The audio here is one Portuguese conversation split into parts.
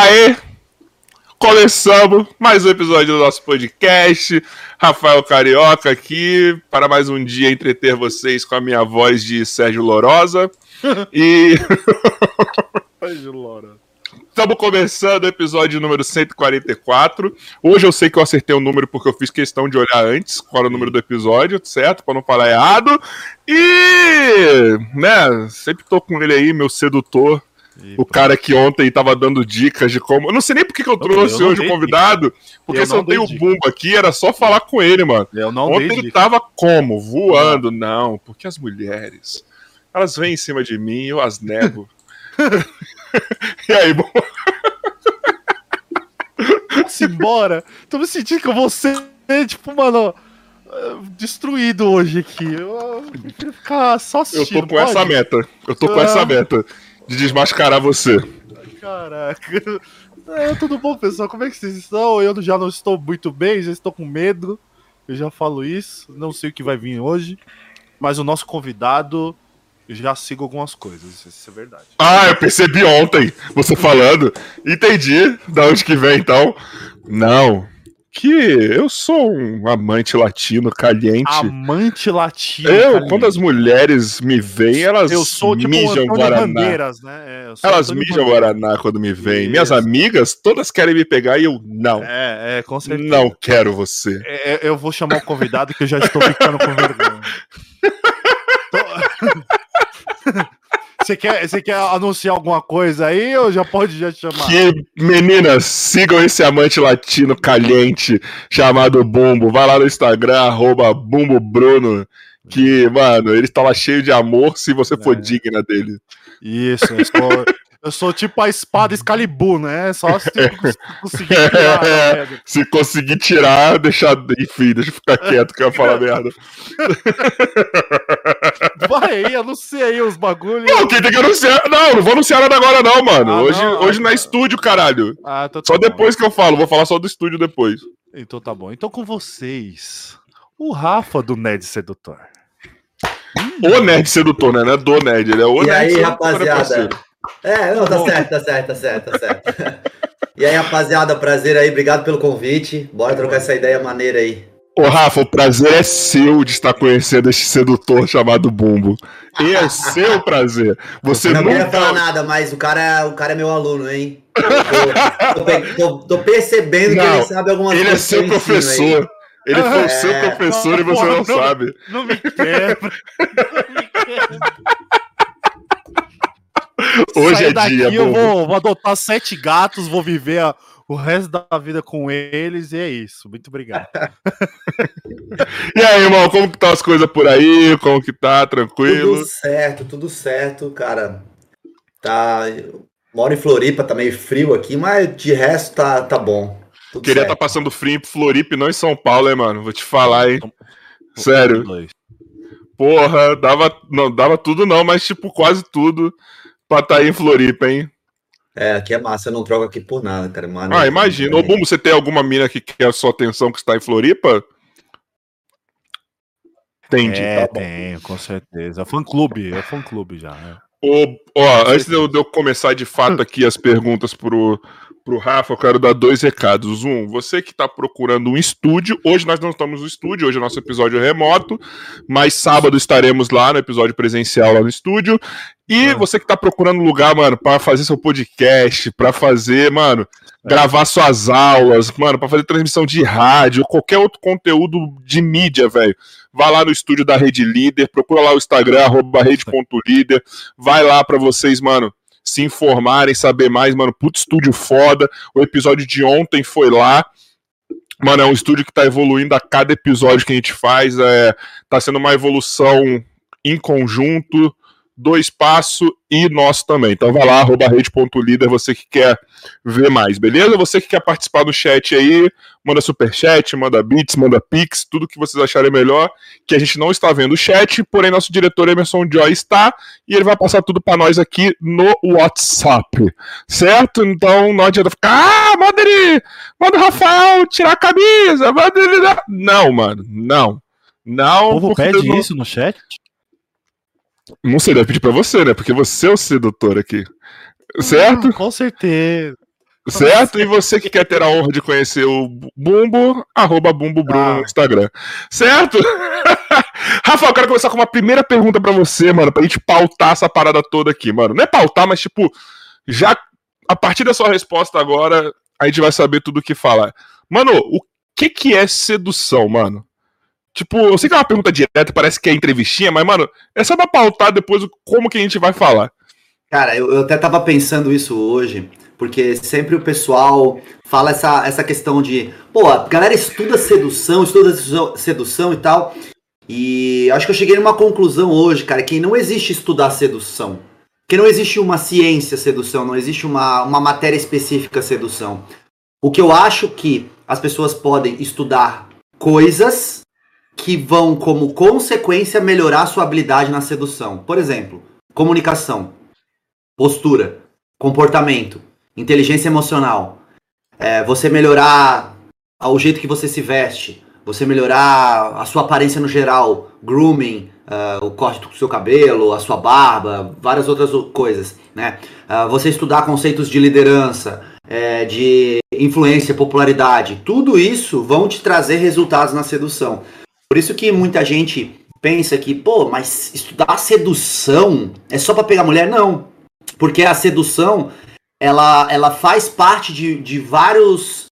Aí, começamos mais um episódio do nosso podcast. Rafael Carioca aqui para mais um dia entreter vocês com a minha voz de Sérgio Lorosa. e. Sérgio Lorosa. Estamos começando o episódio número 144. Hoje eu sei que eu acertei o número porque eu fiz questão de olhar antes qual era o número do episódio, certo? Para não falar errado. E, né, sempre tô com ele aí, meu sedutor. O cara que ontem tava dando dicas de como. Eu não sei nem por que, eu trouxe eu hoje o convidado, porque se eu tenho o Bumbo aqui, era só falar com ele, mano. Eu não ontem ele tava como? Voando? Não, porque as mulheres, elas vêm em cima de mim eu as nego. e aí, bom. Vamos embora. Tô me sentindo que eu vou ser, tipo, mano, destruído hoje aqui. Eu, prefiro ficar só assistindo. Eu tô com pode? essa meta. Eu tô com essa ah. meta de desmascarar você. Caraca. É, tudo bom, pessoal? Como é que vocês estão? Eu já não estou muito bem, já estou com medo. Eu já falo isso. Não sei o que vai vir hoje. Mas o nosso convidado já sigo algumas coisas, isso é verdade. Ah, eu percebi ontem você falando. Entendi da onde que vem então. Não. Que eu sou um amante latino caliente. Amante latino. Eu, caliente. quando as mulheres me veem, elas eu sou, tipo, mijam Guaraná. Bandeiras, né? É, elas mijam Guaraná quando me veem. Minhas amigas, todas querem me pegar e eu não. É, é, com certeza. Não quero você. É, é eu vou chamar o convidado que eu já estou ficando com vergonha. Você quer, você quer anunciar alguma coisa aí ou já pode já chamar? Que meninas, sigam esse amante latino caliente chamado Bumbo. Vai lá no Instagram, arroba Bumbo Bruno. Que, mano, ele tá lá cheio de amor se você for é. digna dele. Isso, eu sou, eu sou tipo a espada Excalibur, né? Só se conseguir tirar. É, se conseguir tirar, deixar. Enfim, deixa eu ficar quieto que eu ia falar merda. Vai aí, anuncia aí os bagulhos. Não, quem tem que anunciar. Não, não vou anunciar nada agora, não, mano. Ah, hoje não, hoje ah, na estúdio, caralho. Ah, então tá só bom. depois que eu falo, vou falar só do estúdio depois. Então tá bom. Então com vocês, o Rafa do Ned Sedutor. O Nerd Sedutor, né? Não é do Nerd, ele é o e Nerd aí, Sedutor. rapaziada? É, não, tá certo, tá certo, tá certo, tá certo. E aí, rapaziada, prazer aí, obrigado pelo convite. Bora trocar essa ideia maneira aí. Ô, Rafa, o prazer é seu de estar conhecendo este sedutor chamado Bumbo. E é seu prazer. Você não nunca... queria falar nada, mas o cara, o cara é meu aluno, hein? Tô, tô, tô, tô percebendo não, que ele sabe algumas ele coisas. Ele é seu professor. Ele foi o seu é. professor e você não, não sabe. Não me quebra. Não me quebra. Hoje é daqui, dia. Eu vou, vou, adotar sete gatos, vou viver a, o resto da vida com eles e é isso. Muito obrigado. e aí, irmão, como que tá as coisas por aí? Como que tá? Tranquilo? Tudo certo, tudo certo, cara. Tá. Moro em Floripa, tá meio frio aqui, mas de resto tá, tá bom. Tudo Queria estar tá passando frio em Floripa e não em São Paulo, hein, mano? Vou te falar, hein? Sério. Porra, dava, não dava tudo não, mas tipo quase tudo pra estar tá aí em Floripa, hein? É, aqui é massa, eu não troco aqui por nada, cara. Mano, ah, imagina. Ô, Bumbo, você tem alguma mina que quer a sua atenção que está em Floripa? Entendi, é, tá tenho, com certeza. Fã clube, é fã clube já. É. Ô, ó, antes de eu, de eu, começar de fato aqui as perguntas pro, pro Rafa, eu quero dar dois recados. Um, você que está procurando um estúdio, hoje nós não estamos no estúdio, hoje é nosso episódio remoto, mas sábado estaremos lá no episódio presencial lá no estúdio. E é. você que está procurando lugar, mano, para fazer seu podcast, para fazer, mano, gravar suas aulas, mano, para fazer transmissão de rádio, qualquer outro conteúdo de mídia, velho. Vai lá no estúdio da Rede Líder, procura lá o Instagram, arroba rede.líder, vai lá para vocês, mano, se informarem, saber mais, mano. Puto estúdio foda. O episódio de ontem foi lá. Mano, é um estúdio que tá evoluindo a cada episódio que a gente faz. É, tá sendo uma evolução em conjunto do espaço e nosso também. Então vai lá, arroba rede.líder, você que quer ver mais, beleza? Você que quer participar do chat aí, manda superchat, manda bits, manda pix, tudo que vocês acharem melhor, que a gente não está vendo o chat, porém nosso diretor Emerson Joy está, e ele vai passar tudo para nós aqui no WhatsApp, certo? Então não adianta ficar, ah, manda ele, manda o Rafael tirar a camisa, manda ele... Não, mano, não. Não. O povo pede não... isso no chat? Não sei, deve pedir pra você, né? Porque você é o sedutor aqui. Certo? com certeza. Certo? E você que quer ter a honra de conhecer o Bumbo, arroba Bumbo Bruno ah. no Instagram. Certo? Rafael, eu quero começar com uma primeira pergunta para você, mano, pra gente pautar essa parada toda aqui, mano. Não é pautar, mas tipo, já a partir da sua resposta agora, a gente vai saber tudo o que falar. Mano, o que que é sedução, mano? Tipo, eu sei que é uma pergunta direta, parece que é entrevistinha, mas, mano, é só pra pautar depois como que a gente vai falar. Cara, eu, eu até tava pensando isso hoje, porque sempre o pessoal fala essa, essa questão de, pô, a galera estuda sedução, estuda sedução e tal. E acho que eu cheguei numa conclusão hoje, cara, que não existe estudar sedução. Que não existe uma ciência sedução, não existe uma, uma matéria específica sedução. O que eu acho que as pessoas podem estudar coisas que vão, como consequência, melhorar sua habilidade na sedução. Por exemplo, comunicação, postura, comportamento, inteligência emocional. É, você melhorar o jeito que você se veste, você melhorar a sua aparência no geral, grooming, uh, o corte do seu cabelo, a sua barba, várias outras coisas, né? Uh, você estudar conceitos de liderança, é, de influência, popularidade, tudo isso vão te trazer resultados na sedução. Por isso que muita gente pensa que, pô, mas estudar sedução é só para pegar mulher? Não. Porque a sedução, ela, ela faz parte de, de vários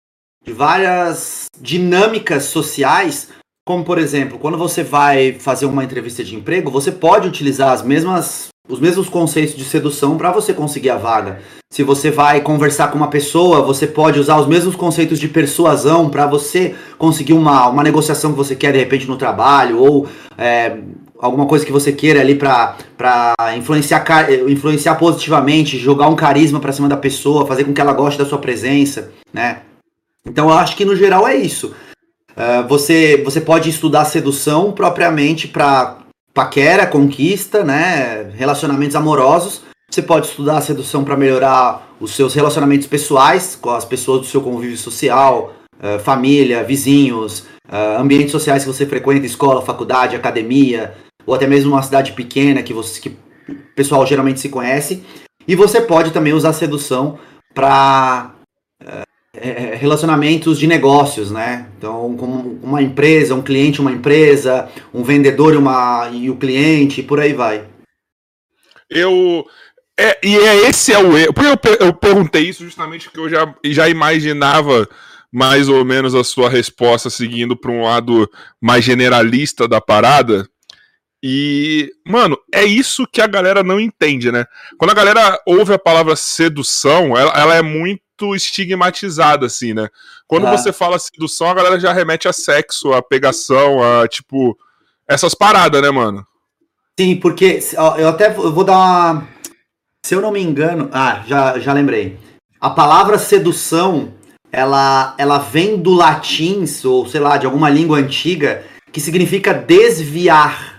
de várias dinâmicas sociais, como por exemplo, quando você vai fazer uma entrevista de emprego, você pode utilizar as mesmas os mesmos conceitos de sedução para você conseguir a vaga. Se você vai conversar com uma pessoa, você pode usar os mesmos conceitos de persuasão para você conseguir uma, uma negociação que você quer de repente no trabalho ou é, alguma coisa que você queira ali para influenciar, influenciar positivamente, jogar um carisma para cima da pessoa, fazer com que ela goste da sua presença, né? Então eu acho que no geral é isso. Uh, você, você pode estudar sedução propriamente para paquera, conquista, né, relacionamentos amorosos. Você pode estudar sedução para melhorar os seus relacionamentos pessoais com as pessoas do seu convívio social, uh, família, vizinhos, uh, ambientes sociais que você frequenta, escola, faculdade, academia, ou até mesmo uma cidade pequena que, você, que o pessoal geralmente se conhece. E você pode também usar sedução para é, relacionamentos de negócios, né? Então, como uma empresa, um cliente, uma empresa, um vendedor uma, e o cliente, por aí vai. Eu. É, e é esse é o erro. Eu, eu perguntei isso justamente porque eu já, já imaginava mais ou menos a sua resposta seguindo para um lado mais generalista da parada. E, mano, é isso que a galera não entende, né? Quando a galera ouve a palavra sedução, ela, ela é muito muito estigmatizada, assim, né? Quando ah. você fala sedução, a galera já remete a sexo, a pegação, a tipo. Essas paradas, né, mano? Sim, porque eu até vou dar uma. Se eu não me engano. Ah, já, já lembrei. A palavra sedução, ela, ela vem do latim, ou sei lá, de alguma língua antiga, que significa desviar.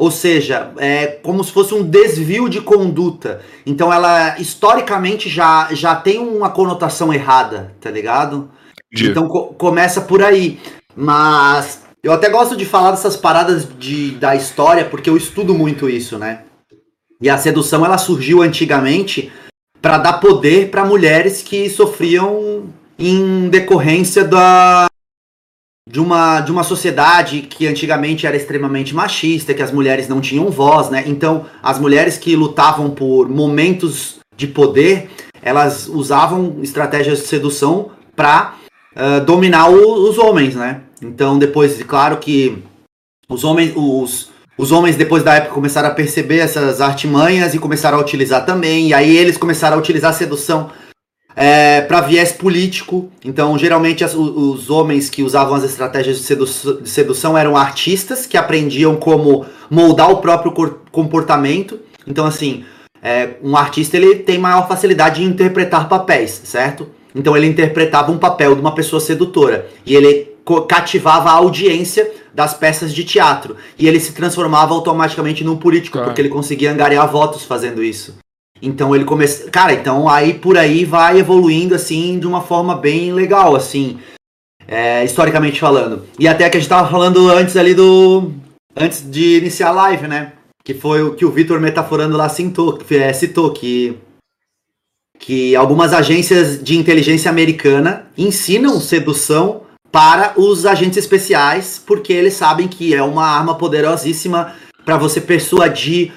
Ou seja, é como se fosse um desvio de conduta. Então ela historicamente já, já tem uma conotação errada, tá ligado? Então co começa por aí. Mas eu até gosto de falar dessas paradas de, da história porque eu estudo muito isso, né? E a sedução ela surgiu antigamente para dar poder para mulheres que sofriam em decorrência da, de uma, de uma sociedade que antigamente era extremamente machista, que as mulheres não tinham voz, né? Então, as mulheres que lutavam por momentos de poder, elas usavam estratégias de sedução para uh, dominar o, os homens, né? Então, depois, claro que os homens, os, os homens depois da época começaram a perceber essas artimanhas e começaram a utilizar também, e aí eles começaram a utilizar a sedução é, para viés político. Então, geralmente, as, os homens que usavam as estratégias de, sedu de, sedução eram artistas que aprendiam como moldar o próprio comportamento. Então, assim, é, um artista ele tem maior facilidade de interpretar papéis, certo? Então, ele interpretava um papel de uma pessoa sedutora e ele cativava a audiência das peças de teatro e ele se transformava automaticamente num político tá. porque ele conseguia angariar votos fazendo isso. Então ele começa. Cara, então aí por aí vai evoluindo assim de uma forma bem legal, assim. É, historicamente falando. E até que a gente tava falando antes ali do. Antes de iniciar a live, né? que foi o que o Vitor metaforando lá citou, é, citou que que algumas agências de inteligência americana ensinam sedução para os agentes especiais, porque eles sabem que é uma arma poderosíssima para você persuadir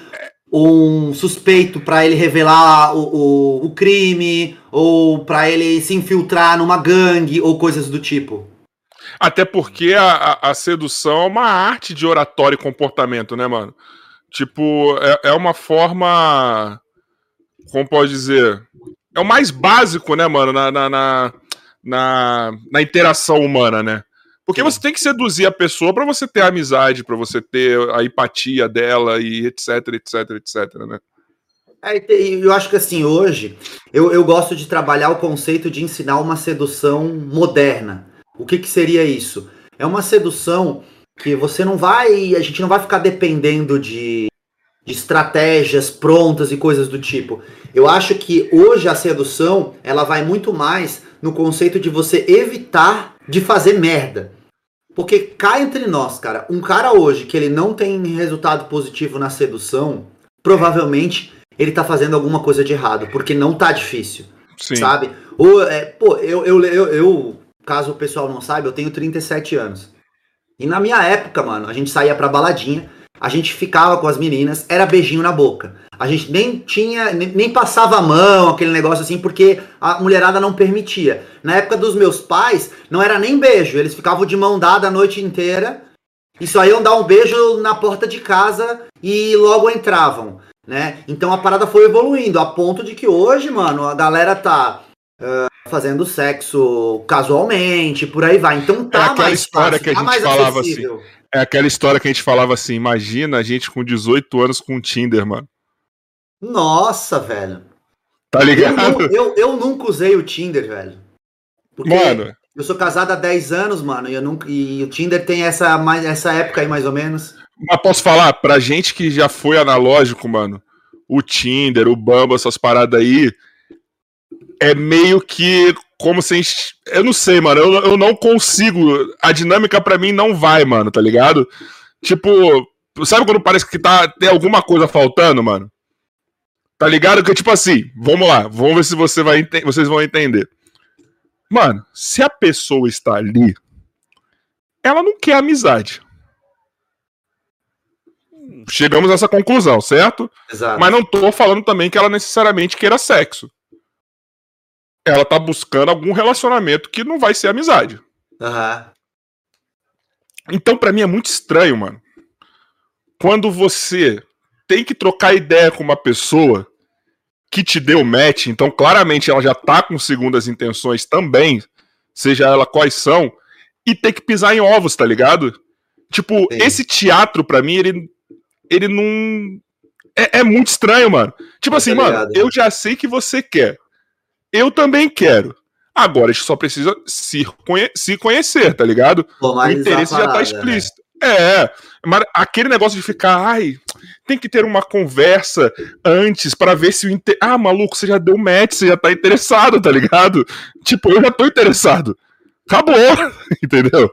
um suspeito para ele revelar o, o, o crime, ou para ele se infiltrar numa gangue, ou coisas do tipo. Até porque a, a, sedução é uma arte de oratório e comportamento, né, mano? Tipo, é, é uma forma. Como pode dizer? é o mais básico, né, mano, na, na, na, na, na interação humana, né? Porque Sim. você tem que seduzir a pessoa para você ter a amizade, para você ter a empatia dela e etc, etc, etc, né? É, eu acho que assim, hoje, eu, eu gosto de trabalhar o conceito de ensinar uma sedução moderna. O que, que seria isso? É uma sedução que você não vai. A gente não vai ficar dependendo de de estratégias prontas e coisas do tipo. Eu acho que hoje a sedução ela vai muito mais no conceito de você evitar de fazer merda. Porque cá entre nós, cara, um cara hoje que ele não tem resultado positivo na sedução, provavelmente ele tá fazendo alguma coisa de errado, porque não tá difícil. Sim. Sabe? Ou, é, pô, eu, eu, eu, eu, caso o pessoal não saiba, eu tenho 37 anos. E na minha época, mano, a gente saía pra baladinha, a gente ficava com as meninas, era beijinho na boca. A gente nem tinha, nem, nem, passava a mão, aquele negócio assim, porque a mulherada não permitia. Na época dos meus pais, não era nem beijo, eles ficavam de mão dada a noite inteira e só iam dar um beijo na porta de casa e logo entravam, né? Então a parada foi evoluindo, a ponto de que hoje, mano, a galera tá uh, fazendo sexo casualmente, por aí vai. Então tá é aquela mais história fácil, que a tá gente falava assim. acessível. assim é aquela história que a gente falava assim: imagina a gente com 18 anos com Tinder, mano. Nossa, velho. Tá ligado? Eu, eu, eu nunca usei o Tinder, velho. Porque mano. Eu sou casado há 10 anos, mano, e, eu nunca, e o Tinder tem essa, mais, essa época aí, mais ou menos. Mas posso falar, pra gente que já foi analógico, mano, o Tinder, o Bumble, essas paradas aí, é meio que como se. Eu não sei, mano. Eu, eu não consigo. A dinâmica para mim não vai, mano, tá ligado? Tipo, sabe quando parece que tá, tem alguma coisa faltando, mano? Tá ligado? Que tipo assim, vamos lá, vamos ver se você vai vocês vão entender. Mano, se a pessoa está ali, ela não quer amizade. Chegamos a essa conclusão, certo? Exato. Mas não tô falando também que ela necessariamente queira sexo ela tá buscando algum relacionamento que não vai ser amizade. Uhum. Então, para mim é muito estranho, mano. Quando você tem que trocar ideia com uma pessoa que te deu match, então claramente ela já tá com segundas intenções também, seja ela quais são, e tem que pisar em ovos, tá ligado? Tipo, Sim. esse teatro, para mim, ele, ele não. É, é, muito estranho, mano. Tipo assim, mano, eu já sei que você quer. Eu também quero. Agora a gente só precisa se, conhe se conhecer, tá ligado? o interesse já tá né? explícito. Né? É, mas aquele negócio de ficar, ai, tem que ter uma conversa antes para ver se o inter... Ah, maluco, você já deu match, você já tá interessado, tá ligado? Tipo, eu já tô interessado. Acabou, entendeu?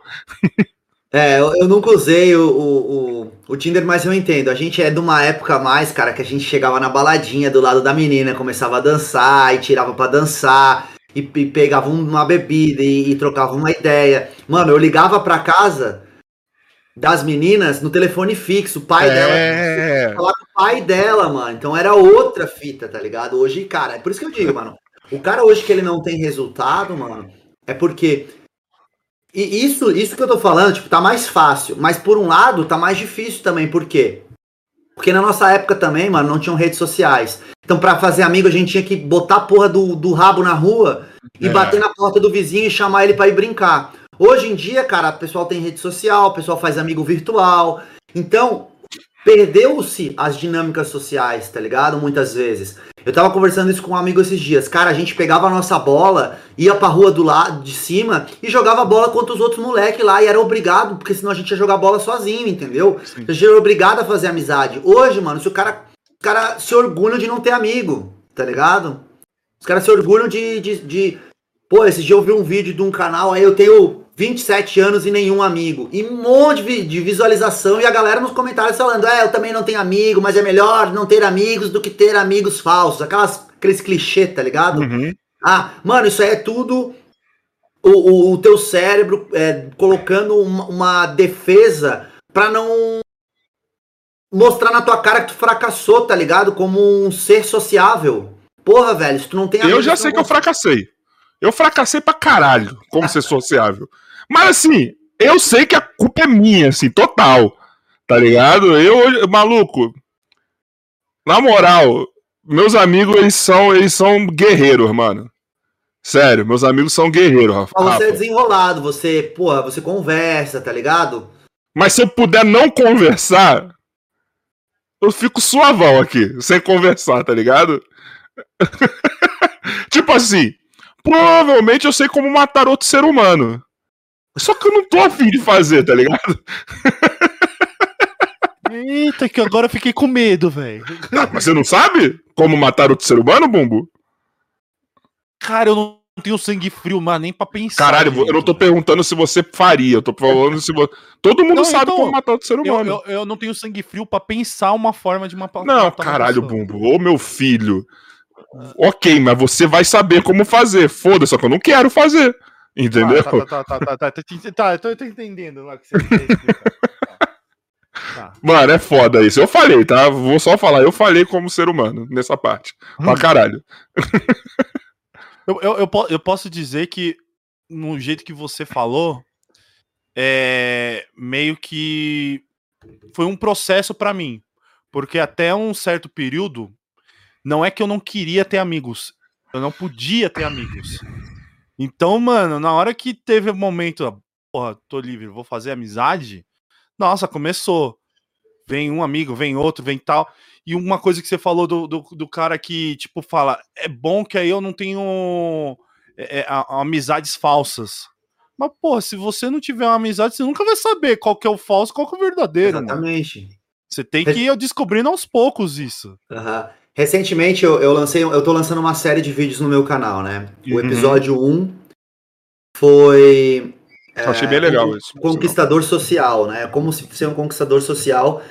É, eu, eu nunca usei o, o, o, o, Tinder, mas eu entendo. A gente é de uma época mais, cara, que a gente chegava na baladinha do lado da menina, começava a dançar e tirava para dançar e, e, pegava uma bebida e, e, trocava uma ideia. Mano, eu ligava pra casa das meninas no telefone fixo, o pai é... dela. Falar com o pai dela, mano. Então era outra fita, tá ligado? Hoje, cara, é por isso que eu digo, mano. O cara hoje que ele não tem resultado, mano, é porque e isso, isso que eu tô falando, tipo, tá mais fácil. Mas por um lado, tá mais difícil também. Por quê? Porque na nossa época também, mano, não tinham redes sociais. Então, para fazer amigo, a gente tinha que botar a porra do, do rabo na rua e é. bater na porta do vizinho e chamar ele para ir brincar. Hoje em dia, cara, o pessoal tem rede social, o pessoal faz amigo virtual. Então, perdeu-se as dinâmicas sociais, tá ligado? Muitas vezes. Eu tava conversando isso com um amigo esses dias. Cara, a gente pegava a nossa bola, ia pra rua do lado de cima e jogava bola contra os outros moleques lá e era obrigado, porque senão a gente ia jogar bola sozinho, entendeu? Sim. A gente era obrigado a fazer amizade. Hoje, mano, se o cara, o cara se orgulha de não ter amigo, tá ligado? Os caras se orgulham de, de, de. Pô, esse dia eu vi um vídeo de um canal, aí eu tenho 27 anos e nenhum amigo. E um monte de, visualização e a galera nos comentários falando: é, eu também não tenho amigo, mas é melhor não ter amigos do que ter amigos falsos. Aquelas, aqueles clichê, tá ligado? Uhum. Ah, mano, isso aí é tudo o, o, o teu cérebro é, colocando uma, uma defesa pra não mostrar na tua cara que tu fracassou, tá ligado? Como um ser sociável. Porra, velho, se tu não tem Eu já sei que eu fracassei. Eu fracassei pra caralho como ser sociável. Mas assim, eu sei que a culpa é minha, assim, total. Tá ligado? Eu, maluco. Na moral, meus amigos, eles são, eles são guerreiros, mano. Sério, meus amigos são guerreiros, Rafa. Mas você é desenrolado, você, porra, você conversa, tá ligado? Mas se eu puder não conversar, eu fico suavão aqui, sem conversar, tá ligado? tipo assim, provavelmente eu sei como matar outro ser humano. Só que eu não tô afim de fazer, tá ligado? Eita, que agora eu fiquei com medo, velho. Ah, mas você não sabe como matar outro ser humano, Bumbo? Cara, eu não tenho sangue frio, mas nem pra pensar. Caralho, direito, eu não tô velho. perguntando se você faria, eu tô falando se você. Todo mundo Não, sabe então, como matar outro ser Eu, humano. eu, eu não tenho sangue frio pra pensar uma forma de matar Não, caralho. Bumbo. Ô, meu filho. Ok, mas você vai saber como fazer. Foda-se, só que eu não quero fazer. Entendeu? Tá, tá, tá, tá, tá, eu tô entendendo lá que você Mano, é foda isso. Eu falei, tá? Vou só falar. Eu falei como ser humano nessa parte. Pra caralho. Eu, eu, eu, posso dizer que, no jeito que você falou, é meio que foi um processo para mim. Porque até um certo período, não é que eu não queria ter amigos. Eu não podia ter amigos. Então, mano, na hora que teve o momento, porra, tô livre, vou fazer amizade, nossa, começou. Vem um amigo, vem outro, vem tal. E uma coisa que você falou do, do, do cara que, tipo, fala, é bom que aí eu não tenho é, é, amizades falsas. Mas, porra, se você não tiver uma amizade, você nunca vai saber qual que é o falso qual que é o verdadeiro, mano. Exatamente. Você tem que ir descobrindo aos poucos isso. Aham. Recentemente eu, eu lancei, eu tô lançando uma série de vídeos no meu canal, né? O Uhum. episódio 1 foi achei bem legal isso. conquistador social, né? Como se ser um conquistador social.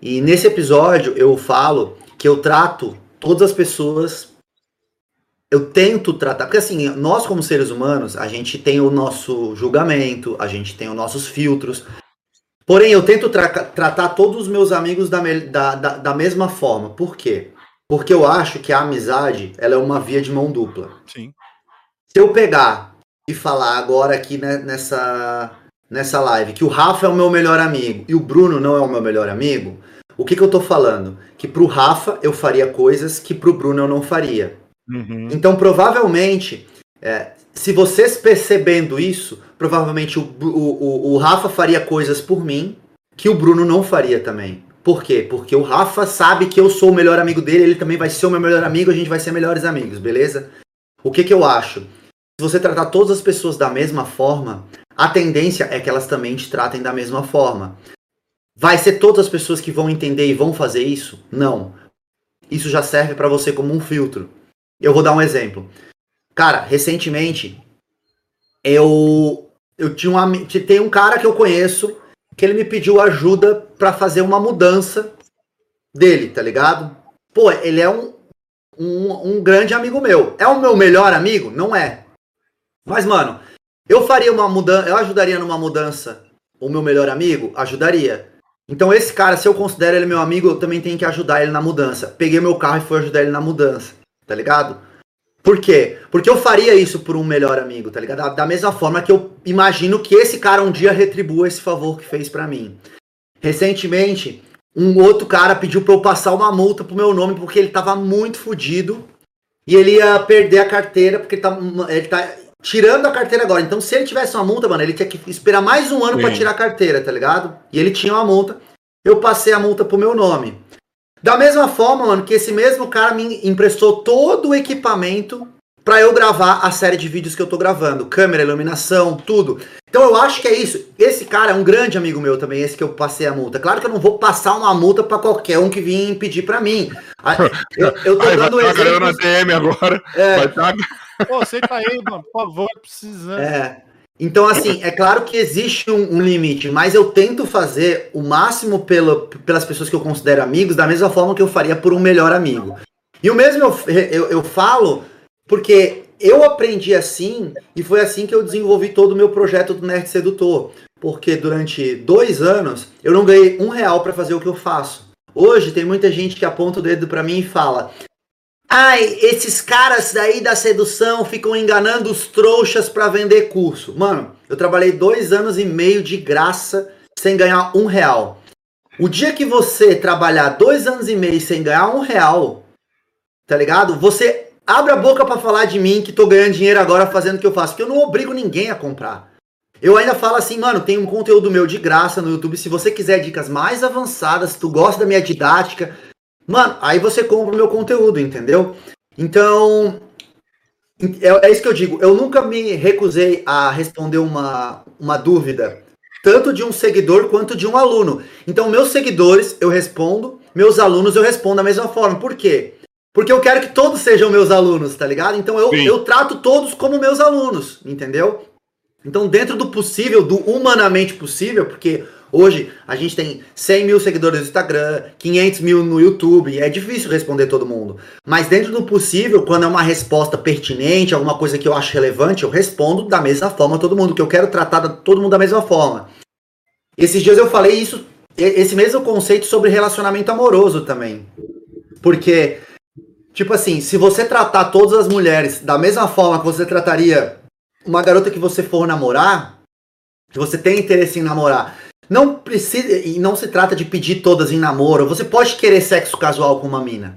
E nesse episódio eu falo que eu trato todas as pessoas. Eu tento tratar, porque assim, nós como seres humanos, a gente tem o nosso julgamento, a gente tem os nossos filtros. Porém, eu tento tra- tratar todos os meus amigos da, da, da, da mesma forma. Por quê? Porque eu acho que a amizade ela é uma via de mão dupla. Sim. Se eu pegar e falar agora aqui né, nessa, nessa live que o Rafa é o meu melhor amigo e o Bruno não é o meu melhor amigo, o que, que eu tô falando? Que pro Rafa eu faria coisas que pro Bruno eu não faria. Uhum. Então, provavelmente, é, se vocês percebendo isso, provavelmente o, o, o, o Rafa faria coisas por mim que o Bruno não faria também. Por quê? Porque o Rafa sabe que eu sou o melhor amigo dele, ele também vai ser o meu melhor amigo, a gente vai ser melhores amigos, beleza? O que que eu acho? Se você tratar todas as pessoas da mesma forma, a tendência é que elas também te tratem da mesma forma. Vai ser todas as pessoas que vão entender e vão fazer isso? Não. Isso já serve para você como um filtro. Eu vou dar um exemplo. Cara, recentemente eu eu tinha um tem um cara que eu conheço que ele me pediu ajuda pra fazer uma mudança dele, tá ligado? Pô, ele é um, um um grande amigo meu. É o meu melhor amigo? Não é. Mas mano, eu faria uma mudança, eu ajudaria numa mudança o meu melhor amigo? Ajudaria. Então esse cara, se eu considero ele meu amigo, eu também tenho que ajudar ele na mudança. Peguei meu carro e fui ajudar ele na mudança, tá ligado? Por quê? Porque eu faria isso por um melhor amigo, tá ligado? Da, da mesma forma que eu imagino que esse cara um dia retribua esse favor que fez pra mim. Recentemente, um outro cara pediu pra eu passar uma multa pro meu nome porque ele tava muito fudido e ele ia perder a carteira porque ele tá, ele tá tirando a carteira agora. Então, se ele tivesse uma multa, mano, ele tinha que esperar mais um ano pra Sim. tirar a carteira, tá ligado? E ele tinha uma multa. Eu passei a multa pro meu nome. Da mesma forma, mano, que esse mesmo cara me emprestou todo o equipamento pra eu gravar a série de vídeos que eu tô gravando. Câmera, iluminação, tudo. Então eu acho que é isso. Esse cara é um grande amigo meu também, esse que eu passei a multa. Claro que eu não vou passar uma multa pra qualquer um que vir pedir pra mim. Ah, Eu, eu tô Aí vai dando ganhando na exemplos. DM agora. É, Vai tá... Pô, senta aí, mano, por favor, precisando. É. Então, assim, é claro que existe um, um, limite, mas eu tento fazer o máximo pelo, pelas pessoas que eu considero amigos, da mesma forma que eu faria por um melhor amigo. E o mesmo eu, eu, eu falo porque eu aprendi assim e foi assim que eu desenvolvi todo o meu projeto do Nerd Sedutor. Porque durante dois anos eu não ganhei um real para fazer o que eu faço. Hoje tem muita gente que aponta o dedo para mim e fala: Ai, esses caras daí da sedução ficam enganando os trouxas para vender curso. Mano, eu trabalhei dois anos e meio de graça sem ganhar um real. O dia que você trabalhar dois anos e meio sem ganhar um real, tá ligado? Você abre a boca para falar de mim que tô ganhando dinheiro agora fazendo o que eu faço, porque eu não obrigo ninguém a comprar. Eu ainda falo assim, mano, tem um conteúdo meu de graça no YouTube. Se você quiser dicas mais avançadas, se tu gosta da minha didática, Mano, aí você compra o meu conteúdo, entendeu? Então, é, é, isso que eu digo. Eu nunca me recusei a responder uma, uma dúvida, tanto de um seguidor quanto de um aluno. Então, meus seguidores eu respondo, meus alunos eu respondo da mesma forma. Por quê? Porque eu quero que todos sejam meus alunos, tá ligado? Então eu, eu trato todos como meus alunos, entendeu? Então, dentro do possível, do humanamente possível, porque Hoje a gente tem 100 mil seguidores no Instagram, 500 mil no YouTube, é difícil responder todo mundo. Mas dentro do possível, quando é uma resposta pertinente, alguma coisa que eu acho relevante, eu respondo da mesma forma todo mundo, que eu quero tratar todo mundo da mesma forma. Esses dias eu falei isso, esse mesmo conceito sobre relacionamento amoroso também. Porque, tipo assim, se você tratar todas as mulheres da mesma forma que você trataria uma garota que você for namorar, que você tem interesse em namorar, não precisa, e não se trata de pedir todas em namoro. Você pode querer sexo casual com uma mina.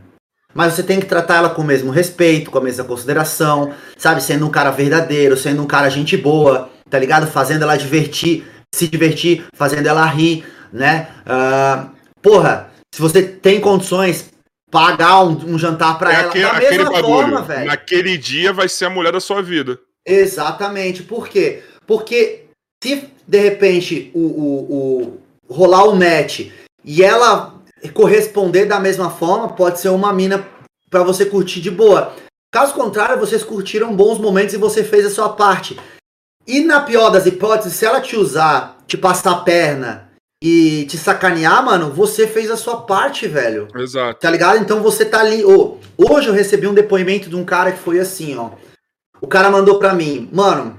Mas você tem que tratar ela com o mesmo respeito, com a mesma consideração, sabe? Sendo um cara verdadeiro, sendo um cara gente boa, tá ligado? Fazendo ela divertir, se divertir, fazendo ela rir, né? Uh, porra, se você tem condições, pagar um, um jantar pra é ela aquele, da mesma aquele forma, velho. Naquele dia vai ser a mulher da sua vida. Exatamente. Por quê? Porque se de repente o, o, o rolar o match e ela corresponder da mesma forma, pode ser uma mina para você curtir de boa. Caso contrário, vocês curtiram bons momentos e você fez a sua parte. E na pior das hipóteses, se ela te usar, te passar a perna e te sacanear, mano, você fez a sua parte, velho. Exato. Tá ligado? Então você tá ali. Oh, hoje eu recebi um depoimento de um cara que foi assim, ó. O cara mandou pra mim, mano,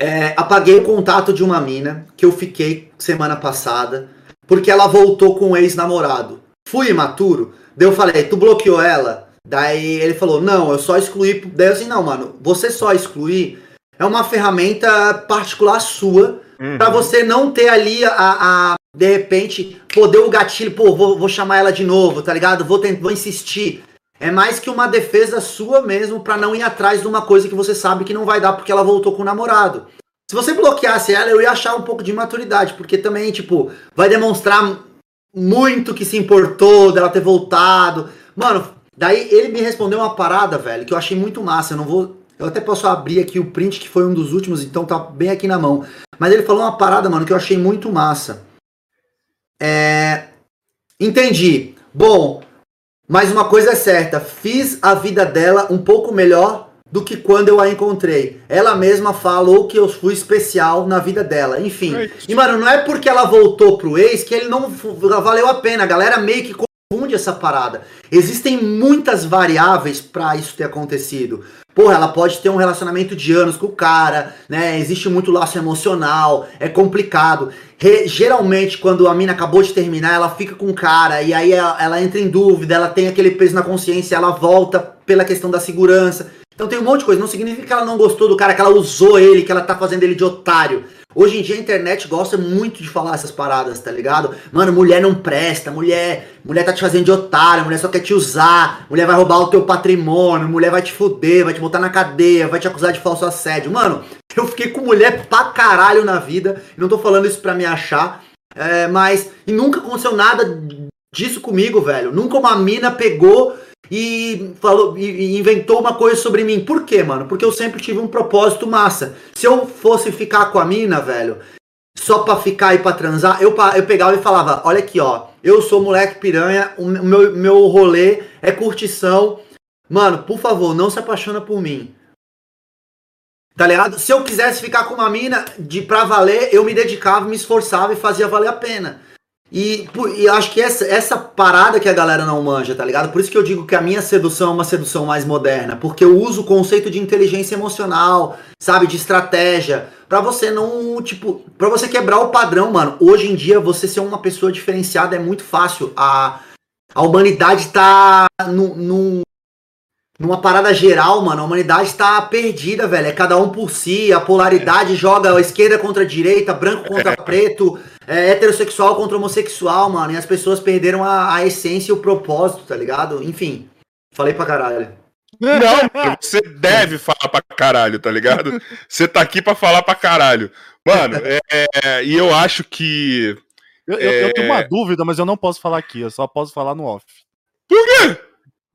é, apaguei o contato de uma mina que eu fiquei semana passada, porque ela voltou com um ex-namorado. Fui imaturo, daí eu falei, tu bloqueou ela? Daí ele falou, não, eu só excluí. Daí eu assim, não, mano, você só excluir é uma ferramenta particular sua uhum. para você não ter ali a, a, de repente, poder o gatilho, pô, vou, vou chamar ela de novo, tá ligado? Vou, tentar, vou insistir. É mais que uma defesa sua mesmo para não ir atrás de uma coisa que você sabe que não vai dar porque ela voltou com o namorado. Se você bloqueasse ela, eu ia achar um pouco de maturidade, porque também, tipo, vai demonstrar muito que se importou dela ter voltado. Mano, daí ele me respondeu uma parada, velho, que eu achei muito massa. Eu não vou. Eu até posso abrir aqui o print, que foi um dos últimos, então tá bem aqui na mão. Mas ele falou uma parada, mano, que eu achei muito massa. É. Entendi. Bom, mas uma coisa é certa, fiz a vida dela um pouco melhor do que quando eu a encontrei. Ela mesma falou que eu fui especial na vida dela. Enfim. E, mano, não é porque ela voltou pro ex que ele não valeu a pena. A galera meio que confunde essa parada. Existem muitas variáveis para isso ter acontecido. Porra, ela pode ter um relacionamento de anos com o cara, né? Existe muito laço emocional, é complicado. Re geralmente, quando a mina acabou de terminar, ela fica com o cara e aí ela, ela entra em dúvida, ela tem aquele peso na consciência, ela volta pela questão da segurança. Então tem um monte de coisa. Não significa que ela não gostou do cara, que ela usou ele, que ela tá fazendo ele de otário. Hoje em dia a internet gosta muito de falar essas paradas, tá ligado? Mano, mulher não presta, mulher, mulher tá te fazendo de otário, mulher só quer te usar, mulher vai roubar o teu patrimônio, mulher vai te fuder, vai te botar na cadeia, vai te acusar de falso assédio. Mano, eu fiquei com mulher pra caralho na vida, não tô falando isso pra me achar, é, mas e nunca aconteceu nada disso comigo, velho. Nunca uma mina pegou e falou e inventou uma coisa sobre mim. Por quê, mano? Porque eu sempre tive um propósito massa. Se eu fosse ficar com a mina, velho, só pra ficar e pra transar, eu, eu pegava e falava: Olha aqui, ó, eu sou moleque piranha, o meu, meu rolê é curtição. Mano, por favor, não se apaixona por mim. Tá ligado? Se eu quisesse ficar com uma mina de pra valer, eu me dedicava, me esforçava e fazia valer a pena. E, e acho que essa, essa parada que a galera não manja, tá ligado? Por isso que eu digo que a minha sedução é uma sedução mais moderna, porque eu uso o conceito de inteligência emocional, sabe, de estratégia, para você não, tipo, para você quebrar o padrão, mano. Hoje em dia você ser uma pessoa diferenciada é muito fácil. A a humanidade tá num, num, numa parada geral, mano. A humanidade tá perdida, velho. É cada um por si. A polaridade é. joga a esquerda contra a direita, branco contra é. preto, é, heterossexual contra homossexual, mano. E as pessoas perderam a, a essência e o propósito, tá ligado? Enfim, falei pra caralho. Não, você deve falar pra caralho, tá ligado? Você tá aqui pra falar pra caralho. Mano, é, é, e eu acho que eu, é... eu, tenho uma é. dúvida, mas eu não posso falar aqui. Eu só posso falar no off. Por quê?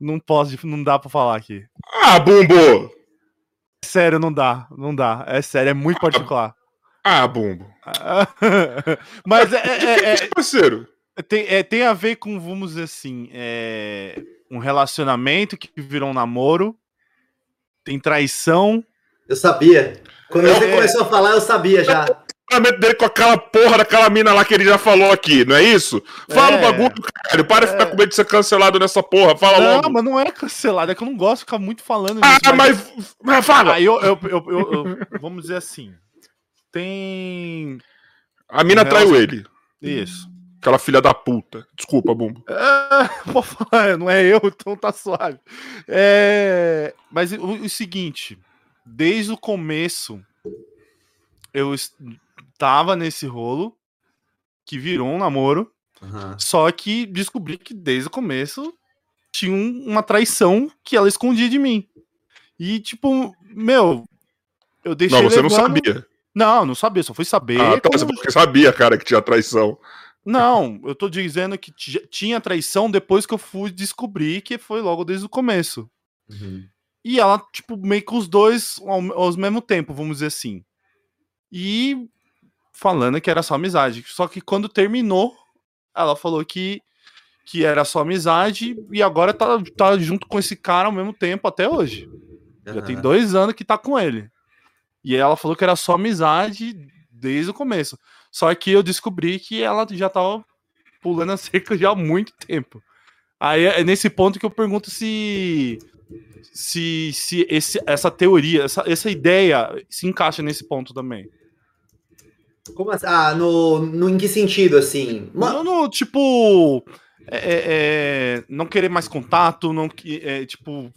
Não posso, não dá pra falar aqui. Ah, Bumbo! Sério, não dá. Não dá. É sério, é muito ah, particular. Ah, Bumbo. mas é. é, é parceiro. Tem, é, tem a ver com, vamos dizer assim, é, um relacionamento que virou um namoro. Tem traição. Eu sabia. Quando você é. começou a falar, eu sabia já relacionamento dele com aquela porra daquela mina lá que ele já falou aqui, não é isso? Fala é. o bagulho, caralho. Para de ficar com medo de ser cancelado nessa porra. Fala não, logo. Não, mas não é cancelado, é que eu não gosto de ficar muito falando ah, disso. Ah, mas... mas fala. Aí eu, eu, eu, eu, Vamos dizer assim. Tem. A mina traiu ele. Isso. Aquela filha da puta. Desculpa, Bumbo. É, vou falar, não é eu, então tá suave. É, mas o, o seguinte, desde o começo, eu tava nesse rolo que virou um namoro. Uhum. Só que descobri que desde o começo tinha um, uma traição que ela escondia de mim. E, tipo, meu, eu deixei. Não, você não sabia. Não, não sabia, só fui saber. Ah, tá, como... você sabia, cara, que tinha traição. Não, eu tô dizendo que tinha traição depois que eu fui descobrir que foi logo desde o começo. Uhum. E ela, tipo, meio que os dois ao, ao mesmo tempo, vamos dizer assim. E falando que era só amizade. Só que quando terminou, ela falou que, que era só amizade e agora tá, tá junto com esse cara ao mesmo tempo até hoje. Uhum. Já tem dois anos que tá com ele. E ela falou que era só amizade desde o começo. Só que eu descobri que ela já tava pulando a cerca já há muito tempo. Aí é nesse ponto que eu pergunto se se, se esse, essa teoria, essa, essa ideia se encaixa nesse ponto também. Como assim? Ah, no, no, em que sentido, assim? Não, no, tipo. É, é, é, não querer mais contato, não é, tipo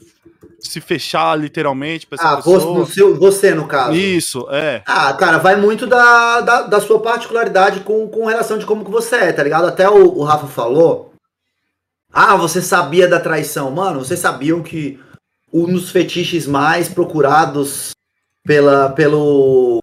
se fechar literalmente ah, pessoa. Você, no você, no caso. Isso, é. Ah, cara, vai muito da, da, da, sua particularidade com, com relação de como que você é, tá ligado? Até o, o Rafa falou. Ah, você sabia da traição. Mano, vocês sabiam que um dos fetiches mais procurados pela, pelo,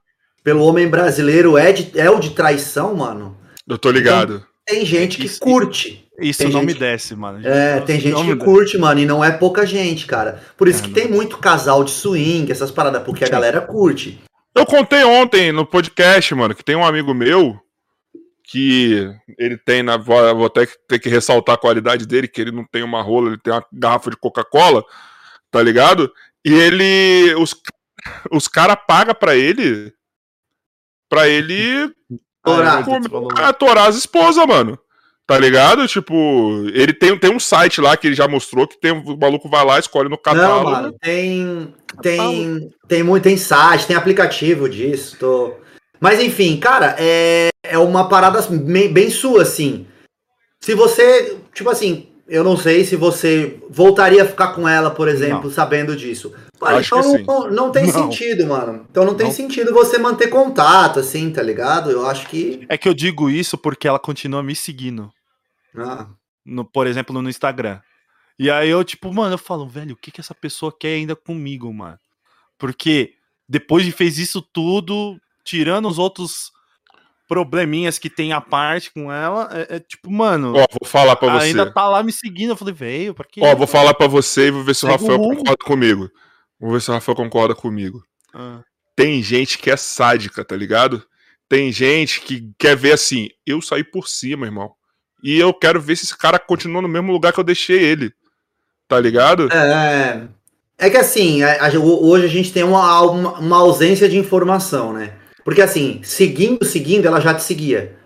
pelo homem brasileiro é, de, é o de traição, mano. Eu tô ligado. Então, tem gente que isso, curte. Isso tem não gente, me desce, mano. É, tem gente que curte, mano, e não é pouca gente, cara. Por isso é, que tem muito casal de swing, essas paradas, porque a galera curte. Eu contei ontem no podcast, mano, que tem um amigo meu que ele tem na. Vou até ter que ressaltar a qualidade dele, que ele não tem uma rola, ele tem uma garrafa de Coca-Cola, tá ligado? E ele. Os, os caras pagam pra ele pra ele torar, atorar as esposas, mano. Tá ligado? Tipo, ele tem, tem um site lá que ele já mostrou que tem o maluco vai lá, escolhe no catálogo. Não, mano, tem tem tem muito tem site, tem aplicativo disso, tô... Mas enfim, cara, é, é uma parada bem, bem sua assim. Se você, tipo assim, eu não sei se você voltaria a ficar com ela, por exemplo, não. sabendo disso. Então não, não, não, tem não. sentido, mano. Então não tem sentido você manter contato, assim, tá ligado? Eu acho que. É que eu digo isso porque ela continua me seguindo. Ah. No, por exemplo, no Instagram. E aí eu, tipo, mano, eu falo, velho, o que, que essa pessoa quer ainda comigo, mano? Porque depois de fez isso tudo, tirando os outros probleminhas que tem a parte com ela, é, é tipo, mano. Ó, vou falar pra você. Ainda tá lá me seguindo. Eu falei, veio, pra quê? Ó, vou falar pra você e vou ver se o Rafael concorda comigo. Vou ver se o Rafael concorda comigo. Ah. Tem gente que é sádica, tá ligado? Tem gente que quer ver assim, eu saí por cima, irmão. E eu quero ver se esse cara continua no mesmo lugar que eu deixei ele. Tá ligado? É. É que assim, a- a- hoje a gente tem uma, uma, uma ausência de informação, né? Porque assim, seguindo, seguindo, ela já te seguia.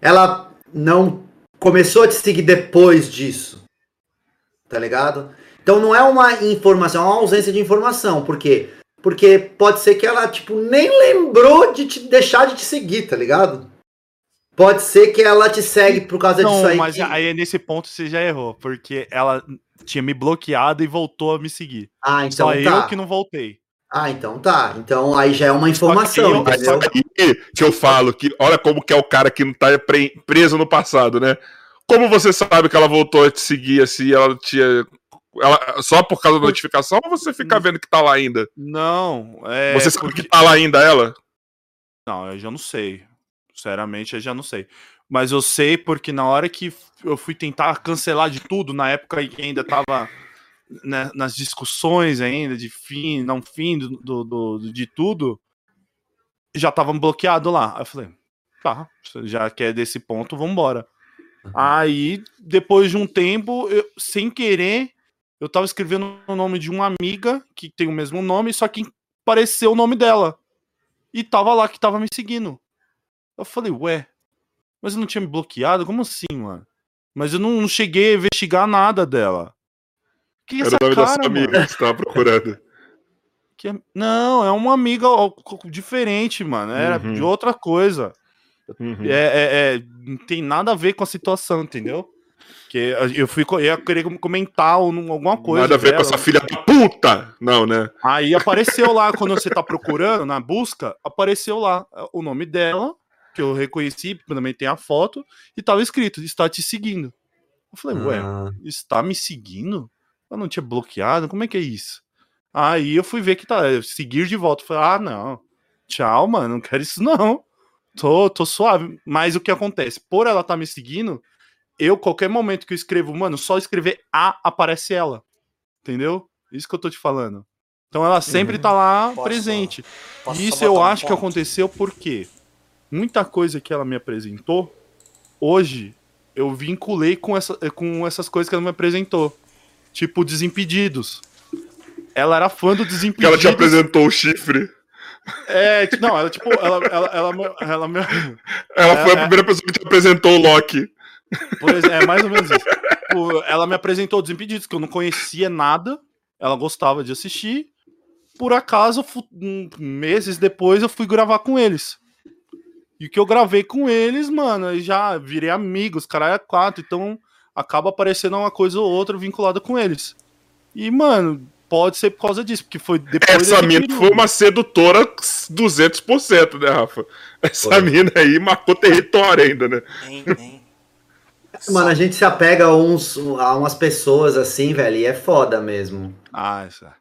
Ela não começou a te seguir depois disso. Tá ligado? Então não é uma informação, é uma ausência de informação. Por quê? Porque pode ser que ela, tipo, nem lembrou de te deixar de te seguir, tá ligado? Pode ser que ela te segue por causa disso Não, aí. mas que- aí nesse ponto você já errou, porque ela tinha me bloqueado e voltou a me seguir. Ah, então Só tá. eu que não voltei. Ah, então tá. Então aí já é uma Só informação, que eu- entendeu? só Aí que eu falo que olha como que é o cara que não tá pre- preso no passado, né? Como você sabe que ela voltou a te seguir assim, ela tinha. Ela, só por causa da notificação ou você fica vendo que tá lá ainda? Não, é. você sabe porque- que tá lá ainda ela? Não, eu já não sei. Sinceramente, eu já não sei. Mas eu sei porque na hora que eu fui tentar cancelar de tudo, na época em que ainda tava né, nas discussões ainda de fim, não fim do, do- do- de tudo, já tava bloqueado lá. Aí eu falei, tá, já que é desse ponto, vambora. Aí, depois de um tempo, eu- sem querer, eu tava escrevendo o nome de uma amiga que tem o mesmo nome, só que apareceu o nome dela. E tava lá que tava me seguindo. Eu falei, ué, mas eu não tinha me bloqueado? Como assim, mano? Mas eu não, não cheguei a investigar nada dela. Que Era essa o nome da cara, sua mano? amiga que você tava procurando. Que é- Não, é uma amiga diferente, mano. Era Uhum. de outra coisa. Uhum. É, é- é- não tem nada a ver com a situação, entendeu? Que eu fui eu ia querer comentar alguma coisa. Nada a ver com dela. essa filha da puta! Não, né? Aí apareceu lá, quando você tá procurando, na busca, apareceu lá o nome dela, que eu reconheci, também tem a foto, e tava escrito, está te seguindo. Eu falei, ué, Ah, está me seguindo? Eu não tinha bloqueado? Como é que é isso? Aí eu fui ver que tá, seguir de volta. Eu falei, ah, não, tchau, mano, não quero isso não. Tô, tô suave. Mas o que acontece? Por ela tá me seguindo, eu, qualquer momento que eu escrevo, mano, só escrever A, aparece ela. Entendeu? Isso que eu tô te falando. Então ela sempre Uhum. tá lá Posso- presente. Posso E isso eu botar um acho que aconteceu porque muita coisa que ela me apresentou, hoje eu vinculei com, essa, com essas coisas que ela me apresentou. Tipo, Desimpedidos. Ela era fã do Que Desimpedidos. ela te apresentou o chifre. É, não, ela tipo, ela, ela, ela, me- ela Ela É, foi a é. primeira pessoa que te apresentou o Loki. Por exemplo, é mais ou menos isso. Tipo, ela me apresentou Desimpedidos, que eu não conhecia nada, ela gostava de assistir. Por acaso, meses depois, eu fui gravar com eles. E o que eu gravei com eles, mano, eu já virei amigos, caralho, é quatro, então acaba aparecendo uma coisa ou outra vinculada com eles. E, mano, pode ser por causa disso, porque foi depois Essa mina período. foi uma sedutora 200%, né, Rafa? Essa Foi. mina aí marcou território ainda, né? Hein, hein? Mano, a gente se apega a, uns, a umas pessoas assim, velho, e é foda mesmo. Ah, essa.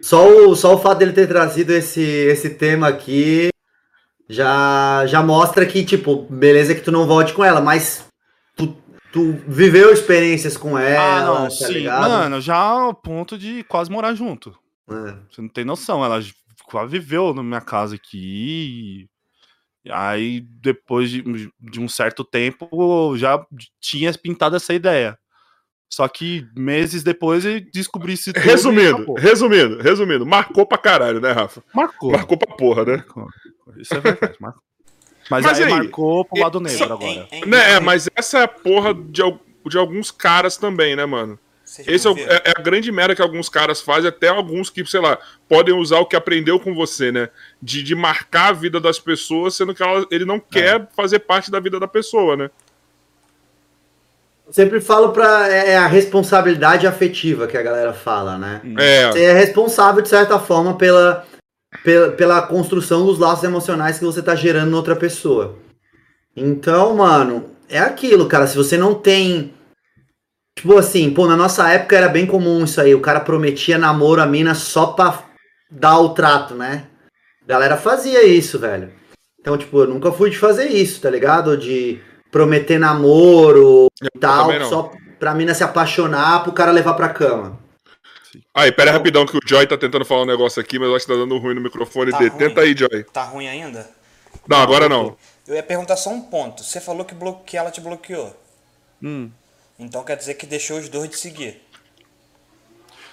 Só o, só o fato dele ter trazido esse, esse tema aqui já, já mostra que, tipo, beleza que tu não volte com ela, mas tu, tu viveu experiências com ela, ah, não, tá sim. ligado? Mano, já ao ponto de quase morar junto. É. Você não tem noção. Ela quase viveu na minha casa aqui. E aí, depois de, de um certo tempo, eu já tinha pintado essa ideia. Só que meses depois eu descobri isso tudo. e Resumindo, resumindo, resumindo, marcou pra caralho, né, Rafa? Marcou. Marcou pra porra, né? Marcou. Isso é verdade, marcou. Mas, Mas aí, aí, marcou pro lado negro agora. Né, é, hein. mas essa é a porra de, de alguns caras também, né, mano? Esse é, o- é- é a grande merda que alguns caras fazem, até alguns que, sei lá, podem usar o que aprendeu com você, né? De, de marcar a vida das pessoas, sendo que ela- ele não quer fazer parte da vida da pessoa, né? Sempre falo pra. É é a responsabilidade afetiva que a galera fala, né? É. Você é responsável, de certa forma, pela, pela, pela construção dos laços emocionais que você tá gerando na outra pessoa. Então, mano, é aquilo, cara. Se você não tem. Tipo assim, pô, na nossa época era bem comum isso aí. O cara prometia namoro a mina só pra dar o trato, né? A galera fazia isso, velho. Então, tipo, eu nunca fui de fazer isso, tá ligado? De prometer namoro e tal, só pra mina se apaixonar, pro cara levar pra cama. Aí, pera aí rapidão que o Joy tá tentando falar um negócio aqui, mas eu acho que tá dando ruim no microfone Tá dele. ruim. Tenta aí, Joy. Tá ruim ainda? Não, agora não. Eu ia perguntar só um ponto. Você falou que, que ela te bloqueou. Hum. Então quer dizer que deixou os dois de seguir.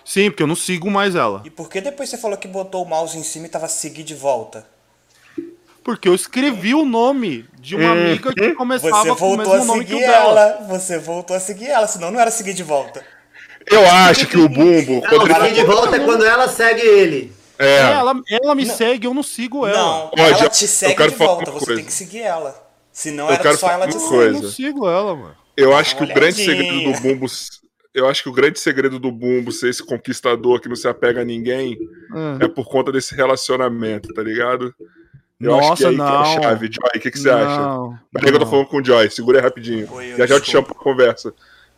Sim, porque eu não sigo mais ela. E por que depois você falou que botou o mouse em cima e tava seguir de volta? Porque eu escrevi o nome de uma Uhum. amiga que começava Você com o voltou mesmo a nome que o seguir dela. ela. Você voltou a seguir ela, senão não era seguir de volta. Eu acho que o Bumbo, Não, quando seguir de volta é quando ela segue ele. É, é, ela, ela me segue, eu não sigo ela. Não, Pode, ela te segue de volta, você coisa. tem que seguir ela. Senão Eu era só ela te uma seguir. coisa. Eu não sigo ela, mano. Eu acho que o grande segredo do Bumbo, eu acho que o grande segredo do Bumbo ser esse conquistador que não se apega a ninguém é por conta desse relacionamento, tá ligado? Eu acho que Nossa, é aí não. que é a chave. Joy, o que, que você acha? Não, Peraí que eu tô falando com o Joy, segura aí rapidinho. Oi, já já eu te chamo pra conversa.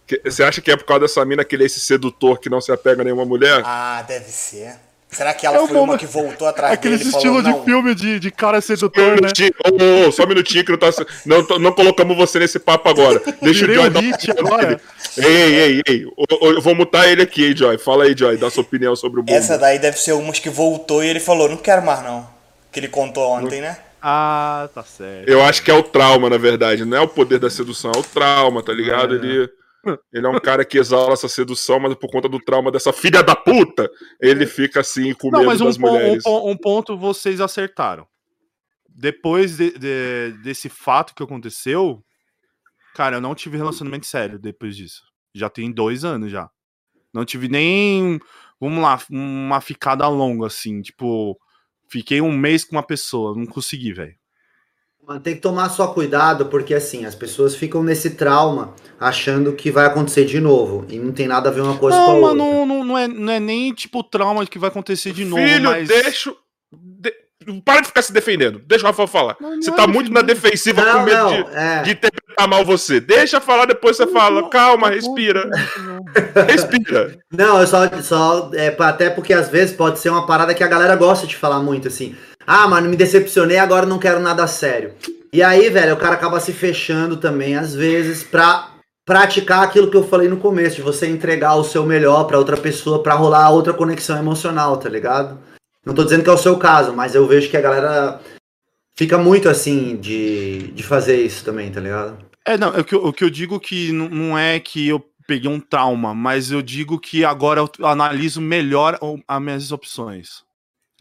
Que- Você acha que é por causa dessa mina que ele é esse sedutor que não se apega a nenhuma mulher? Ah, deve ser. Será que ela É o foi uma que voltou atrás Aquele dele e estilo falou, de não, filme de, de cara sedutor, né? Ô, ô, só um minutinho que não, tá, não, não colocamos você nesse papo agora. Deixa Virei o Joy o dar hit agora. Ei, ei, ei. Eu vou mutar ele aqui, hein, Joy. Fala aí, Joy, dá sua opinião sobre o Bumbo. Essa daí deve ser umas que voltou e ele falou, não quero mais não. Que ele contou ontem, né? Ah, tá certo. Eu acho que é o trauma, na verdade. Não é o poder da sedução, é o trauma, tá ligado? É. Ele, ele é um cara que exala essa sedução, mas por conta do trauma dessa filha da puta, ele fica assim com Não, medo mas um, das pon- um mulheres. pon- um ponto vocês acertaram. Depois de- de- desse fato que aconteceu, cara, eu não tive relacionamento sério depois disso. Já tem dois anos já. Não tive nem, vamos lá, uma ficada longa, assim. Tipo, fiquei um mês com uma pessoa, não consegui, velho. Tem que tomar só cuidado, porque assim, as pessoas ficam nesse trauma achando que vai acontecer de novo. E não tem nada a ver uma coisa com a Não, outra. mas não, não, não, é, não é nem tipo o trauma que vai acontecer de novo, Filho, mas... deixa. de- Para de ficar se defendendo. Deixa o Rafael falar. Não, não você é tá muito na defensiva com Não, medo não, de, é. de interpretar mal você. Deixa falar, depois você fala. Calma, respira. Respira. Não, eu só, só é, até porque às vezes pode ser uma parada que a galera gosta de falar muito, assim. Ah, mano, me decepcionei, agora não quero nada sério. E aí, velho, o cara acaba se fechando também, às vezes, pra praticar aquilo que eu falei no começo, de você entregar o seu melhor pra outra pessoa, pra rolar outra conexão emocional, tá ligado? Não tô dizendo que é o seu caso, mas eu vejo que a galera fica muito assim de, de fazer isso também, tá ligado? É, não, o que, eu- o que eu digo que não, é que eu peguei um trauma, mas eu digo que agora eu analiso melhor as minhas opções.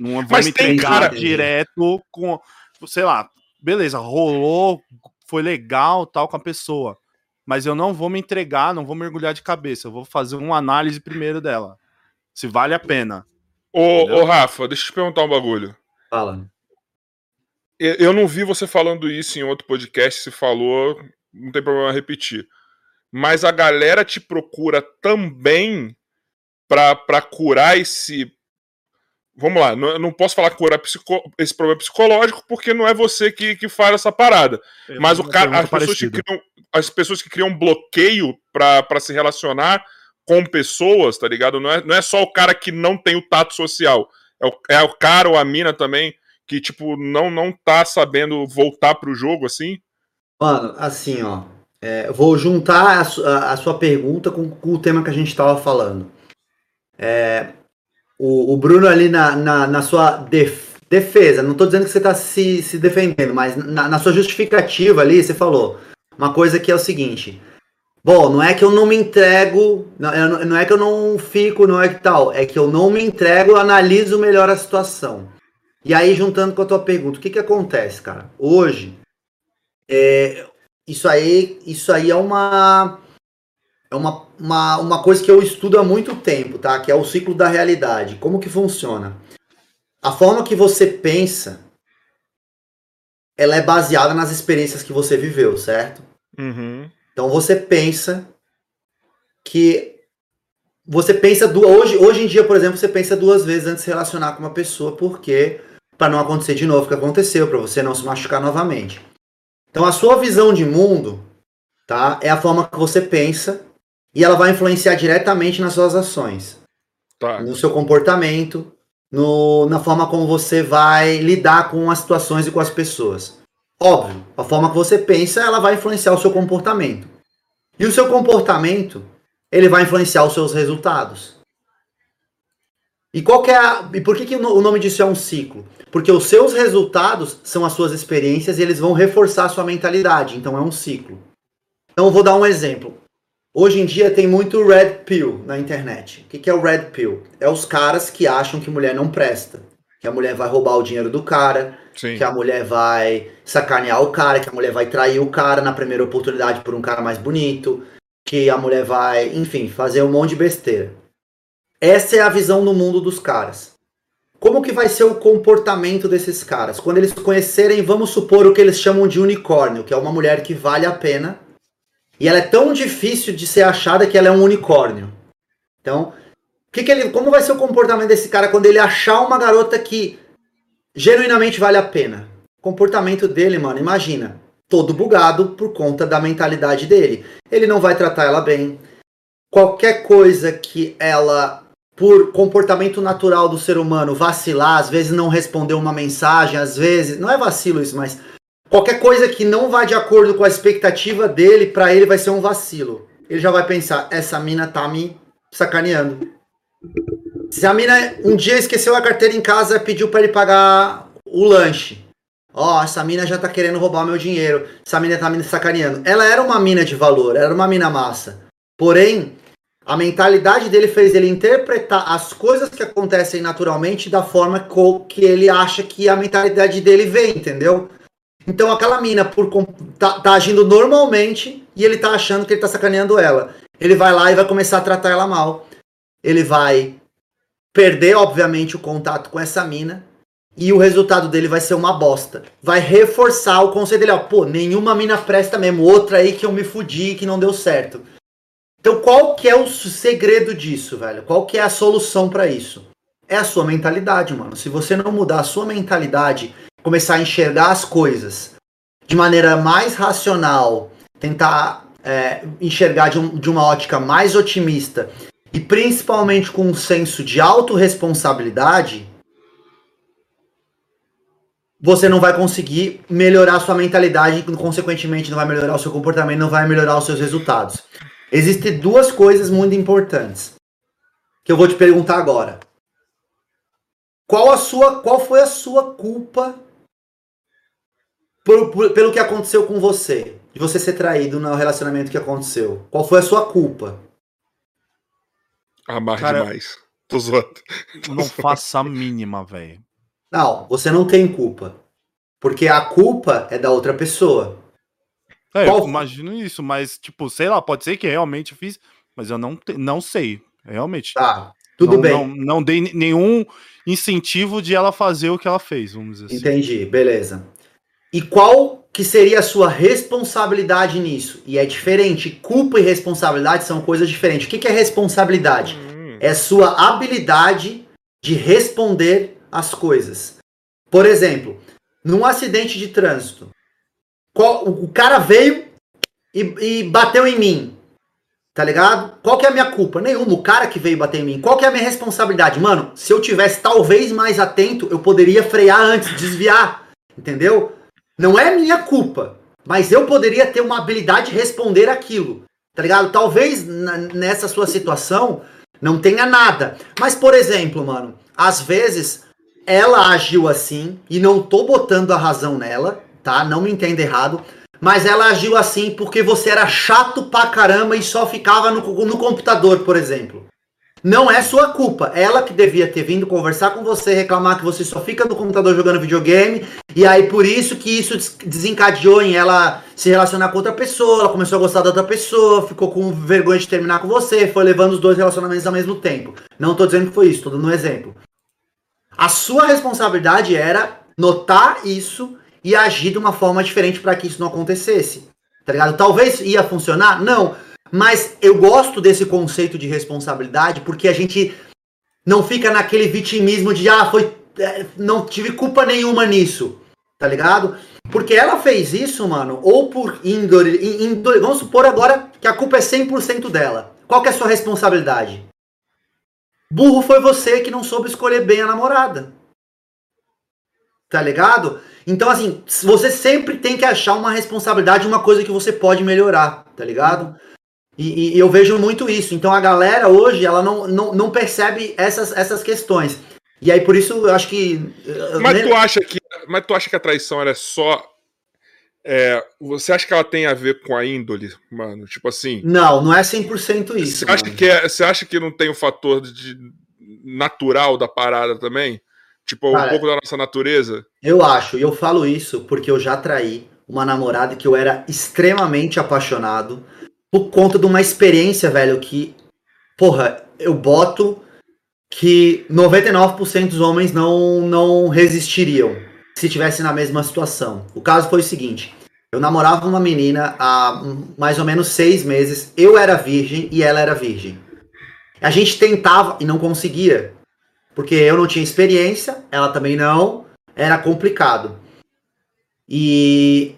Não vou Mas me tem entregar cara- direto com, sei lá, beleza, rolou, foi legal tal com a pessoa, mas eu não vou me entregar, não vou mergulhar de cabeça, eu vou fazer uma análise primeiro dela, se vale a pena. Ô, ô, Rafa, deixa eu te perguntar um bagulho. Fala. Eu eu não vi você falando isso em outro podcast, se falou, não tem problema repetir. Mas a galera te procura também pra, pra curar esse. Vamos lá, não, eu não posso falar curar psico- esse problema psicológico, porque não é você que, que faz essa parada. Mas o Uma cara, as pessoas, que criam, as pessoas que criam bloqueio pra pra se relacionar com pessoas, tá ligado? Não é, não é só o cara que não tem o tato social. É o, é o cara ou a mina também que, tipo, não, não tá sabendo voltar pro jogo, assim. Mano, assim, ó. é, vou juntar a, a- a sua pergunta com, com o tema que a gente tava falando. É, o, o Bruno ali na, na, na sua def- defesa, não tô dizendo que você tá se, se defendendo, mas na, na sua justificativa ali, você falou uma coisa que é o seguinte. Bom, não é que eu não me entrego, não- não é que eu não fico, não é que tal, é que eu não me entrego, eu analiso melhor a situação. E aí, juntando com a tua pergunta, o que que acontece, cara? Hoje, é, isso aí, isso aí é uma é uma, uma, uma coisa que eu estudo há muito tempo, tá? Que é o ciclo da realidade. Como que funciona? A forma que você pensa, ela é baseada nas experiências que você viveu, certo? Então você pensa que você pensa du- hoje, hoje em dia, por exemplo, você pensa duas vezes antes de se relacionar com uma pessoa, porque para não acontecer de novo o que aconteceu, para você não se machucar novamente. Então a sua visão de mundo, tá, é a forma que você pensa e ela vai influenciar diretamente nas suas ações, Tá. no seu comportamento, no, na forma como você vai lidar com as situações e com as pessoas. Óbvio, a forma que você pensa, ela vai influenciar o seu comportamento. E o seu comportamento, ele vai influenciar os seus resultados. E qual é e por que, que o nome disso é um ciclo? Porque os seus resultados são as suas experiências e eles vão reforçar a sua mentalidade. Então é um ciclo. Então eu vou dar um exemplo. Hoje em dia tem muito red pill na internet. O que, que é o red pill? É os caras que acham que mulher não presta. Que a mulher vai roubar o dinheiro do cara, Sim. que a mulher vai sacanear o cara, que a mulher vai trair o cara na primeira oportunidade por um cara mais bonito, que a mulher vai, enfim, fazer um monte de besteira. Essa é a visão no mundo dos caras. Como que vai ser o comportamento desses caras? Quando eles conhecerem, vamos supor, o que eles chamam de unicórnio, que é uma mulher que vale a pena. E ela é tão difícil de ser achada que ela é um unicórnio. Então, que que ele, como vai ser o comportamento desse cara quando ele achar uma garota que genuinamente vale a pena? O comportamento dele, mano, imagina. Todo bugado por conta da mentalidade dele. Ele não vai tratar ela bem. Qualquer coisa que ela por comportamento natural do ser humano, vacilar, às vezes não responder uma mensagem, às vezes, não é vacilo isso, mas qualquer coisa que não vá de acordo com a expectativa dele, para ele vai ser um vacilo. Ele já vai pensar, essa mina tá me sacaneando. Se a mina um dia esqueceu a carteira em casa, pediu para ele pagar o lanche. Ó, oh, essa mina já tá querendo roubar meu dinheiro. Essa mina tá me sacaneando. Ela era uma mina de valor, era uma mina massa. Porém, a mentalidade dele fez ele interpretar as coisas que acontecem naturalmente da forma que ele acha que a mentalidade dele vem, entendeu? Então aquela mina por tá, tá, agindo normalmente e ele tá achando que ele tá sacaneando ela. Ele vai lá e vai começar a tratar ela mal. Ele vai perder, obviamente, o contato com essa mina. E o resultado dele vai ser uma bosta. Vai reforçar o conceito dele, ó, pô, nenhuma mina presta mesmo, outra aí que eu me fudi que não deu certo. Então, qual que é o segredo disso, velho? Qual que é a solução para isso? É a sua mentalidade, mano. Se você não mudar a sua mentalidade, começar a enxergar as coisas de maneira mais racional, tentar é, enxergar de, um, de uma ótica mais otimista e principalmente com um senso de autorresponsabilidade, você não vai conseguir melhorar a sua mentalidade e, consequentemente, não vai melhorar o seu comportamento, não vai melhorar os seus resultados. Existem duas coisas muito importantes que eu vou te perguntar agora. Qual a sua, qual foi a sua culpa por, por, pelo que aconteceu com você? De você ser traído no relacionamento que aconteceu? Qual foi a sua culpa? Amar Cara, demais. Tô zoando. Não faça a mínima, velho. Não, você não tem culpa. Porque a culpa é da outra pessoa. É, Qual... eu imagino isso, mas, tipo, sei lá, pode ser que realmente fiz, mas eu não, não sei. Realmente. Tá, tudo não, bem. Não, não dei nenhum incentivo de ela fazer o que ela fez, vamos dizer assim. Entendi, beleza. E qual que seria a sua responsabilidade nisso? E é diferente. Culpa e responsabilidade são coisas diferentes. O que, que é responsabilidade? Hum. É sua habilidade de responder as coisas. Por exemplo, num acidente de trânsito, qual, o cara veio e, e, bateu em mim. Tá ligado? Qual que é a minha culpa? Nenhuma. O cara que veio bater em mim. Qual que é a minha responsabilidade? Mano, se eu tivesse talvez mais atento, eu poderia frear antes, desviar. Entendeu? Não é minha culpa. Mas eu poderia ter uma habilidade de responder aquilo. Tá ligado? Talvez nessa sua situação não tenha nada. Mas, por exemplo, mano, às vezes ela agiu assim e não tô botando a razão nela tá? Não me entenda errado. Mas ela agiu assim porque você era chato pra caramba e só ficava no, no computador, por exemplo. Não é sua culpa. Ela que devia ter vindo conversar com você, reclamar que você só fica no computador jogando videogame. E aí por isso que isso desencadeou em ela se relacionar com outra pessoa. Ela começou a gostar da outra pessoa, ficou com vergonha de terminar com você, foi levando os dois relacionamentos ao mesmo tempo. Não tô dizendo que foi isso, tô dando um exemplo. A sua responsabilidade era notar isso e agir de uma forma diferente para que isso não acontecesse. Tá ligado? Talvez ia funcionar? Não. Mas eu gosto desse conceito de responsabilidade porque a gente não fica naquele vitimismo de ah, foi. É, não tive culpa nenhuma nisso. Tá ligado? Porque ela fez isso, mano, ou por índole, índole. Vamos supor agora que a culpa é 100% dela. Qual que é a sua responsabilidade? Burro foi você que não soube escolher bem a namorada. Tá ligado? Então, assim, você sempre tem que achar uma responsabilidade, uma coisa que você pode melhorar, tá ligado? E, e, eu vejo muito isso. Então a galera hoje, ela não, não, não percebe essas, essas questões. E aí, por isso, eu acho que. Mas tu acha que. Mas tu acha que a traição era só É, você acha que ela tem a ver com a índole, mano? Tipo assim. Não, não é 100% isso. Você acha, que é, você acha que não tem o fator de, natural da parada também? Tipo, Cara, um pouco da nossa natureza? Eu acho, e eu falo isso porque eu já traí uma namorada que eu era extremamente apaixonado por conta de uma experiência, velho, que, porra, eu boto que 99% dos homens não, não resistiriam se tivesse na mesma situação. O caso foi o seguinte: eu namorava uma menina há mais ou menos seis meses, eu era virgem e ela era virgem. A gente tentava e não conseguia, porque eu não tinha experiência, ela também não, era complicado. E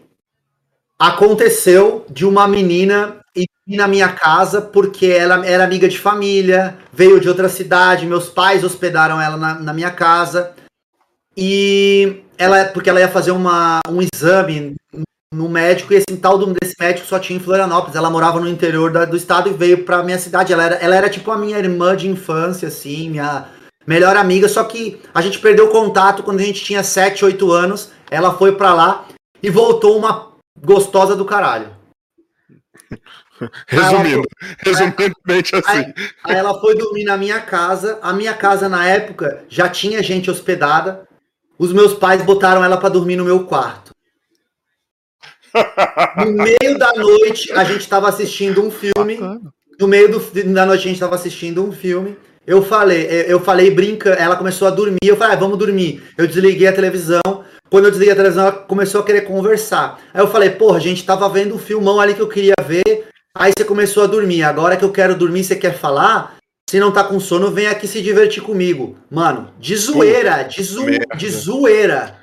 aconteceu de uma menina ir na minha casa porque ela era amiga de família, veio de outra cidade, meus pais hospedaram ela na, na minha casa. E ela, porque ela ia fazer uma, um exame no médico, e esse tal desse médico só tinha em Florianópolis. Ela morava no interior da, do estado e veio pra minha cidade. Ela era, ela era tipo a minha irmã de infância, assim, minha melhor amiga. Só que a gente perdeu contato quando a gente tinha 7, 8 anos. Ela foi pra lá e voltou uma gostosa do caralho. Resumindo, resumidamente assim. Aí, aí, ela foi dormir na minha casa. A minha casa, na época, já tinha gente hospedada. Os meus pais botaram ela para dormir no meu quarto. No meio da noite, a gente estava assistindo um filme. No meio do, da noite, a gente estava assistindo um filme. Eu falei, eu falei brinca, ela começou a dormir. Eu falei, ah, vamos dormir. Eu desliguei a televisão. Quando eu desliguei a televisão, ela começou a querer conversar. Aí eu falei, porra, a gente tava vendo um filmão ali que eu queria ver. Aí você começou a dormir. Agora que eu quero dormir, você quer falar? Se não tá com sono, vem aqui se divertir comigo. Mano, de zoeira, de, zo de zoeira.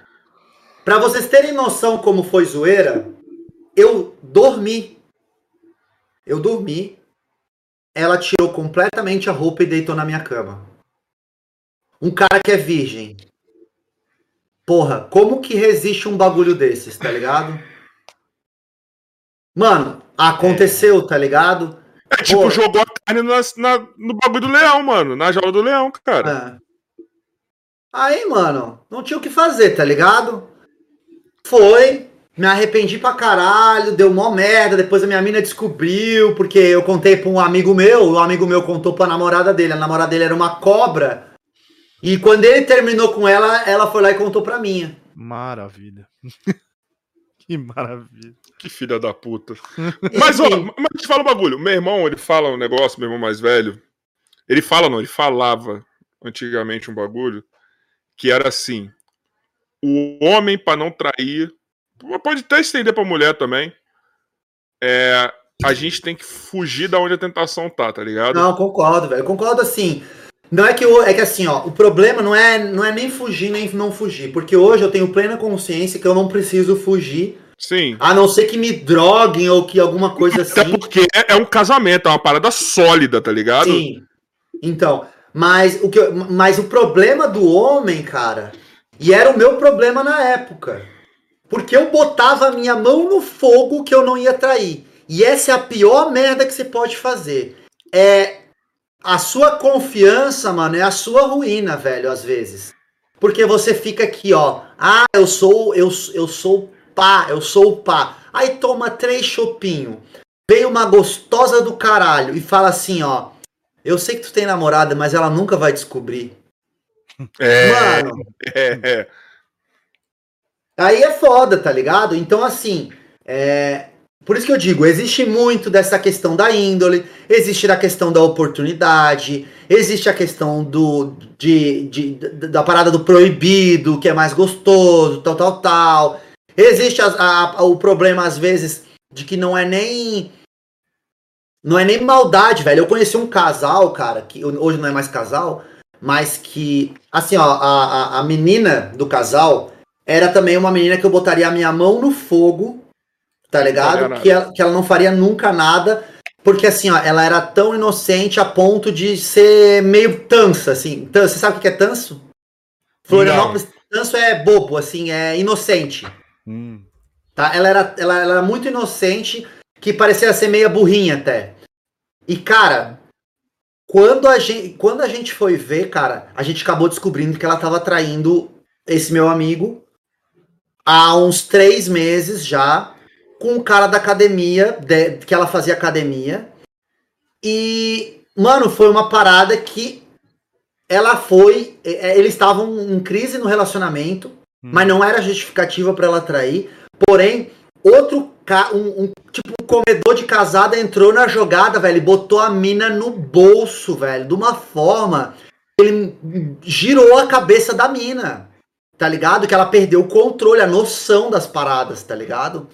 Pra vocês terem noção como foi zoeira, eu dormi. Eu dormi. Ela tirou completamente a roupa e deitou na minha cama. Um cara que é virgem. Porra, como que resiste um bagulho desses, tá ligado? Mano, aconteceu, tá ligado? É tipo, Pô. jogou a carne na, na, no bagulho do leão, mano. Na jaula do leão, cara. É. Aí, mano, não tinha o que fazer, tá ligado? Foi. Me arrependi pra caralho, deu mó merda. Depois a minha mina descobriu, porque eu contei pra um amigo meu, o amigo meu contou pra namorada dele. A namorada dele era uma cobra. E quando ele terminou com ela, ela foi lá e contou pra minha. Maravilha. que maravilha. Que filha da puta. mas, ó, mas te fala um bagulho. Meu irmão, ele fala um negócio, meu irmão mais velho. Ele fala, não, ele falava antigamente um bagulho que era assim: o homem, para não trair, pode até estender pra mulher também. É, a gente tem que fugir da onde a tentação tá, tá ligado? Não, concordo, velho. Concordo assim. Não é que eu, é que assim, ó, o problema não é não é nem fugir nem não fugir, porque hoje eu tenho plena consciência que eu não preciso fugir Sim. A não ser que me droguem ou que alguma coisa assim. Até porque é um casamento, é uma parada sólida, tá ligado? Sim. Então, mas o, que eu, mas o problema do homem, cara, e era o meu problema na época. Porque eu botava a minha mão no fogo que eu não ia trair. E essa é a pior merda que você pode fazer. É a sua confiança, mano, é a sua ruína, velho, às vezes. Porque você fica aqui, ó. Ah, eu sou eu, eu sou pá, eu sou o pá. Aí toma três chopinho. Vem uma gostosa do caralho e fala assim, ó. Eu sei que tu tem namorada, mas ela nunca vai descobrir. É, Mano. É. Aí é foda, tá ligado? Então, assim, é, por isso que eu digo, existe muito dessa questão da índole, existe a questão da oportunidade, existe a questão do de, de, da parada do proibido, que é mais gostoso, tal, tal, tal. Existe a, a, o problema, às vezes, de que não é nem. Não é nem maldade, velho. Eu conheci um casal, cara, que hoje não é mais casal, mas que. Assim, ó, a, a menina do casal era também uma menina que eu botaria a minha mão no fogo, tá ligado? Que ela, que ela não faria nunca nada. Porque assim, ó, ela era tão inocente a ponto de ser meio tansa, assim. Você sabe o que é tanso? Florianópolis, tanso é bobo, assim, é inocente. Hum. Tá? Ela, era, ela, ela era muito inocente, que parecia ser meia burrinha até. E, cara, quando a gente, quando a gente foi ver, cara, a gente acabou descobrindo que ela tava traindo esse meu amigo. há uns três meses já com um cara da academia, de- que ela fazia academia. E, mano, foi uma parada que ela foi. é, é, Eles estavam em crise no relacionamento, mas não era justificativa pra ela trair. Porém, outro um, um- tipo um comedor de casada entrou na jogada, velho, e botou a mina no bolso, velho, de uma forma. Ele girou a cabeça da mina, tá ligado? Que ela perdeu o controle, a noção das paradas, tá ligado?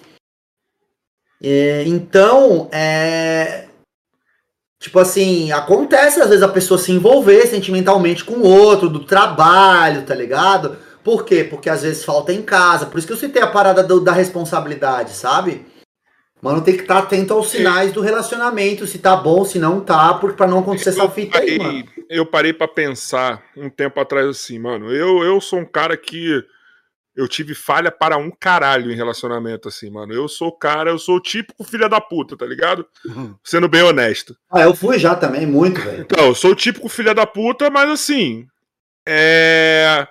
É, então, é. Tipo assim, acontece às vezes a pessoa se envolver sentimentalmente com o outro, do trabalho, tá ligado? Por quê? Porque às vezes falta em casa. Por isso que eu citei a parada do- da responsabilidade, sabe? Mano, tem que estar atento aos sinais do relacionamento, se tá bom, se não tá, porque pra não acontecer essa eu fita aí, parei, mano. eu parei para pensar um tempo atrás assim, mano. Eu, eu sou um cara que eu tive falha para um caralho em relacionamento, assim, mano. Eu sou o cara, eu sou o típico filha da puta, tá ligado? Sendo bem honesto. Ah, eu fui já também, muito, velho. Então, eu sou o típico filha da puta, mas assim. É.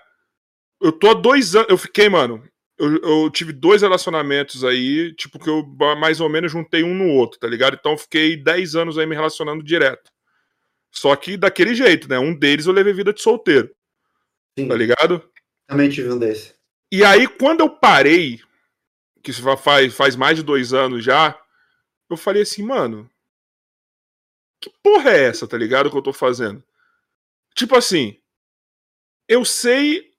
Eu tô há dois anos. Eu fiquei, mano. Eu, eu tive dois relacionamentos aí, tipo, que eu mais ou menos juntei um no outro, tá ligado? Então eu fiquei 10 anos aí me relacionando direto. Só que daquele jeito, né? Um deles eu levei vida de solteiro, Sim, tá ligado? também tive um desse. E aí, quando eu parei, que isso fa- faz, faz mais de dois anos já, eu falei assim, mano, que porra é essa, tá ligado? Que eu tô fazendo? Tipo assim, eu sei,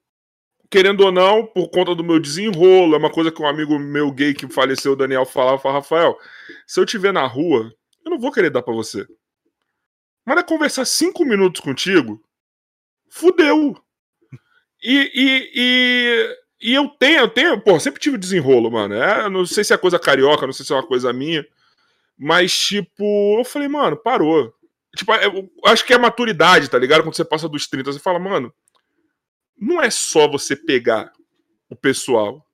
querendo ou não, por conta do meu desenrolo, é uma coisa que um amigo meu gay que faleceu, o Daniel, falava, falava, Rafael, se eu tiver na rua, eu não vou querer dar pra você. Mas é conversar cinco minutos contigo, fudeu. E, e, e, e eu tenho, eu tenho, pô, sempre tive desenrolo, mano. É, não sei se é coisa carioca, não sei se é uma coisa minha. Mas, tipo, eu falei, mano, parou. Tipo, eu acho que é maturidade, tá ligado? Quando você passa dos 30, você fala, mano, não é só você pegar o pessoal.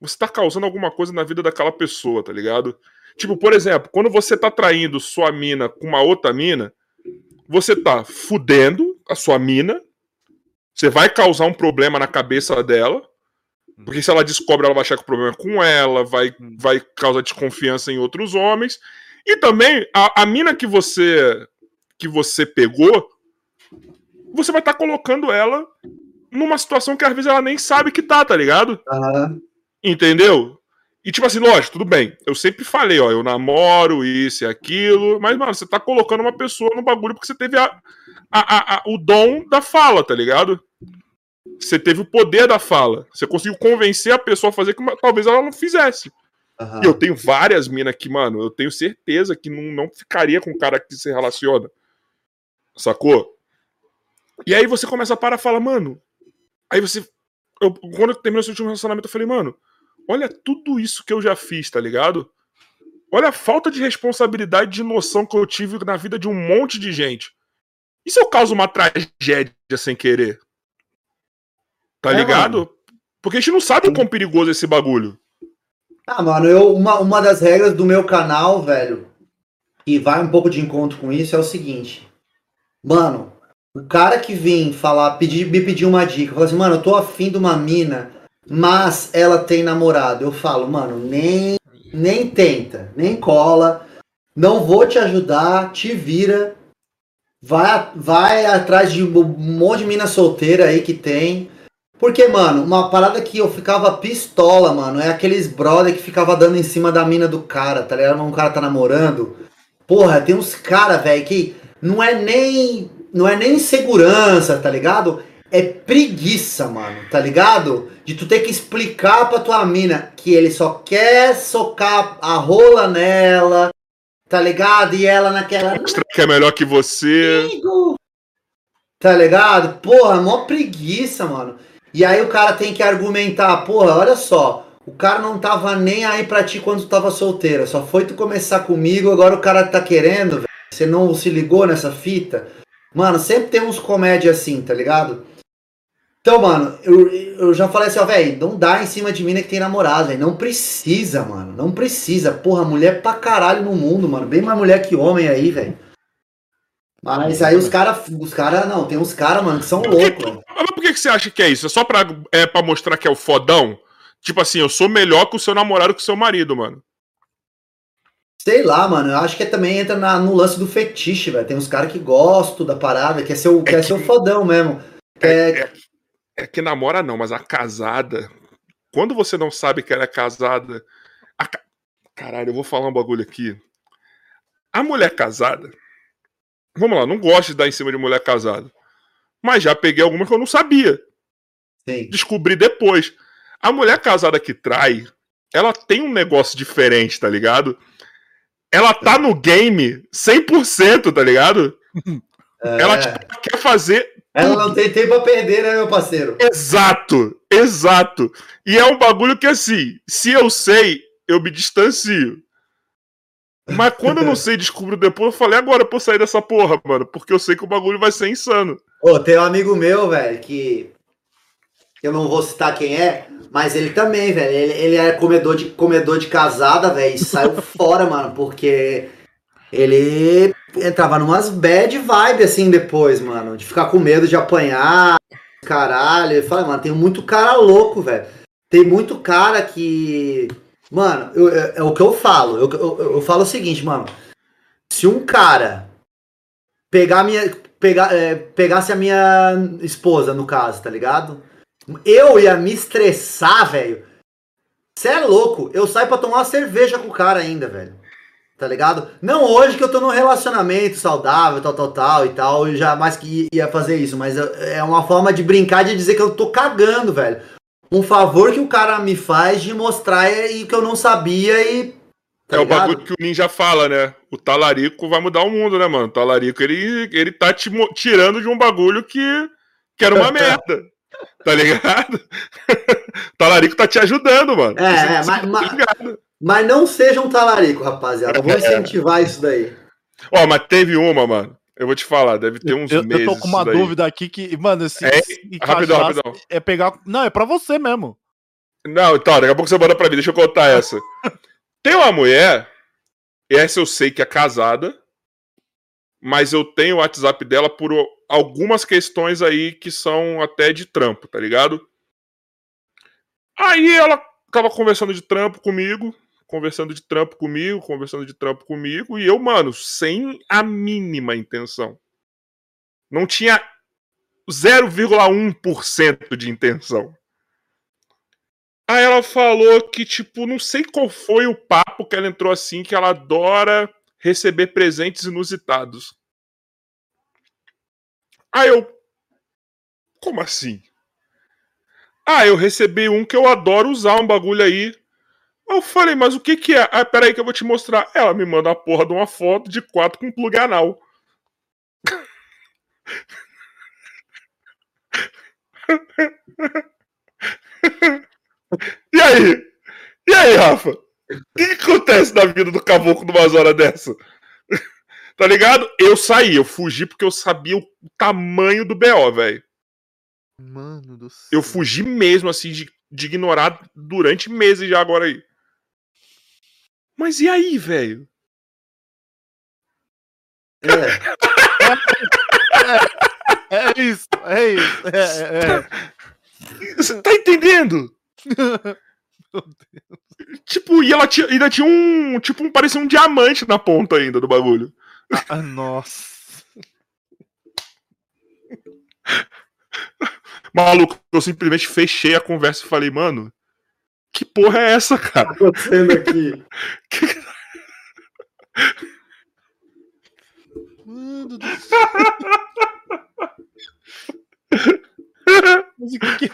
Você tá causando alguma coisa na vida daquela pessoa, tá ligado? Tipo, por exemplo, quando você tá traindo sua mina com uma outra mina, você tá fudendo a sua mina, você vai causar um problema na cabeça dela, porque se ela descobre, ela vai achar que o problema é com ela, vai, vai causar desconfiança em outros homens. E também, a, a mina que você que você pegou, você vai estar colocando ela numa situação que às vezes ela nem sabe que tá, tá ligado? Aham. Entendeu? E tipo assim, lógico, tudo bem. Eu sempre falei, ó, eu namoro isso e aquilo, mas, mano, você tá colocando uma pessoa no bagulho porque você teve a, a- a- a- o dom da fala, tá ligado? Você teve o poder da fala. Você conseguiu convencer a pessoa a fazer que talvez ela não fizesse. aham. E eu tenho várias minas que, mano, eu tenho certeza que não, não ficaria com o cara que se relaciona. Sacou? E aí você começa a parar e fala, mano. Aí você. Eu, quando eu terminei esse último relacionamento, eu falei, mano, olha tudo isso que eu já fiz, tá ligado? Olha a falta de responsabilidade de noção que eu tive na vida de um monte de gente. E se eu causo uma tragédia sem querer? Tá É, ligado? Porque a gente não sabe o quão perigoso é esse bagulho. Ah, mano, eu, uma, uma das regras do meu canal, velho, que vai um pouco de encontro com isso, é o seguinte. Mano, o cara que vem falar, pedir, me pedir uma dica, falar assim, mano, eu tô afim de uma mina, mas ela tem namorado. Eu falo, mano, nem, nem tenta, nem cola, não vou te ajudar, te vira, vai, vai atrás de um monte de mina solteira aí que tem. Porque, mano, uma parada que eu ficava pistola, mano, é aqueles brother que ficava dando em cima da mina do cara, tá ligado? Um cara tá namorando. Porra, tem uns cara, velho, que não é nem. Não é nem insegurança, tá ligado? É preguiça, mano, tá ligado? De tu ter que explicar pra tua mina que ele só quer socar a rola nela, tá ligado? E ela naquela. Mostrar que é melhor que você. Amigo. Tá ligado? Porra, mó preguiça, mano. E aí o cara tem que argumentar, porra, olha só, o cara não tava nem aí pra ti quando tu tava solteira, só foi tu começar comigo, agora o cara tá querendo, velho. Você não se ligou nessa fita? Mano, sempre tem uns comédia assim, tá ligado? Então, mano, eu, eu já falei assim, ó, velho, não dá em cima de mina que tem namorado, velho. Não precisa, mano. Não precisa. Porra, mulher pra caralho no mundo, mano. Bem mais mulher que homem aí, velho. Mas aí os caras, os cara, não, tem uns caras, mano, que são loucos, velho. Que, que você acha que é isso? É só pra, é pra mostrar que é o fodão? Tipo assim, eu sou melhor que o seu namorado que o seu marido, mano. Sei lá, mano. Eu acho que também entra na- no lance do fetiche, velho. Tem uns caras que gostam da parada, quer ser o, quer ser o fodão mesmo. É, É, é, é que namora não, mas a casada. Quando você não sabe que ela é casada. a ca- Caralho, eu vou falar um bagulho aqui. A mulher casada. Vamos lá, não gosto de dar em cima de mulher casada. Mas já peguei alguma que eu não sabia. sim. Descobri depois. A mulher casada que trai, ela tem um negócio diferente, tá ligado? Ela tá no game 100%, tá ligado? É. Ela tipo, quer fazer Ela não tem tempo a perder, né, meu parceiro? Exato, exato. E é um bagulho que assim, se eu sei, eu me distancio. Mas quando eu não sei, descubro depois, eu falei, agora eu posso sair dessa porra, mano, porque eu sei que o bagulho vai ser insano. Ô, tem um amigo meu, velho, que eu não vou citar quem é, mas ele também, velho. Ele, ele é comedor de, comedor de casada, velho, e saiu fora, mano, porque ele entrava numas bad vibe assim depois, mano, de ficar com medo de apanhar, caralho. Eu falei, mano, tem muito cara louco, velho. Tem muito cara que. Mano, eu- eu- é o que eu falo. Eu, eu, eu falo o seguinte, mano. Se um cara pegar minha. Pegar, é, pegasse a minha esposa, no caso, tá ligado? Eu ia me estressar, velho. Você é louco. Eu saio pra tomar uma cerveja com o cara ainda, velho. Tá ligado? Não hoje que eu tô num relacionamento saudável, tal, tal, tal e tal. Eu jamais que ia fazer isso. Mas é uma forma de brincar de dizer que eu tô cagando, velho. Um favor que o cara me faz de mostrar e que eu não sabia e. tá é o ligado? bagulho que o Ninja fala, né? O talarico vai mudar o mundo, né, mano? O talarico, ele, ele tá te tirando de um bagulho que, que era uma merda. Tá ligado? o talarico tá te ajudando, mano. É, Você- é, você mas- tá mas-. Mas não seja um talarico, rapaziada. Eu vou É. incentivar isso daí. Ó, mas teve uma, mano. Eu vou te falar, deve ter uns Eu, meses. eu tô com uma dúvida aqui que, mano, se, É, se Rapidão, rapidão. é pegar. Não, é pra você mesmo. Não, então, daqui a pouco você manda pra mim, deixa eu contar essa. Tem uma mulher, essa eu sei que é casada, mas eu tenho o WhatsApp dela por algumas questões aí que são até de trampo, tá ligado? Aí ela tava conversando de trampo comigo, conversando de trampo comigo, conversando de trampo comigo, e eu, mano, sem a mínima intenção. Não tinha 0,1% de intenção. Aí ela falou que, tipo, não sei qual foi o papo que ela entrou assim, que ela adora receber presentes inusitados. Aí eu. Como assim? Ah, eu recebi um que eu adoro usar, um bagulho aí. Eu falei, mas o que que é? Ah, peraí que eu vou te mostrar. Ela me manda a porra de uma foto de quatro com plug anal. E aí? E aí, Rafa? O que, acontece na vida do caboclo numa horas dessa? tá ligado? Eu saí, eu fugi porque eu sabia o tamanho do BO, velho. Mano do céu. Eu fugi mesmo, assim, de, de ignorar durante meses já agora aí. Mas e aí, velho? É. É isso, é isso. É, é, é. Você tá entendendo? Tipo, e ela tinha, ainda tinha um. Tipo, um, parecia um diamante na ponta ainda do bagulho. Ah, nossa. Maluco, eu simplesmente fechei a conversa e falei, mano, que porra é essa, cara? acontecendo aqui? Mano do céu. Mas o que que...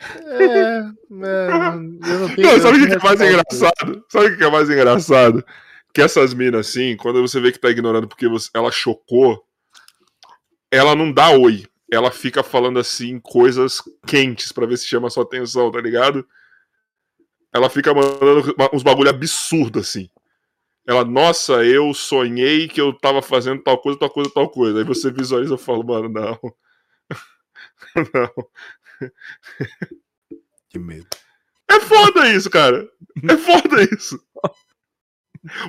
É, é, eu não tenho. Não, sabe o que, que é mais engraçado? Sabe o que é mais engraçado? Que essas minas, assim, quando você vê que tá ignorando porque você- ela chocou, ela não dá oi. Ela fica falando, assim, coisas quentes pra ver se chama sua atenção, tá ligado? Ela fica mandando uns bagulho absurdo, assim. Ela, nossa, eu sonhei que eu tava fazendo tal coisa, tal coisa, tal coisa. Aí você visualiza e fala, mano, não. não. Que medo. É foda isso, cara. É foda isso.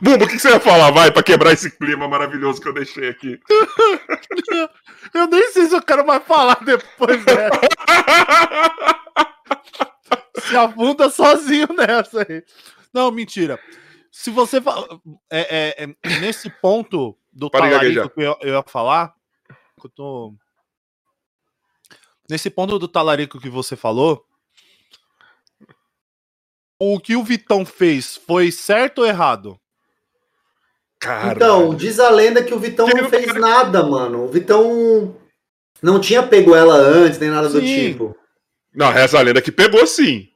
Bumba, o que você ia falar? Vai, pra quebrar esse clima maravilhoso que eu deixei aqui. Eu nem sei se eu quero mais falar depois dessa. se afunda sozinho nessa aí. Não, mentira. Se você é, é, é, nesse ponto do Para talarico que eu, eu ia falar, que eu tô... nesse ponto do talarico que você falou, o que o Vitão fez foi certo ou errado? Cara. Então, diz a lenda que o Vitão Que não fez nada, mano. O Vitão não tinha pego ela antes, nem nada do Sim. tipo. Não, reza a lenda que pegou sim.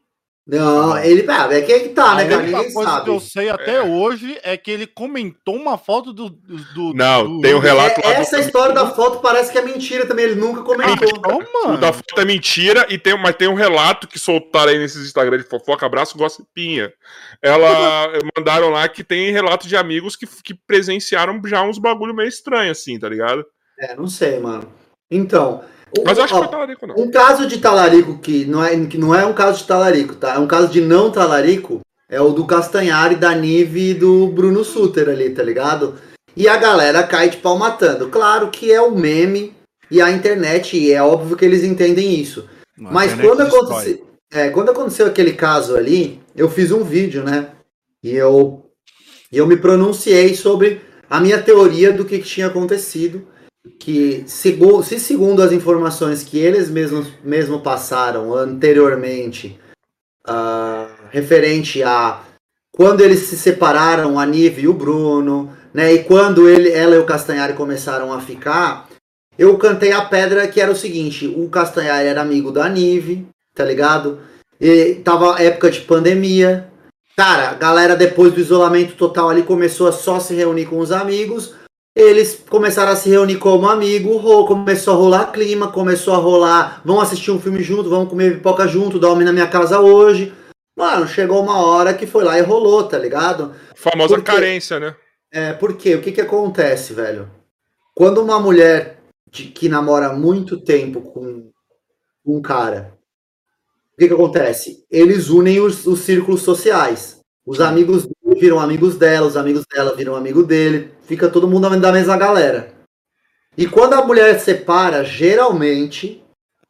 Não, ele. Ah, é que é que tá, né, a cara? Ninguém coisa sabe. que eu sei até hoje é que ele comentou uma foto do. do, Não, do- tem o relato lá É, do- essa história da foto parece que é mentira também. Ele nunca comentou. Então, O mano. da foto é mentira, e tem, mas tem um relato que soltaram aí nesses Instagram de fofoca, abraço, gossipinha. Ela mandaram lá que tem relato de amigos que, que presenciaram já uns bagulho meio estranho, assim, tá ligado? É, não sei, mano. Então. Mas eu acho que ó, foi talarico, não. Um caso de talarico que não é, que não é um caso de talarico, tá? É um caso de não talarico. É o do Castanhari, da Nive e do Bruno Suter ali, tá ligado? E a galera cai de pau matando. Claro que é o meme e a internet, e é óbvio que eles entendem isso. Mas quando aconteceu, é, quando aconteceu aquele caso ali, eu fiz um vídeo, né? E eu, e eu me pronunciei sobre a minha teoria do que, que tinha acontecido. Que, segu- se segundo as informações que eles mesmos mesmo passaram anteriormente, ah, referente a quando eles se separaram, a Nive e o Bruno, né? E quando ele, ela e o Castanhari começaram a ficar, eu cantei a pedra que era o seguinte: o Castanhari era amigo da Nive, tá ligado? E tava época de pandemia. Cara, a galera depois do isolamento total ali começou a só se reunir com os amigos. Eles começaram a se reunir como amigo, começou a rolar clima, começou a rolar, vamos assistir um filme junto, vamos comer pipoca junto, dorme na minha casa hoje. Mano, chegou uma hora que foi lá e rolou, tá ligado? Famosa Por quê? carência, né? É, porque o que que acontece, velho? Quando uma mulher de- que namora muito tempo com um cara, o que que acontece? Eles unem os, os círculos sociais. Os amigos dele viram amigos dela, os amigos dela viram amigo dele, fica todo mundo da mesma galera. E quando a mulher separa, geralmente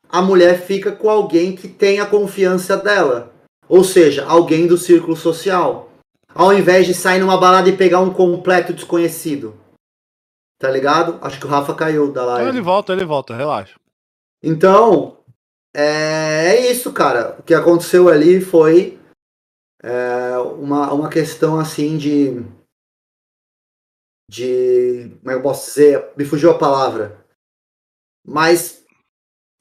a mulher fica com alguém que tem a confiança dela. Ou seja, alguém do círculo social ao invés de sair numa balada e pegar um completo desconhecido. Tá ligado? Acho que o Rafa caiu da Então live. ele volta, ele volta, relaxa. Então, é, é isso, cara. O que aconteceu ali foi é, uma, uma questão assim de. De. Como é que eu posso dizer? Me fugiu a palavra. Mas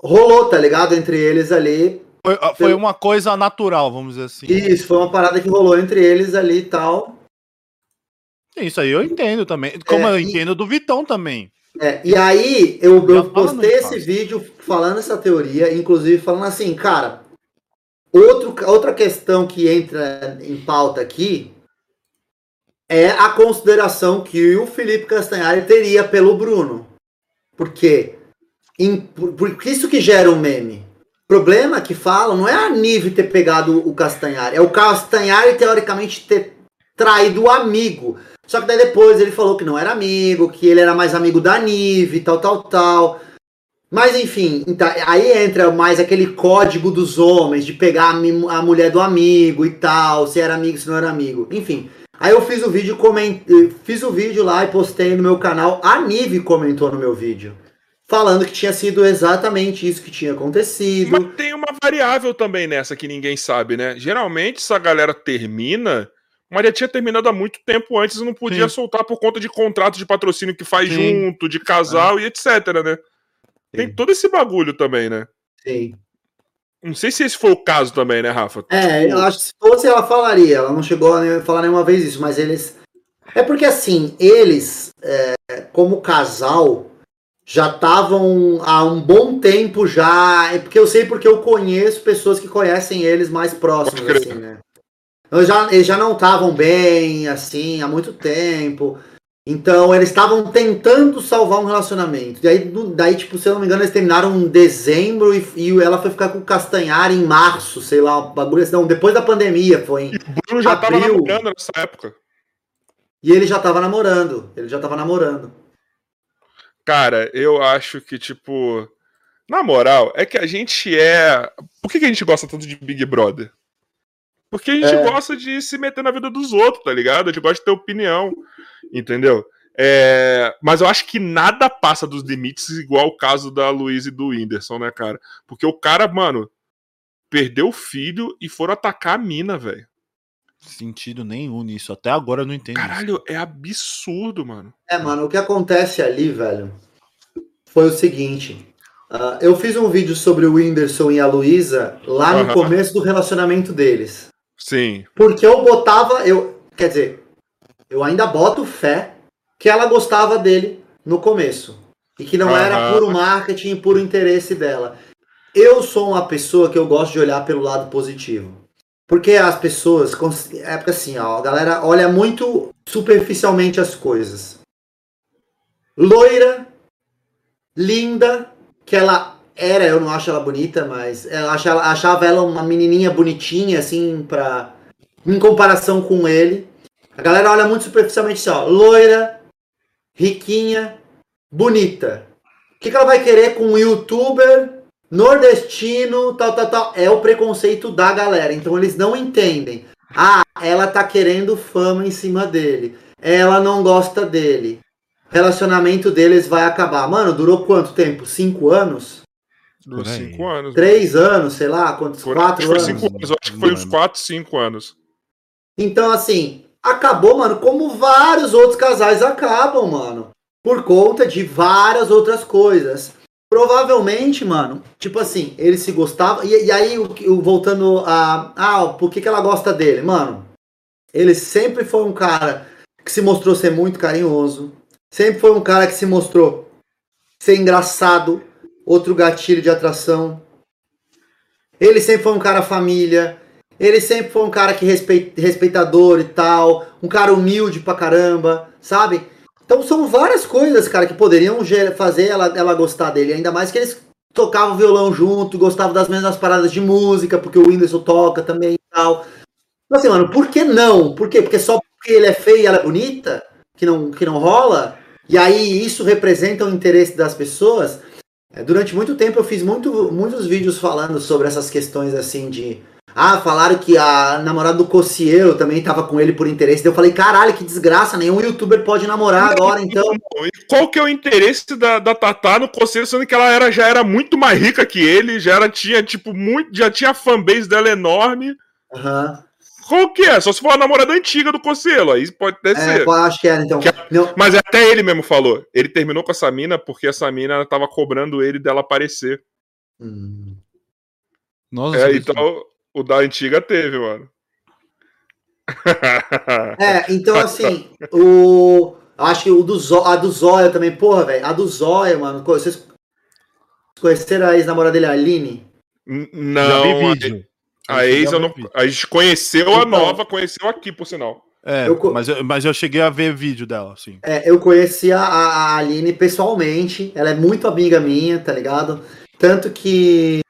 rolou, tá ligado? Entre eles ali. Foi, ah, foi uma coisa natural, vamos dizer assim. Isso, foi uma parada que rolou entre eles ali e tal. Isso aí eu entendo também. Como É, eu e- entendo do Vitão também. É, e aí eu, eu postei esse vídeo falando essa teoria, inclusive falando assim, cara, outro, outra questão que entra em pauta aqui é a consideração que o Felipe Castanhari teria pelo Bruno. Porque em, por, por isso que gera um meme. O problema que falam não é a Nive ter pegado o Castanhari, é o Castanhari teoricamente ter traído o amigo. Só que daí depois ele falou que não era amigo, que ele era mais amigo da Nive, tal, tal, tal. Mas enfim, então, aí entra mais aquele código dos homens de pegar a, a mulher do amigo e tal, se era amigo, se não era amigo. Enfim. Aí eu fiz o vídeo, coment... fiz o vídeo lá e postei no meu canal. A Nive comentou no meu vídeo. Falando que tinha sido exatamente isso que tinha acontecido. Mas tem uma variável também nessa que ninguém sabe, né? Geralmente, essa galera termina, mas já tinha terminado há muito tempo antes e não podia Sim. soltar por conta de contrato de patrocínio que faz Sim. junto, de casal e etc, né? Tem todo esse bagulho também, né? Sim. Não sei se esse foi o caso também, né, Rafa? É, eu acho que se fosse ela falaria, ela não chegou a falar nenhuma vez isso, mas eles. É porque assim, eles, é, como casal, já estavam há um bom tempo já. É porque eu sei porque eu conheço pessoas que conhecem eles mais próximos, assim, né? Eu já, eles já não estavam bem, assim, há muito tempo. Então, eles estavam tentando salvar um relacionamento. E aí, do- daí, tipo, se eu não me engano, eles terminaram em dezembro e, e ela foi ficar com o Castanhar em março, sei lá, bagulho assim. Não, depois da pandemia foi. em- O Bruno já tava Abril. namorando nessa época. E ele já tava namorando. Ele já tava namorando. Cara, eu acho que, tipo. Na moral, é que a gente é. Por que, que a gente gosta tanto de Big Brother? Porque a gente é. gosta de se meter na vida dos outros, tá ligado? A gente gosta de ter opinião, entendeu? É, mas eu acho que nada passa dos limites igual o caso da Luiz e do Whindersson, né, cara? Porque o cara, mano, perdeu o filho e foram atacar a mina, velho. Sentido nenhum nisso. Até agora eu não entendo. Caralho, isso. é absurdo, mano. É, mano, o que acontece ali, velho, foi o seguinte. Uh, eu fiz um vídeo sobre o Whindersson e a Luísa lá no uhum. começo do relacionamento deles. Sim. Porque eu botava, eu, quer dizer, eu ainda boto fé que ela gostava dele no começo. E que não uhum. era puro marketing, puro interesse dela. Eu sou uma pessoa que eu gosto de olhar pelo lado positivo. Porque as pessoas, é porque assim, ó, a galera olha muito superficialmente as coisas. Loira, linda, que ela era, eu não acho ela bonita, mas eu achava, achava ela uma menininha bonitinha, assim, pra, em comparação com ele. A galera olha muito superficialmente assim, ó, loira, riquinha, bonita. O que, que ela vai querer com um youtuber nordestino, tal, tal, tal? É o preconceito da galera. Então eles não entendem. Ah, ela tá querendo fama em cima dele. Ela não gosta dele relacionamento deles vai acabar. Mano, durou quanto tempo? Cinco anos? Durou cinco anos. Três mano. anos, sei lá, quantos? Por, quatro anos? Cinco anos. Acho que foi uns quatro, cinco anos. Então, assim, acabou, mano, como vários outros casais acabam, mano. Por conta de várias outras coisas. Provavelmente, mano, tipo assim, ele se gostava. E, e aí, o, o, voltando a. Ah, por que, que ela gosta dele? Mano, ele sempre foi um cara que se mostrou ser muito carinhoso, Sempre foi um cara que se mostrou ser engraçado, outro gatilho de atração. Ele sempre foi um cara família. Ele sempre foi um cara que respeita, respeitador e tal, um cara humilde pra caramba, sabe? Então são várias coisas, cara, que poderiam fazer ela, ela gostar dele. Ainda mais que eles tocavam violão junto, gostavam das mesmas paradas de música, porque o Whindersson toca também e tal. Então assim, mano, por que não? Por quê? Porque só porque ele é feio e ela é bonita, que não, que não rola? E aí isso representa o interesse das pessoas. É, durante muito tempo eu fiz muito, muitos vídeos falando sobre essas questões assim de. Ah, falaram que a namorada do Cossielo também tava com ele por interesse. eu falei, caralho, que desgraça, nenhum youtuber pode namorar agora, então. Qual que é o interesse da, da Tatá no Cossielo, sendo que ela era, já era muito mais rica que ele, já era, tinha, tipo, muito. Já tinha a fanbase dela enorme. Aham. Uhum. Qual que é? Só se for a namorada antiga do Conselho, aí pode até é, ser. Eu acho que era, então. Que, mas até ele mesmo falou. Ele terminou com essa mina porque essa mina tava cobrando ele dela aparecer. Hum. Nossa, é, então o da antiga teve, mano. É, então assim, o. Acho que o do Zóio, a do Zóio também, porra, velho. A do Zóio, mano. Vocês conheceram a ex-namorada dele, a Aline? Não. Já vi vídeo. A ex, eu não, a gente conheceu então, a nova, conheceu aqui, por sinal. É, eu, mas, eu, mas eu cheguei a ver vídeo dela, sim. É, eu conheci a, a Aline pessoalmente, ela é muito amiga minha, tá ligado? Tanto que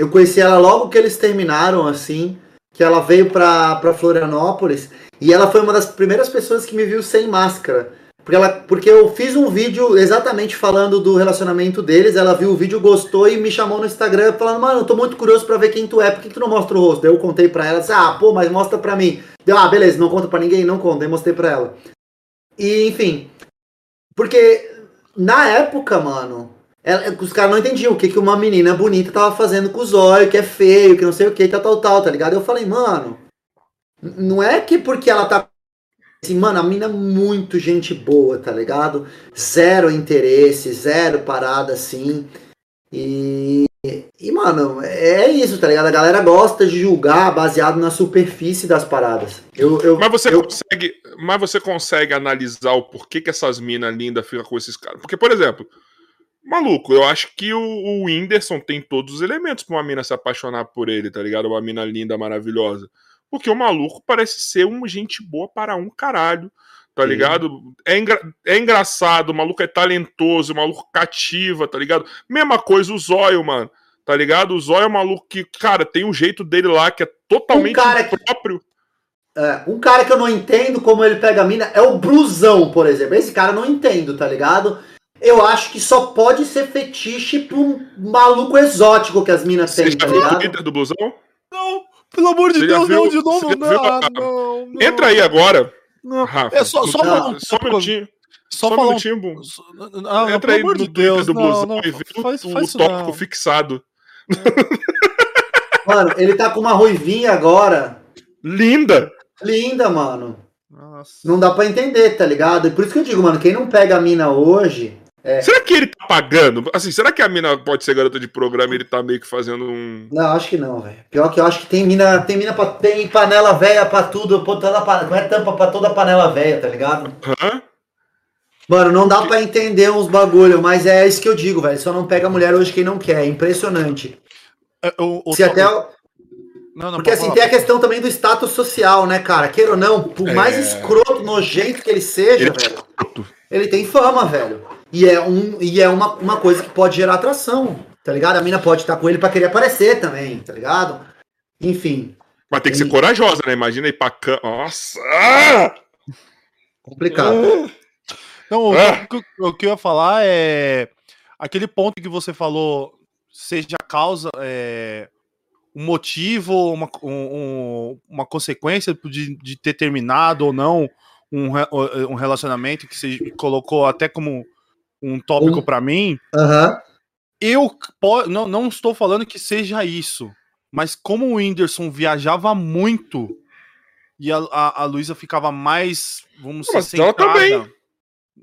eu conheci ela logo que eles terminaram, assim, que ela veio pra, pra Florianópolis, e ela foi uma das primeiras pessoas que me viu sem máscara. Porque, ela, porque eu fiz um vídeo exatamente falando do relacionamento deles, ela viu o vídeo, gostou e me chamou no Instagram falando, mano, eu tô muito curioso pra ver quem tu é, por que, tu não mostra o rosto? Daí eu contei pra ela, disse, ah, pô, mas mostra pra mim. Deu, ah, beleza, não conta pra ninguém, não conta, daí mostrei pra ela. E, enfim, porque na época, mano, ela, os caras não entendiam o que, que uma menina bonita tava fazendo com os olhos, que é feio, que não sei o que, tal, tal, tal, tá ligado? Eu falei, mano, não é que porque ela tá Assim, mano, a mina é muito gente boa, tá ligado? Zero interesse, zero parada assim. E, e, mano, é isso, tá ligado? A galera gosta de julgar baseado na superfície das paradas. Eu, eu, mas, você eu... consegue, mas você consegue analisar o porquê que essas minas lindas ficam com esses caras? Porque, por exemplo, maluco, eu acho que o, o Whindersson tem todos os elementos pra uma mina se apaixonar por ele, tá ligado? Uma mina linda, maravilhosa. Porque o maluco parece ser uma gente boa para um caralho. Tá Sim. ligado? É, engra é engraçado, o maluco é talentoso, o maluco cativa, tá ligado? Mesma coisa o Zóio, mano. Tá ligado? O Zóio é um maluco que, cara, tem um jeito dele lá que é totalmente um cara próprio. Que, é, um cara que eu não entendo como ele pega a mina é o Brusão, por exemplo. Esse cara eu não entendo, tá ligado? Eu acho que só pode ser fetiche pra um maluco exótico que as minas têm, tá ligado? do Blusão? Não, Pelo amor de Você já Deus, viu- não, de novo, você já não, viu a- não, não. Entra aí agora, Não. Rafa. É só, só, um só um minutinho. Só, Só um falar um minutinho, Bum. só- não, Entra aí no de Twitter Deus, do não, Blusão não, e vê o- faz, o, faz isso tópico não. fixado. Mano, ele tá com uma ruivinha agora. Linda! Linda, mano. Nossa. Não dá pra entender, tá ligado? E por isso que eu digo, mano, quem não pega a mina hoje. Será que ele tá pagando? Assim, será que a mina pode ser garota de programa e ele tá meio que fazendo um. Não, acho que não, velho. Pior que eu acho que tem mina, tem mina pra, tem panela velha pra tudo, toda, não é tampa pra toda panela velha, tá ligado? Hã? Mano, não dá pra entender uns bagulho, mas é isso que eu digo, velho. Só não pega mulher hoje quem não quer, é impressionante. É, o- o- Se até, Não, não, porque assim, falar, tem a questão também do status social, né, cara? Queira ou não, por mais É. escroto, nojento que ele seja, Ele- velho, ele tem fama, velho. E é, um, e é uma, uma coisa que pode gerar atração, tá ligado? A mina pode estar com ele pra querer aparecer também, tá ligado? Enfim, Mas tem que ser Sim. corajosa, né? Imagina ir pra cama. Nossa! Ah! complicado. Não, o, Ah. que, o que eu ia falar é aquele ponto que você falou, seja a causa, é, um motivo, uma, um- um- uma consequência de, de ter terminado ou não um, um relacionamento que você colocou até como um tópico Um- pra mim. Aham. Eu po- não, não estou falando que seja isso, mas como o Whindersson viajava muito e a, a, a Luísa ficava mais, vamos Mas dizer, ela também.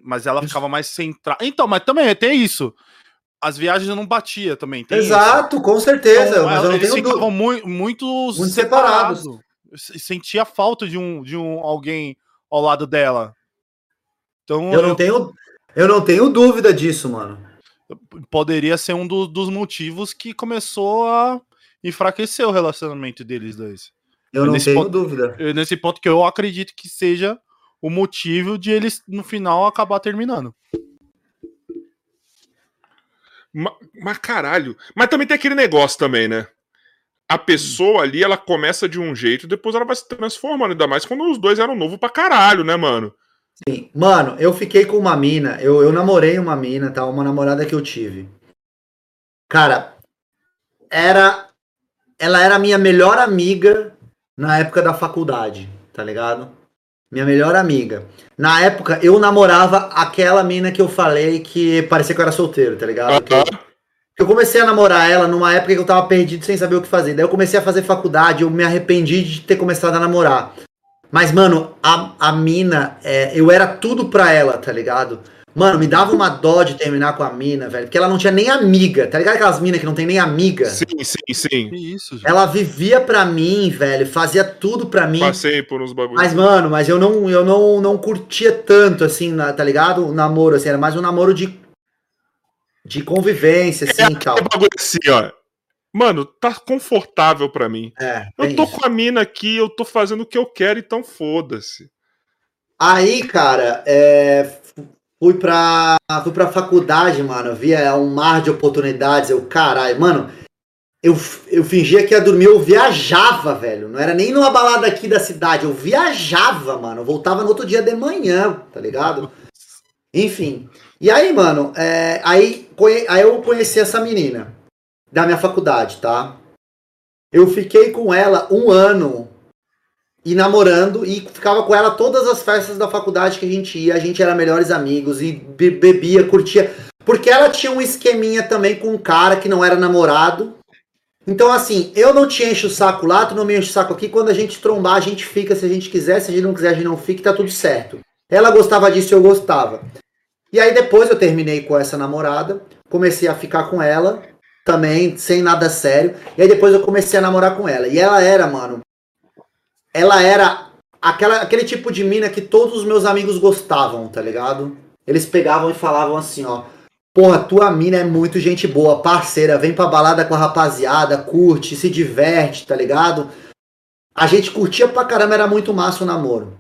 Mas ela ficava mais centrada. Então, mas também tem isso. As viagens não batia também. Tem isso. Exato, com certeza. Então, mas eu não eles tenho ficavam dúvida. muito, muito, separados. separados. Se- Sentia falta de um, de um alguém ao lado dela. Então, Eu não tenho, eu não tenho dúvida disso, mano. poderia ser um do- dos motivos que começou a enfraquecer o relacionamento deles dois. Eu não tenho ponto- dúvida. Eu- Nesse ponto que eu acredito que seja o motivo de eles, no final, acabar terminando. Ma- Mas caralho. Mas também tem aquele negócio também, né? A pessoa ali, ela começa de um jeito, depois ela vai se transformando. Ainda mais quando os dois eram novos pra caralho, né, mano? Sim. Mano, eu fiquei com uma mina, eu, eu namorei uma mina, tá? Uma namorada que eu tive. Cara, era. Ela era a minha melhor amiga na época da faculdade, tá ligado? Minha melhor amiga. Na época, eu namorava aquela mina que eu falei que parecia que eu era solteiro, tá ligado? Que eu- Eu comecei a namorar ela numa época que eu tava perdido sem saber o que fazer. Daí eu comecei a fazer faculdade, eu me arrependi de ter começado a namorar. Mas, mano, a, a mina, é, eu era tudo pra ela, tá ligado? Mano, me dava uma dó de terminar com a mina, velho, porque ela não tinha nem amiga, tá ligado? Aquelas minas que não tem nem amiga. sim, sim, sim. Isso, gente. Ela vivia pra mim, velho, fazia tudo pra mim. Passei por uns bagulhos. Mas, mano, mas eu não, eu não, não curtia tanto, assim, na- tá ligado? O namoro, assim, era mais um namoro de, de convivência, assim, e tal. É bagulho assim, ó. Mano, tá confortável pra mim. É, Eu tô isso. com a mina aqui, eu tô fazendo o que eu quero, então foda-se. Aí, cara, é, fui pra, fui pra faculdade, mano. Via um mar de oportunidades. Eu, caralho, mano, eu, eu fingia que ia dormir, eu viajava, velho. Não era nem numa balada aqui da cidade, eu viajava, mano. Eu voltava no outro dia de manhã, tá ligado? Enfim. E aí, mano, é, aí, aí eu conheci essa menina da minha faculdade, tá? Eu fiquei com ela um ano e namorando e ficava com ela todas as festas da faculdade que a gente ia, a gente era melhores amigos e be- bebia, curtia, porque ela tinha um esqueminha também com um cara que não era namorado. Então assim, eu não te encho o saco lá, tu não me enche o saco aqui, quando a gente trombar, a gente fica se a gente quiser, se a gente não quiser, a gente não fica, tá tudo certo. Ela gostava disso, eu gostava. E aí depois eu terminei com essa namorada, comecei a ficar com ela, também, sem nada sério. E aí depois eu comecei a namorar com ela. E ela era, mano, ela era aquela, aquele tipo de mina que todos os meus amigos gostavam, tá ligado? Eles pegavam e falavam assim, ó. Porra, tua mina é muito gente boa, parceira, vem pra balada com a rapaziada, curte, se diverte, tá ligado? A gente curtia pra caramba, era muito massa o namoro.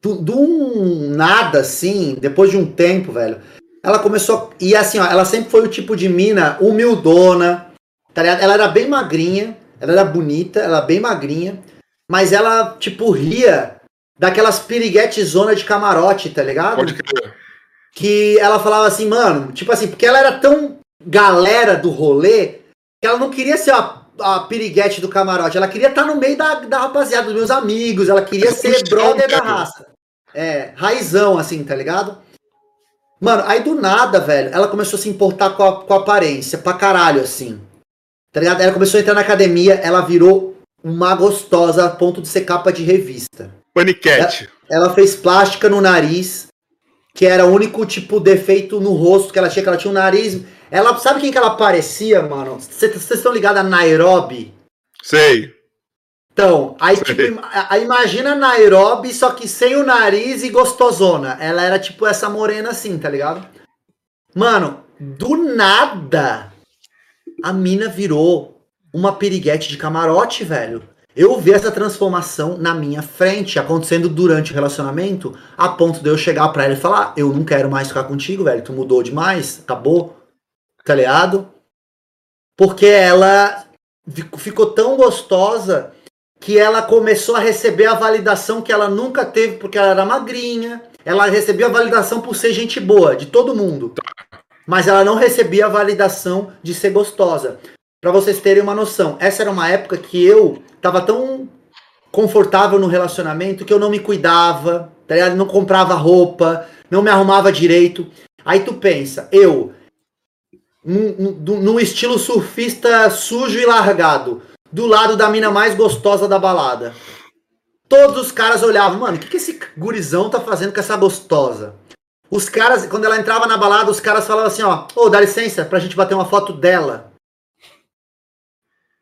Do, do um nada, assim, depois de um tempo, velho, ela começou. E assim, ó, ela sempre foi o tipo de mina humildona, tá ligado? Ela era bem magrinha, ela era bonita, ela era bem magrinha, mas ela, tipo, ria daquelas piriguete zona de camarote, tá ligado? Pode crer. que ela falava assim, mano, tipo assim, porque ela era tão galera do rolê que ela não queria ser a, a piriguete do camarote. Ela queria estar no meio da, da rapaziada, dos meus amigos. Ela queria ser brother da raça. É, raizão, assim, tá ligado? Mano, aí do nada, velho, ela começou a se importar com a, com a aparência, pra caralho, assim. Tá ligado? Ela começou a entrar na academia, ela virou uma gostosa a ponto de ser capa de revista. Paniquete. Ela fez plástica no nariz, que era o único tipo defeito no rosto que ela tinha, que ela tinha um nariz. Ela sabe quem que ela parecia, mano? Vocês estão ligados a Nairobi? Sei. Então, aí Sei. tipo, imagina Nairobi, só que sem o nariz e gostosona. Ela era tipo essa morena assim, tá ligado? Mano, do nada, a mina virou uma piriguete de camarote, velho. Eu vi essa transformação na minha frente, acontecendo durante o relacionamento, a ponto de eu chegar pra ela e falar: Eu não quero mais ficar contigo, velho. Tu mudou demais, acabou. Tá ligado? Porque ela fico- ficou tão gostosa que ela começou a receber a validação que ela nunca teve porque ela era magrinha. Ela recebia a validação por ser gente boa, de todo mundo. Mas ela não recebia a validação de ser gostosa. Pra vocês terem uma noção, essa era uma época que eu tava tão confortável no relacionamento que eu não me cuidava, tá ligado? Não comprava roupa, não me arrumava direito. Aí tu pensa, eu, num, num- estilo surfista sujo e largado, do lado da mina mais gostosa da balada. Todos os caras olhavam, mano, o que, que esse gurizão tá fazendo com essa gostosa? Os caras, quando ela entrava na balada, os caras falavam assim, ó, ô, dá licença pra gente bater uma foto dela.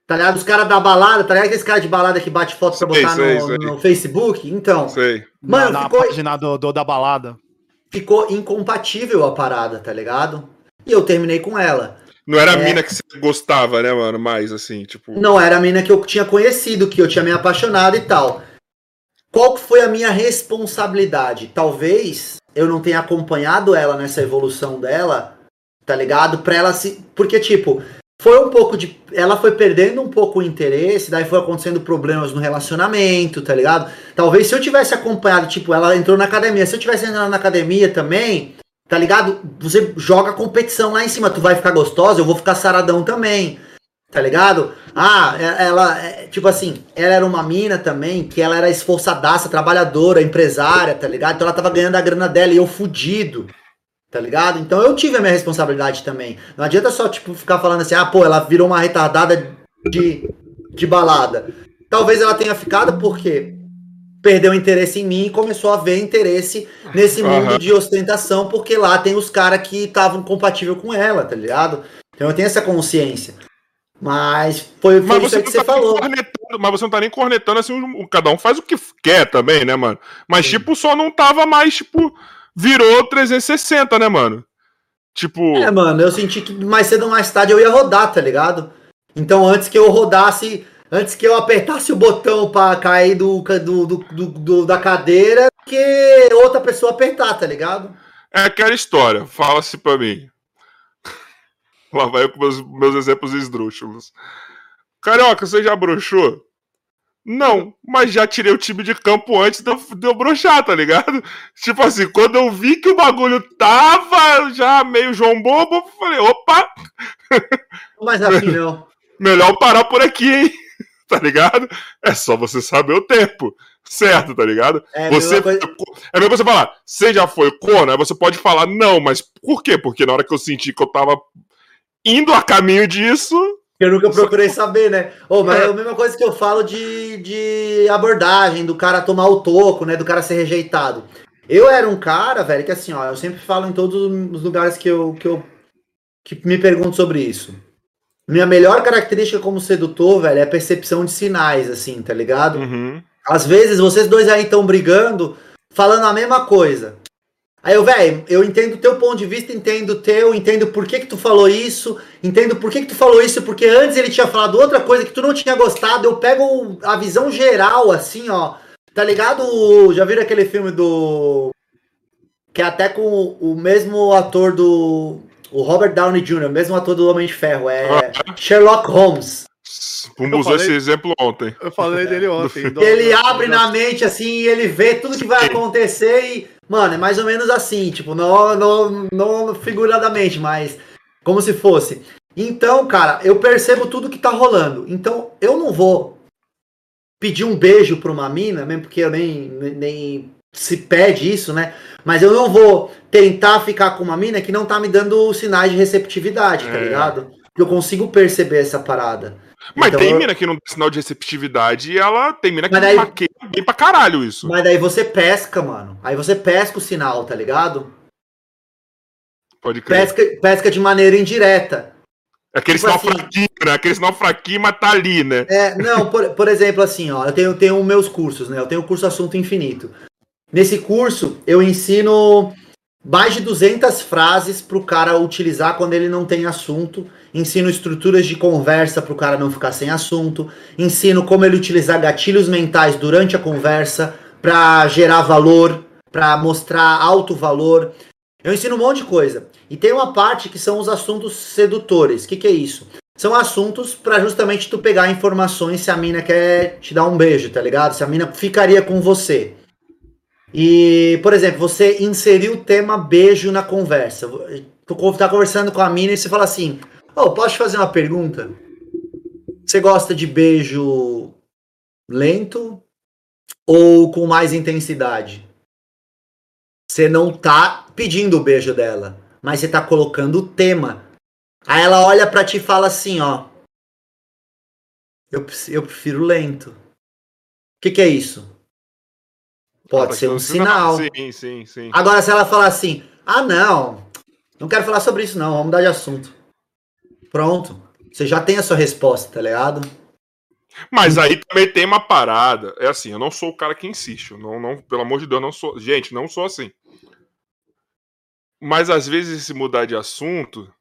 Tá ligado? Os caras da balada, tá ligado? Aqueles caras de balada que bate foto pra Sei, botar sei, no, sei. no Facebook? Então, Sei. Mano, na, na ficou- página do, do- da balada. ficou incompatível a parada, tá ligado? E eu terminei com ela. Não era a É. mina que você gostava, né, mano? Mais assim, tipo. Não era a mina que eu tinha conhecido, que eu tinha me apaixonado e tal. Qual que foi a minha responsabilidade? Talvez eu não tenha acompanhado ela nessa evolução dela, tá ligado? Pra ela se. Porque, tipo, foi um pouco de. Ela foi perdendo um pouco o interesse, daí foi acontecendo problemas no relacionamento, tá ligado? Talvez se eu tivesse acompanhado, tipo, ela entrou na academia, se eu tivesse entrado na academia também, tá ligado? Você joga competição lá em cima, tu vai ficar gostosa, eu vou ficar saradão também. Tá ligado? Ah, ela, é, tipo assim, ela era uma mina também, que ela era esforçadaça, trabalhadora, empresária, tá ligado? Então ela tava ganhando a grana dela e eu fudido, tá ligado? Então eu tive a minha responsabilidade também. Não adianta só, tipo, ficar falando assim, ah, pô, ela virou uma retardada de, de balada. Talvez ela tenha ficado porque perdeu interesse em mim e começou a ver interesse nesse mundo Aham. de ostentação, porque lá tem os caras que estavam compatíveis com ela, tá ligado? Então eu tenho essa consciência. Mas foi, foi Mas isso você, que você tá falou. mas você não tá nem cornetando assim, cada um faz o que quer também, né, mano? Mas, Sim. tipo, só não tava mais, tipo, virou 360, né, mano? Tipo, É, mano, eu senti que mais cedo ou mais tarde eu ia rodar, tá ligado? Então antes que eu rodasse, antes que eu apertasse o botão pra cair do, do, do, do- do- da cadeira, que outra pessoa apertar, tá ligado? é aquela história. Fala-se pra mim. Lá vai eu com meus, meus exemplos esdrúxulos. Carioca, você já broxou? Não, mas já tirei o time de campo antes de eu, de eu broxar, tá ligado? Tipo assim, quando eu vi que o bagulho tava já meio João Bobo, eu falei, opa, Mas assim não. melhor parar por aqui, hein? Tá ligado? É só você saber o tempo. Certo, tá ligado? É, Você coisa- é mesmo você falar, você já foi corno? Aí você pode falar, não, mas por quê? Porque na hora que eu senti que eu tava indo a caminho disso. Eu nunca procurei saber, né? Ô, mas é É. a mesma coisa que eu falo de, de abordagem, do cara tomar o toco, né? Do cara ser rejeitado. Eu era um cara, velho, que assim, ó, eu sempre falo em todos os lugares que eu, que eu que me pergunto sobre isso. Minha melhor característica como sedutor, velho, é a percepção de sinais, assim, tá ligado? Uhum. Às vezes vocês dois aí estão brigando, falando a mesma coisa. Aí eu, velho, eu entendo o teu ponto de vista, entendo o teu, entendo por que que tu falou isso, entendo por que que tu falou isso, porque antes ele tinha falado outra coisa que tu não tinha gostado, eu pego a visão geral, assim, ó, tá ligado? Já viram aquele filme do... Que é até com o mesmo ator do... O Robert Downey Jr., o mesmo ator do Homem de Ferro, é Sherlock Holmes. Usou falei- esse exemplo ontem. Eu falei dele ontem. Ele abre na mente assim e ele vê tudo que vai acontecer e, mano, é mais ou menos assim, tipo, não, não, não figuradamente, mas como se fosse. Então, cara, eu percebo tudo que tá rolando. Então, eu não vou pedir um beijo pra uma mina, mesmo porque eu nem, nem se pede isso, né? Mas eu não vou tentar ficar com uma mina que não tá me dando sinais de receptividade, tá É. ligado? Eu consigo perceber essa parada. Mas Então, tem mina que não tem sinal de receptividade e ela tem mina que daí- maqueia bem pra caralho isso. Mas daí você pesca, mano. Aí você pesca o sinal, tá ligado? Pode crer. Pesca, pesca de maneira indireta. Aquele tipo sinal assim- fraquinho, né? Aquele sinal fraquinho, mas tá ali, né? É, não, por, por exemplo, assim, ó, eu tenho, tenho meus cursos, né? Eu tenho o curso Assunto Infinito. Nesse curso, eu ensino mais de 200 frases pro cara utilizar quando ele não tem assunto. Ensino estruturas de conversa pro cara não ficar sem assunto. Ensino como ele utilizar gatilhos mentais durante a conversa pra gerar valor, pra mostrar alto valor. Eu ensino um monte de coisa. E tem uma parte que são os assuntos sedutores. O que, que é isso? São assuntos pra justamente tu pegar informações se a mina quer te dar um beijo, tá ligado? Se a mina ficaria com você. E, por exemplo, você inseriu o tema beijo na conversa. Tu tá conversando com a mina e você fala assim: Ô, posso te fazer uma pergunta? Você gosta de beijo lento ou com mais intensidade? Você não tá pedindo o beijo dela, mas você tá colocando o tema. Aí ela olha pra ti e fala assim, ó. Eu, eu prefiro lento. O que, que é isso? Pode Tá ser um sinal. Sim, sim, sim. Agora, se ela falar assim, ah, não, não quero falar sobre isso, não, vamos mudar de assunto. Pronto. Você já tem a sua resposta, tá ligado? Mas aí também tem uma parada. É assim, eu não sou o cara que insiste. Não, não, pelo amor de Deus, não sou. Gente, não sou assim. Mas às vezes esse mudar de assunto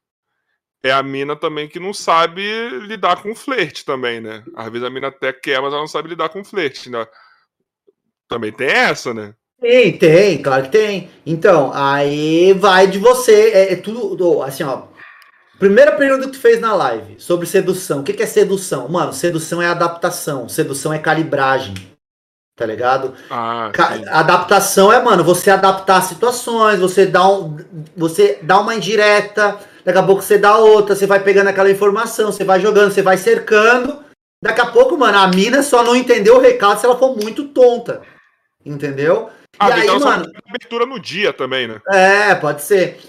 é a mina também que não sabe lidar com flerte também, né? Às vezes a mina até quer, mas ela não sabe lidar com flerte, né? Também tem essa, né? Tem, tem, claro que tem. Então, aí vai de você. É, é tudo. Assim, ó. Primeira pergunta que tu fez na live sobre sedução. O que, que é sedução? Mano, sedução é adaptação. Sedução é calibragem. Tá ligado? Ah, Ca- adaptação é, mano, você adaptar situações, você dá, um, você dá uma indireta, daqui a pouco você dá outra, você vai pegando aquela informação, você vai jogando, você vai cercando. Daqui a pouco, mano, a mina só não entendeu o recado se ela for muito tonta. Entendeu? Ah, e aí, então mano, essa abertura no dia também, né? é, pode ser.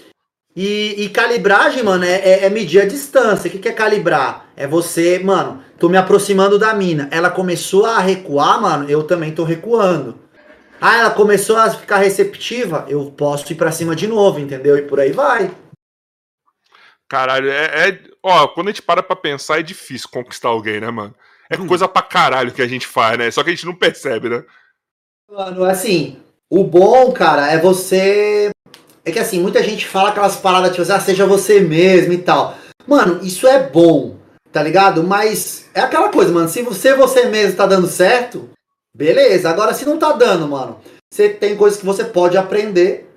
E, e calibragem, mano, é, é- é medir a distância. O que, que é calibrar? É você, mano, tô me aproximando da mina. Ela começou a recuar, mano, eu também tô recuando. Ah, ela começou a ficar receptiva, eu posso ir pra cima de novo, entendeu? E por aí vai. Caralho, é, é- Ó, quando a gente para pra pensar, é difícil conquistar alguém, né, mano? É Hum. coisa pra caralho que a gente faz, né? Só que a gente não percebe, né? Mano, assim, o bom, cara, é você. É que assim, muita gente fala aquelas paradas, tipo assim, ah, seja você mesmo e tal. Mano, isso é bom, tá ligado? Mas é aquela coisa, mano. Se você você mesmo tá dando certo, beleza. Agora, se não tá dando, mano, você tem coisas que você pode aprender,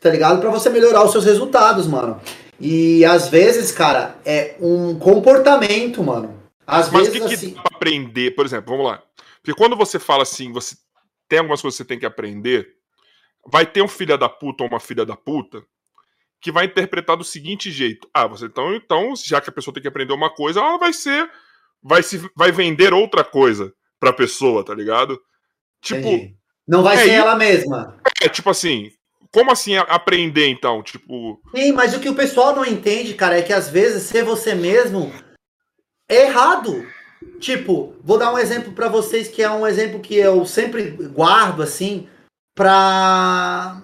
tá ligado? Pra você melhorar os seus resultados, mano. E às vezes, cara, é um comportamento, mano. Às Mas o vezes, que, que assim. dá pra aprender? Por exemplo, vamos lá. Porque quando você fala assim, você tem algumas coisas que você tem que aprender, vai ter um filho da puta ou uma filha da puta que vai interpretar do seguinte jeito. Ah, você então, então, já que a pessoa tem que aprender uma coisa, ela vai ser. Vai, se, vai vender outra coisa pra pessoa, tá ligado? Tipo, entendi. Não vai é ser isso. ela mesma. é tipo assim. Como assim aprender, então? Tipo. Sim, mas o que o pessoal não entende, cara, é que às vezes ser você mesmo é errado. Tipo, vou dar um exemplo pra vocês que é um exemplo que eu sempre guardo assim pra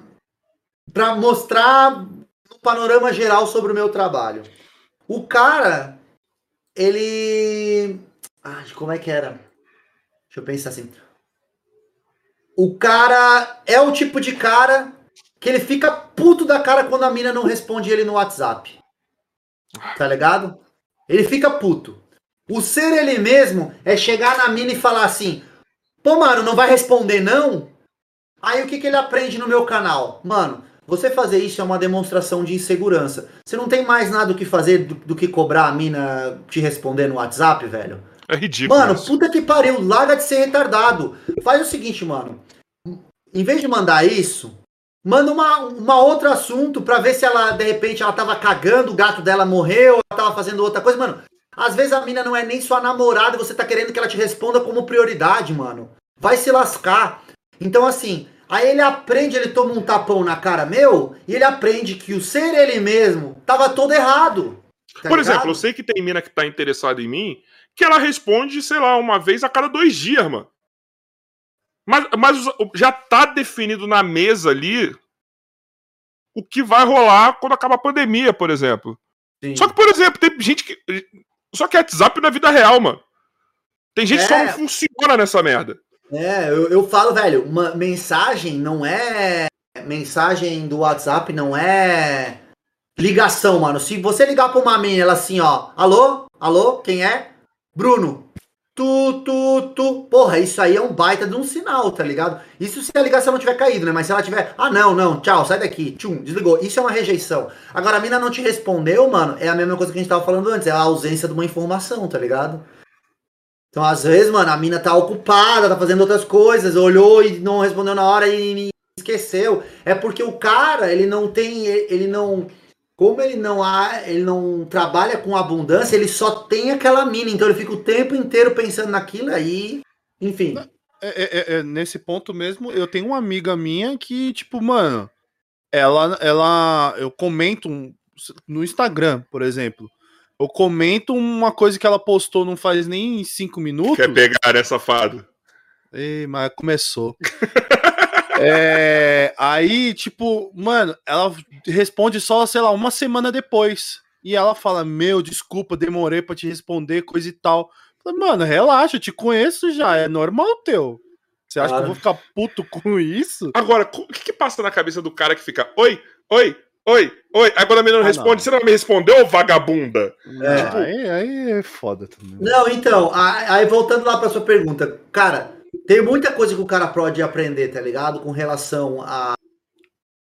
para mostrar um panorama geral sobre o meu trabalho. O cara, ele Ai, como é que era? Deixa eu pensar assim. O cara é o tipo de cara que ele fica puto da cara quando a mina não responde ele no WhatsApp. Tá ligado? Ele fica puto. O ser ele mesmo é chegar na mina e falar assim: pô, mano, não vai responder não? Aí o que, que ele aprende no meu canal? Mano, você fazer isso é uma demonstração de insegurança. Você não tem mais nada o que fazer do, do que cobrar a mina te responder no WhatsApp, velho? É ridículo. Mano, isso. puta que pariu, larga de ser retardado. Faz o seguinte, mano. Em vez de mandar isso, Manda uma, uma outro assunto pra ver se ela, de repente, ela tava cagando, o gato dela morreu, ela tava fazendo outra coisa. Mano, às vezes a mina não é nem sua namorada e você tá querendo que ela te responda como prioridade, mano. Vai se lascar. Então, assim, aí ele aprende, ele toma um tapão na cara meu, e ele aprende que o ser ele mesmo tava todo errado. tá Por ligado? exemplo, eu sei que tem mina que tá interessada em mim, que ela responde, sei lá, uma vez a cada dois dias, mano. Mas, mas já tá definido na mesa ali o que vai rolar quando acabar a pandemia, por exemplo. Sim. Só que, por exemplo, tem gente que. Só que WhatsApp na vida real, mano. Tem gente que só É. não funciona nessa merda. É, eu, eu falo, velho, uma mensagem não é. Mensagem do WhatsApp não é ligação, mano. Se você ligar pra uma mina, ela assim, ó, alô? Alô? Quem é? Bruno. Tu, tu, tu. Porra, isso aí é um baita de um sinal, tá ligado? Isso se a ligação não tiver caído, né? Mas se ela tiver, ah, não, não, tchau, sai daqui, tchum, desligou. Isso é uma rejeição. Agora, a mina não te respondeu, mano, é a mesma coisa que a gente tava falando antes, é a ausência de uma informação, tá ligado? Então, às vezes, mano, a mina tá ocupada, tá fazendo outras coisas, olhou e não respondeu na hora e esqueceu. É porque o cara, ele não tem, ele não, como ele não há, ele não trabalha com abundância, ele só tem aquela mina, então ele fica o tempo inteiro pensando naquilo aí, enfim. É, é, é, é, nesse ponto mesmo, eu tenho uma amiga minha que, tipo, mano, ela, ela, eu comento um- no Instagram, por exemplo, eu comento uma coisa que ela postou não faz nem cinco minutos. Quer pegar essa safado? Ei, mas começou. É, aí, tipo, mano, ela responde só, sei lá, uma semana depois. E ela fala: Meu, desculpa, demorei pra te responder, coisa e tal. Mano, relaxa, eu te conheço já, é normal teu. Você acha que eu vou ficar puto com isso? Agora, o que, que passa na cabeça do cara que fica oi, oi, oi, oi? Aí quando a menina não Ah, responde, não. você não me respondeu, vagabunda? É. Ah, aí, aí é foda também. Não, então, aí voltando lá pra sua pergunta, cara, tem muita coisa que o cara pode aprender, tá ligado? Com relação a.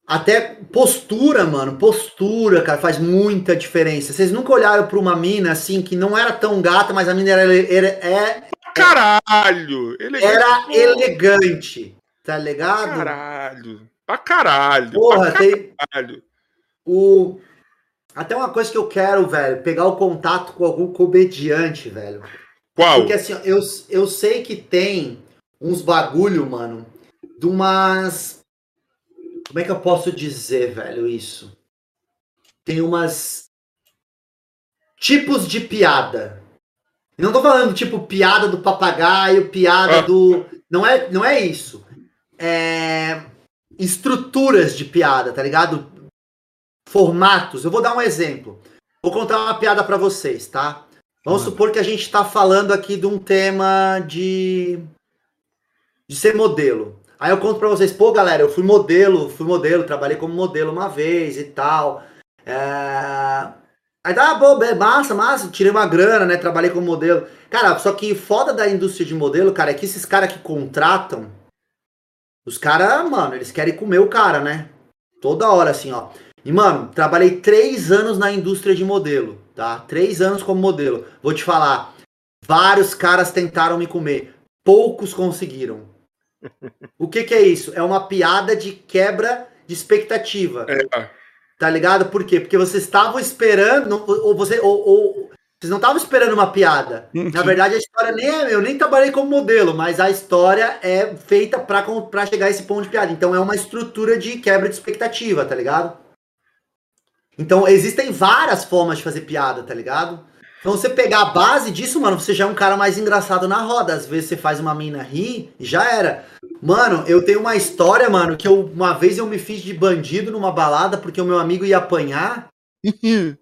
Até postura, mano. Postura, cara, faz muita diferença. Vocês nunca olharam pra uma mina assim que não era tão gata, mas a mina era, era, é- Caralho! Era Pô, elegante, tá ligado? Caralho! Pra caralho! Porra, pra tem caralho! o. Até uma coisa que eu quero, velho, pegar o contato com algum comediante, velho. Qual? Porque assim, eu, eu sei que tem uns bagulho, mano, de umas. Como é que eu posso dizer, velho, isso? Tem umas. Tipos de piada. Não tô falando tipo piada do papagaio, piada Ah. do. Não é, não é isso. É. Estruturas de piada, tá ligado? Formatos. Eu vou dar um exemplo. Vou contar uma piada pra vocês, tá? Vamos Manda. supor que a gente está falando aqui de um tema de de ser modelo. Aí eu conto pra vocês, pô, galera, eu fui modelo, fui modelo, trabalhei como modelo uma vez e tal. É... Aí dá, pô, é massa, massa, tirei uma grana, né? Trabalhei como modelo. Cara, só que foda da indústria de modelo, cara, é que esses caras que contratam, os caras, mano, eles querem comer o cara, né? Toda hora, assim, ó. E, mano, trabalhei três anos na indústria de modelo, tá? Três anos como modelo. Vou te falar, vários caras tentaram me comer, poucos conseguiram. O que que é isso? É uma piada de quebra de expectativa. É, Tá ligado? Por quê? Porque vocês estavam esperando, ou, você, ou, ou- vocês não estavam esperando uma piada. Na verdade, a história nem é, eu nem trabalhei como modelo, mas a história é feita pra chegar a esse ponto de piada. Então é uma estrutura de quebra de expectativa, tá ligado? Então existem várias formas de fazer piada, tá ligado? Então você pegar a base disso, mano, você já é um cara mais engraçado na roda. Às vezes você faz uma mina rir e já era. Mano, eu tenho uma história, mano, que eu, uma vez eu me fiz de bandido numa balada porque o meu amigo ia apanhar e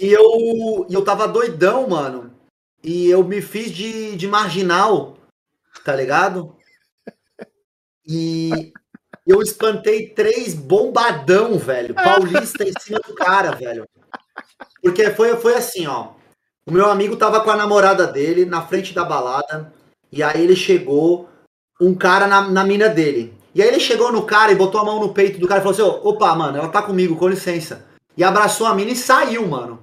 eu, e eu tava doidão, mano. E eu me fiz de, de marginal, tá ligado? E eu espantei três bombadão, velho. Paulista em cima do cara, velho. Porque foi, foi assim, ó. O meu amigo tava com a namorada dele na frente da balada. E aí ele chegou, um cara na, na mina dele. E aí ele chegou no cara e botou a mão no peito do cara e falou assim: "Ô, opa, mano, ela tá comigo, com licença. E abraçou a mina e saiu, mano.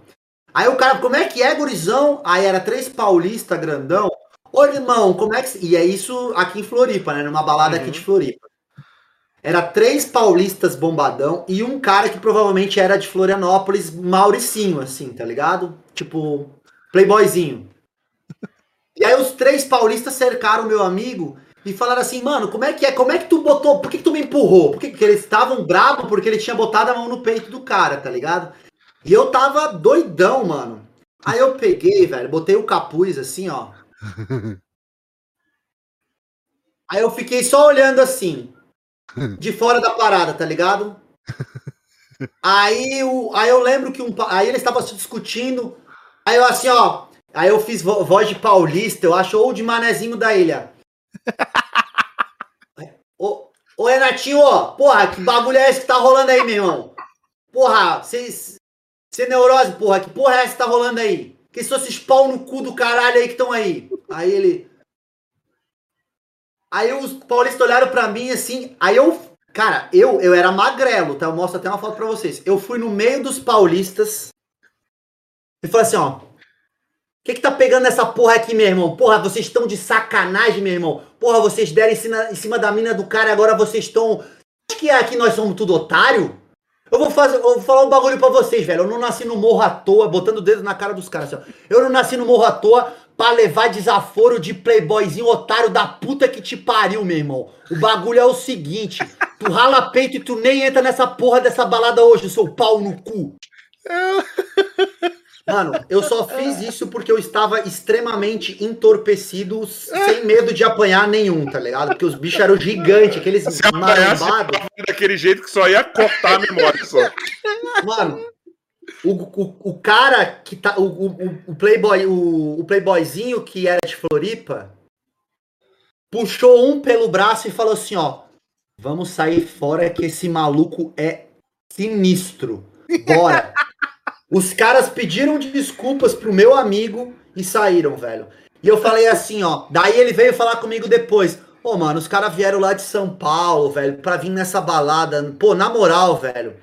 Aí o cara, como é que é, gurizão? Aí era três paulista grandão. Ô, irmão, como é que. se-" E é isso aqui em Floripa, né? Numa balada aqui de Floripa. Era três paulistas bombadão e um cara que provavelmente era de Florianópolis, Mauricinho, assim, tá ligado? Tipo, playboyzinho. E aí os três paulistas cercaram o meu amigo e falaram assim, mano, como é que é? Como é que tu botou? Por que, que tu me empurrou? Por que, que eles estavam bravos porque ele tinha botado a mão no peito do cara, tá ligado? E eu tava doidão, mano. Aí eu peguei, velho, botei o capuz assim, ó. Aí eu fiquei só olhando assim, de fora da parada, tá ligado? Aí, o, aí eu lembro que um, aí eles estavam se discutindo. Aí eu assim, ó. Aí eu fiz vo- voz de paulista, eu acho, ou de manezinho da ilha. ô, Renatinho, ó, porra, que bagulho é esse que tá rolando aí, meu irmão? Porra, vocês. Você neurose, porra, que porra é essa que tá rolando aí? Que são esses pau no cu do caralho aí que estão aí? Aí ele. Aí os paulistas olharam pra mim assim, aí eu. Cara, eu, eu era magrelo, tá? Eu mostro até uma foto pra vocês. Eu fui no meio dos paulistas e falei assim, ó. Que que tá pegando nessa porra aqui, meu irmão? Porra, vocês estão de sacanagem, meu irmão. Porra, vocês deram em cima, da mina do cara agora vocês estão. Acho que é aqui nós somos tudo otário? Eu vou, fazer, eu vou falar um bagulho pra vocês, velho. Eu não nasci no morro à toa, botando o dedo na cara dos caras. Assim. Eu não nasci no morro à toa pra levar desaforo de playboyzinho otário da puta que te pariu, meu irmão. O bagulho é o seguinte: tu rala peito e tu nem entra nessa porra dessa balada hoje, seu pau no cu. Mano, eu só fiz isso porque eu estava extremamente entorpecido, sem medo de apanhar nenhum, tá ligado? Porque os bichos eram gigantes, aqueles marambados. daquele jeito que só ia cortar a memória só. Mano, o, o, o cara que tá. O, o, o Playboy, o, o Playboyzinho que era de Floripa, puxou um pelo braço e falou assim: ó. Vamos sair fora que esse maluco é sinistro. Bora. Os caras pediram desculpas pro meu amigo e saíram, velho. E eu falei assim, ó. Daí ele veio falar comigo depois. Ô, mano, os caras vieram lá de São Paulo, velho, pra vir nessa balada. Pô, na moral, velho.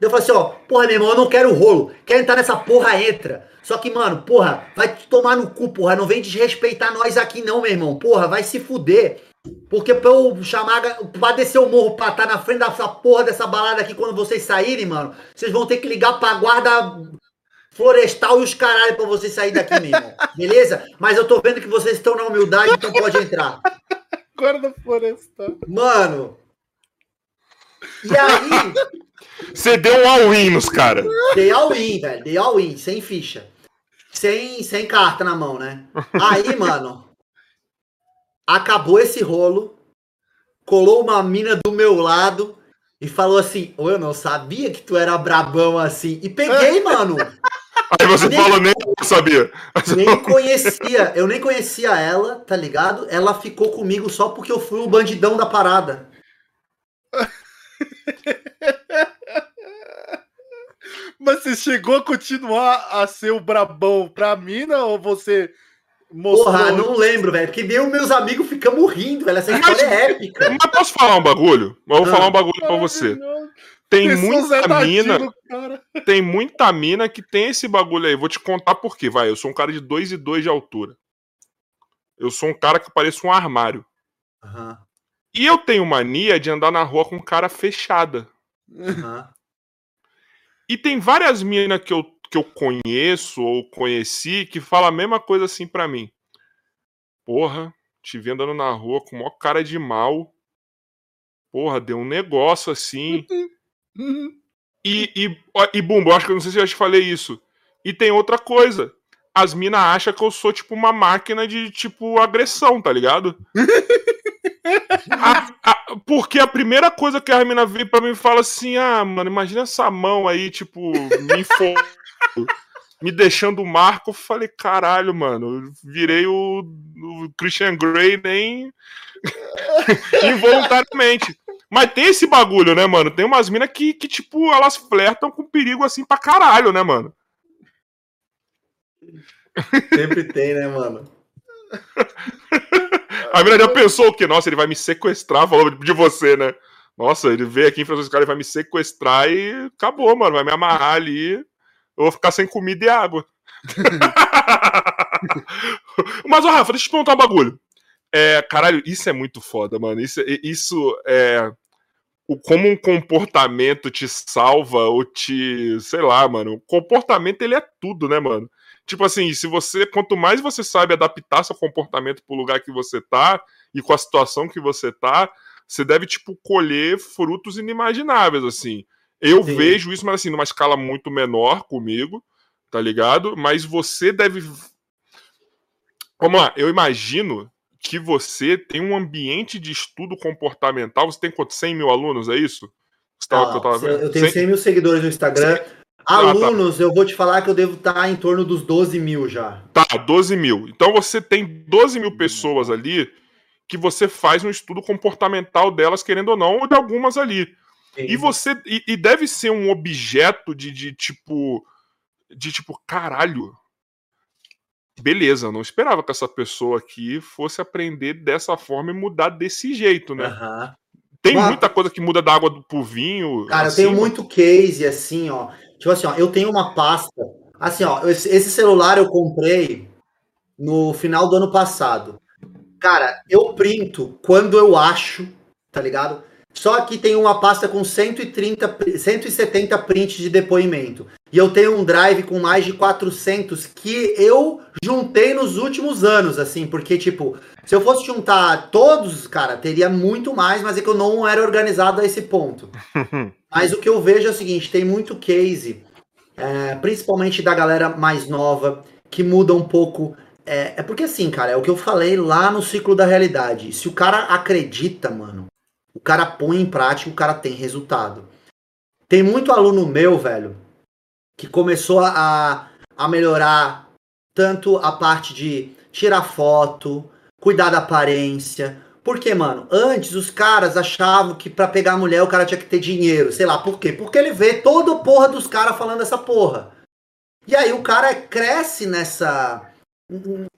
Eu falei assim, ó, porra, meu irmão, eu não quero rolo. Quer entrar nessa porra, entra. Só que, mano, porra, vai te tomar no cu, porra. Não vem desrespeitar nós aqui, não, meu irmão. Porra, vai se fuder. Porque pra eu chamar, pra descer o morro pra estar na frente dessa porra dessa balada aqui quando vocês saírem, mano, vocês vão ter que ligar pra guarda florestal e os caralho pra vocês saírem daqui, meu irmão. Beleza? Mas eu tô vendo que vocês estão na humildade, então pode entrar. Guarda florestal. Mano. E aí, Você deu um all-in nos caras. dei all-in, velho. Dei all-in, sem ficha. Sem, sem carta na mão, né? Aí, mano. Acabou esse rolo. Colou uma mina do meu lado e falou assim: Ô, eu não sabia que tu era brabão assim. E peguei, mano. Aí você Nem- falou, nem eu sabia. Nem conhecia. Eu nem conhecia ela, tá ligado? Ela ficou comigo só porque eu fui o bandidão da parada. Mas você chegou a continuar a ser o brabão pra mina ou você mostrou... Porra, não lembro, velho. Porque eu e meus amigos ficamos rindo, velho. Essa história é épica. Mas posso falar um bagulho? Eu vou Ah. falar um bagulho pra você. Tem muita mina, tem muita mina que tem esse bagulho aí. Vou te contar por quê, vai. Eu sou um cara de 2 e 2 de altura. Eu sou um cara que parece um armário. Aham, E eu tenho mania de andar na rua com cara fechada. aham. E tem várias minas que eu, que eu conheço ou conheci que falam a mesma coisa assim pra mim. Porra, te vi andando na rua com maior cara de mal. Porra, deu um negócio assim. E, e, ó, e Bumbo, acho que eu não sei se eu já te falei isso. E tem outra coisa. As minas acham que eu sou, tipo, uma máquina de, tipo, agressão, tá ligado? A- a- porque a primeira coisa que a mina vem pra mim e fala assim: ah, mano, imagina essa mão aí, tipo, me info... me deixando o marco. Eu falei, caralho, mano, virei o, o Christian Grey nem involuntariamente. Mas tem esse bagulho, né, mano? Tem umas minas que, que, tipo, elas flertam com perigo assim pra caralho, né, mano? Sempre tem, né, mano? A mina já pensou o quê? Nossa, ele vai me sequestrar, falou de você, né? Nossa, ele veio aqui em Francisco, ele vai me sequestrar e acabou, mano. Vai me amarrar ali. Eu vou ficar sem comida e água. Mas, ó, Rafa, deixa eu te perguntar um bagulho. É, caralho, isso é muito foda, mano. Isso, isso é. o como um comportamento te salva ou te, sei lá, mano. O comportamento ele é tudo, né, mano? Tipo assim, se você, quanto mais você sabe adaptar seu comportamento pro lugar que você tá e com a situação que você tá, você deve tipo colher frutos inimagináveis assim. Eu Sim. vejo isso, mas assim, numa escala muito menor comigo, tá ligado? Mas você deve Vamos lá, eu imagino que você tem um ambiente de estudo comportamental. Você tem quanto? 100 mil alunos, é isso? Ah, tava eu tenho 100 100 mil seguidores no Instagram. Ah, tá. Alunos, eu vou te falar que eu devo estar em torno dos 12 mil já. Tá, 12 mil. Então você tem 12 mil pessoas ali que você faz um estudo comportamental delas, querendo ou não, ou de algumas ali. E você. E, e deve ser um objeto de, de tipo. De tipo, caralho. Beleza, não esperava que essa pessoa aqui fosse aprender dessa forma e mudar desse jeito, né? Aham. Tem Mano. muita coisa que muda da água do- pro vinho. Cara, assim, eu tenho muito case assim, ó. Tipo assim, ó, eu tenho uma pasta. Assim, ó, esse celular eu comprei no final do ano passado. Cara, eu printo quando eu acho, tá ligado? Só que tem uma pasta com 130, pri- 170 prints de depoimento. E eu tenho um drive com mais de 400 que eu juntei nos últimos anos, assim, porque, tipo, se eu fosse juntar todos, cara, teria muito mais, mas é que eu não era organizado a esse ponto. Mas o que eu vejo é o seguinte: tem muito case, é, principalmente da galera mais nova, que muda um pouco. É, é porque assim, cara, é o que eu falei lá no ciclo da realidade. Se o cara acredita, mano, o cara põe em prática, o cara tem resultado. Tem muito aluno meu, velho, que começou a, a melhorar tanto a parte de tirar foto, cuidar da aparência. Porque, mano, antes os caras achavam que pra pegar mulher o cara tinha que ter dinheiro. Sei lá, por quê? Porque ele vê toda a porra dos caras falando essa porra. E aí o cara cresce nessa.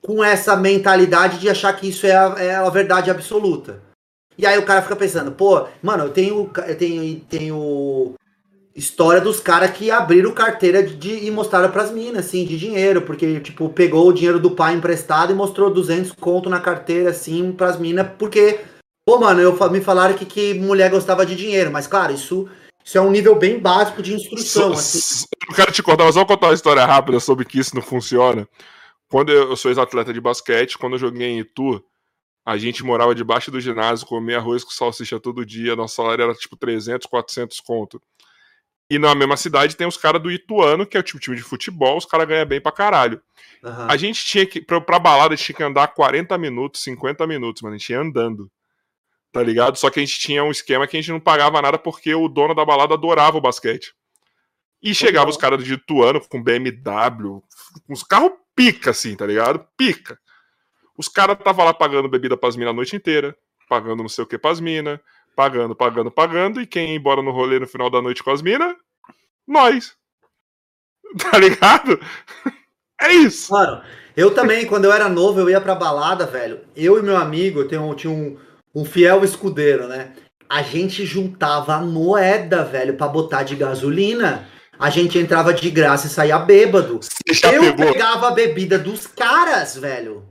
com essa mentalidade de achar que isso é a, é a verdade absoluta. E aí o cara fica pensando, pô, mano, eu tenho, eu tenho, tenho história dos caras que abriram carteira de, de- e mostraram pras minas, assim, de dinheiro, porque, tipo, pegou o dinheiro do pai emprestado e mostrou 200 conto na carteira, assim, pras minas, porque, pô, mano, eu, me falaram que, que mulher gostava de dinheiro, mas, claro, isso, isso é um nível bem básico de instrução, So- assim. Eu não quero te contar, mas só contar uma história rápida sobre que isso não funciona. Quando eu, eu sou ex-atleta de basquete, quando eu joguei em Itu, a gente morava debaixo do ginásio, comia arroz com salsicha todo dia, nosso salário era tipo 300, 400 conto. E na mesma cidade tem os caras do Ituano, que é o tipo time de futebol, os caras ganham bem pra caralho. Aham. A gente tinha que, pra, pra balada, a gente tinha que andar 40 minutos, 50 minutos, mano, a gente ia andando. Tá ligado? Só que a gente tinha um esquema que a gente não pagava nada porque o dono da balada adorava o basquete. E chegava os caras de Ituano com BMW, os carros pica, assim, tá ligado? Pica. Os caras tava lá pagando bebida pras minas a noite inteira, pagando não sei o que pras minas, pagando, pagando, pagando, e quem ia embora no rolê no final da noite com as minas? Nós. Tá ligado? É isso. Mano, eu também, quando eu era novo, eu ia pra balada, velho. Eu e meu amigo, eu tenho, tinha um, um fiel escudeiro, né? A gente juntava moeda, velho, pra botar de gasolina. A gente entrava de graça e saía bêbado. Eu pegou. pegava a bebida dos caras, velho.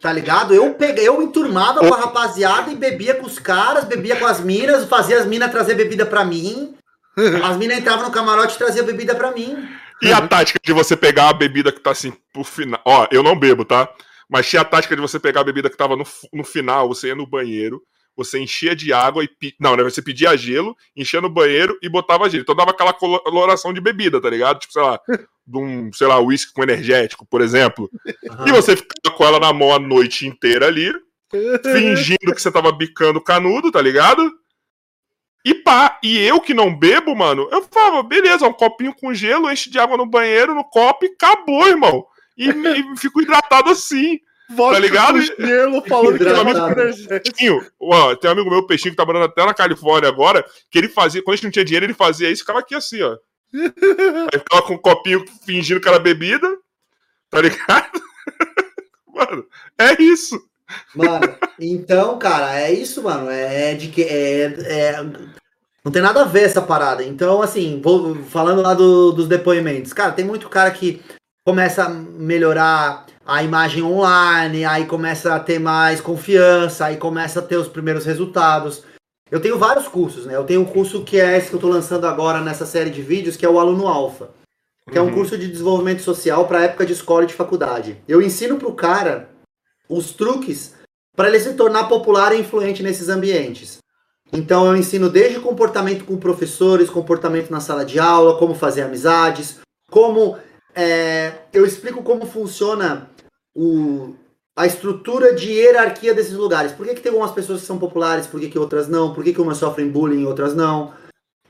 Tá ligado? Eu peguei, eu enturmava com a rapaziada e bebia com os caras, bebia com as minas, fazia as minas trazer bebida pra mim. As minas entravam no camarote e traziam bebida pra mim. E a tática de você pegar a bebida que tá assim pro final. Ó, eu não bebo, tá? Mas tinha a tática de você pegar a bebida que tava no, no final, você ia no banheiro, você enchia de água e. pe- Não, né? Você pedia gelo, enchia no banheiro e botava gelo. Então dava aquela colo- coloração de bebida, tá ligado? Tipo, sei lá, de um, sei lá, uísque com energético, por exemplo. E você ficava com ela na mão a noite inteira ali, fingindo que você tava bicando canudo, tá ligado? E pá, e eu que não bebo, mano, eu falava, beleza, um copinho com gelo, enche de água no banheiro, no copo e acabou, irmão. E, e fico hidratado assim. Vodka ligado? gelo falando que é energético. Peixinho, ó, tem um amigo meu, Peixinho, que tá morando até na Califórnia agora, que ele fazia, quando a gente não tinha dinheiro, ele fazia isso, ficava aqui assim, ó. Aí ficava com um copinho fingindo que era bebida, tá ligado? Mano, é isso. Mano, então, cara, é isso, mano. É, é de que. É, é- não tem nada a ver essa parada. Então, assim, vou, falando lá do- dos depoimentos. Cara, tem muito cara que começa a melhorar a imagem online, aí começa a ter mais confiança, aí começa a ter os primeiros resultados. Eu tenho vários cursos, né? Eu tenho um curso que é esse que eu tô lançando agora nessa série de vídeos, que é o Aluno Alfa, que é um Uhum. curso de desenvolvimento social para época de escola e de faculdade. Eu ensino pro cara os truques para ele se tornar popular e influente nesses ambientes. Então eu ensino desde comportamento com professores, comportamento na sala de aula, como fazer amizades, como é, eu explico como funciona o, a estrutura de hierarquia desses lugares. Por que, que tem algumas pessoas que são populares, por que, que outras não? Por que, que umas sofrem bullying e outras não?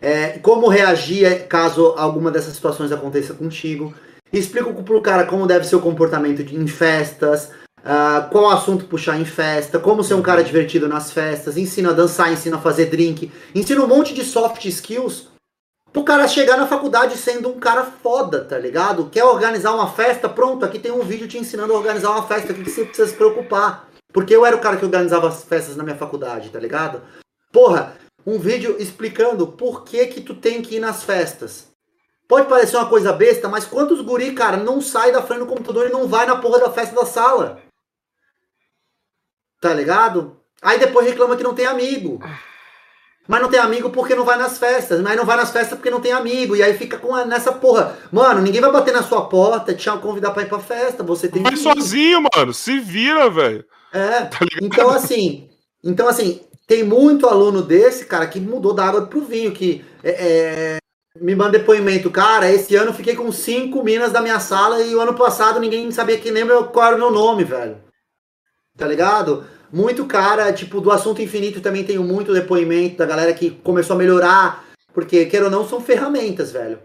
É, como reagir caso alguma dessas situações aconteça contigo. Explico pro cara como deve ser o comportamento de- em festas, ah, qual assunto puxar em festa, como ser um cara divertido nas festas, ensino a dançar, ensino a fazer drink, ensino um monte de soft skills pro cara chegar na faculdade sendo um cara foda, tá ligado? Quer organizar uma festa? Pronto, aqui tem um vídeo te ensinando a organizar uma festa, o que que você precisa se preocupar? Porque eu era o cara que organizava as festas na minha faculdade, tá ligado? Porra, um vídeo explicando por que que tu tem que ir nas festas. Pode parecer uma coisa besta, mas quantos guri, cara, não sai da frente do computador e não vai na porra da festa da sala? Tá ligado? Aí depois reclama que não tem amigo. Mas não tem amigo porque não vai nas festas. Mas não vai nas festas porque não tem amigo. E aí fica com a- nessa porra. Mano, ninguém vai bater na sua porta, te convidar pra ir pra festa. Você tem Vai que ir. sozinho, mano. Se vira, velho. É. Tá? Então, assim, então, assim, tem muito aluno desse, cara, que mudou da água pro vinho, que é, é, me manda depoimento. Cara, esse ano eu fiquei com cinco minas da minha sala e o ano passado ninguém sabia que nem meu, qual era o meu nome, velho. Tá ligado? Muito cara, tipo, do assunto infinito também tenho muito depoimento da galera que começou a melhorar, porque, queira ou não, são ferramentas, velho.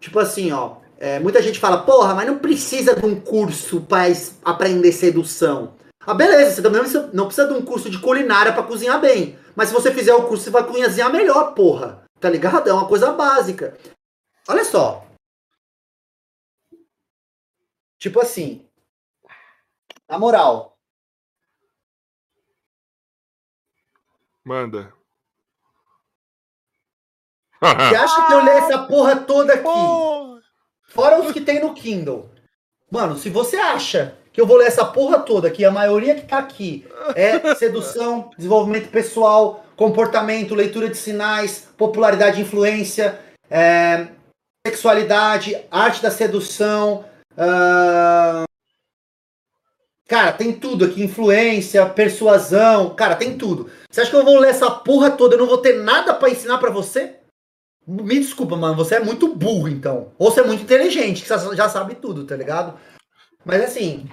Tipo assim, ó, é, muita gente fala, porra, mas não precisa de um curso es- aprender sedução. Ah, beleza, você também não precisa- de um curso de culinária pra cozinhar bem. Mas se você fizer o curso, você vai cozinhar melhor, porra. Tá ligado? É uma coisa básica. Olha só. Tipo assim. Na moral. Manda. Você acha que eu leio essa porra toda aqui? Porra. Fora os que tem no Kindle. Mano, se você acha que eu vou ler essa porra toda aqui, a maioria que tá aqui é sedução, desenvolvimento pessoal, comportamento, leitura de sinais, popularidade e influência, é, sexualidade, arte da sedução. ah, Cara, tem tudo aqui, influência, persuasão, cara, tem tudo. Você acha que eu vou ler essa porra toda eu não vou ter nada pra ensinar pra você? Me desculpa, mano, você é muito burro, então. Ou você é muito inteligente, que você já sabe tudo, tá ligado? Mas assim,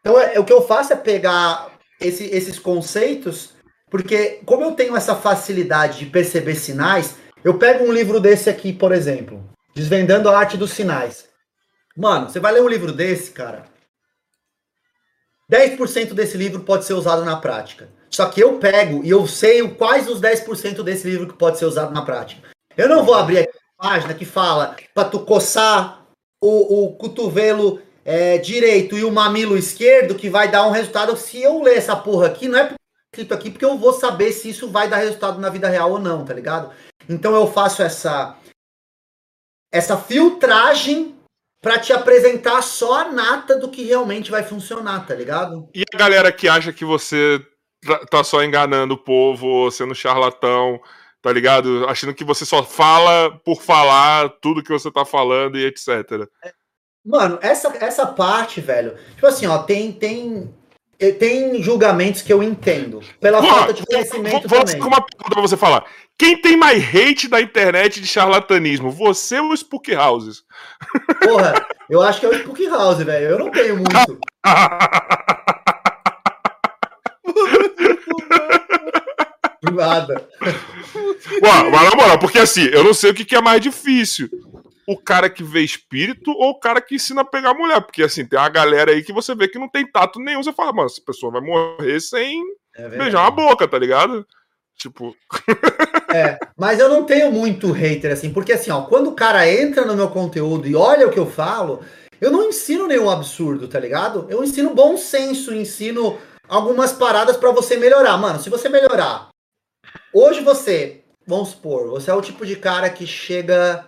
então é, o que eu faço é pegar esse- esses conceitos, porque como eu tenho essa facilidade de perceber sinais, eu pego um livro desse aqui, por exemplo, Desvendando a Arte dos Sinais. Mano, você vai ler um livro desse, cara. 10% desse livro pode ser usado na prática. Só que eu pego e eu sei quais os 10% desse livro que pode ser usado na prática. Eu não vou abrir aqui a página que fala pra tu coçar o, o cotovelo é, direito e o mamilo esquerdo que vai dar um resultado. Se eu ler essa porra aqui, não é escrito aqui, porque eu vou saber se isso vai dar resultado na vida real ou não, tá ligado? Então eu faço essa essa filtragem pra te apresentar só a nata do que realmente vai funcionar, tá ligado? E a galera que acha que você tá- tá só enganando o povo, sendo charlatão, tá ligado? Achando que você só fala por falar tudo que você tá falando e etc. Mano, essa, essa parte, velho, tipo assim, ó, tem, tem, tem julgamentos que eu entendo. Pela falta de conhecimento vou também. uma pergunta pra você falar. Quem tem mais hate da internet de charlatanismo? Você ou o Spook Houses? Porra, eu acho que é o Spook House, velho. Eu não tenho muito. Nada. Ué, mas na moral, porque assim, eu não sei o que, que é mais difícil. O cara que vê espírito ou o cara que ensina a pegar mulher. Porque assim, tem uma galera aí que você vê que não tem tato nenhum. Você fala, mano, essa pessoa vai morrer sem É beijar uma boca, tá ligado? Tipo, É, mas eu não tenho muito hater assim, porque assim, ó, quando o cara entra no meu conteúdo e olha o que eu falo, eu não ensino nenhum absurdo, tá ligado? Eu ensino bom senso, ensino algumas paradas pra você melhorar. Mano, se você melhorar, hoje você, vamos supor, você é o tipo de cara que chega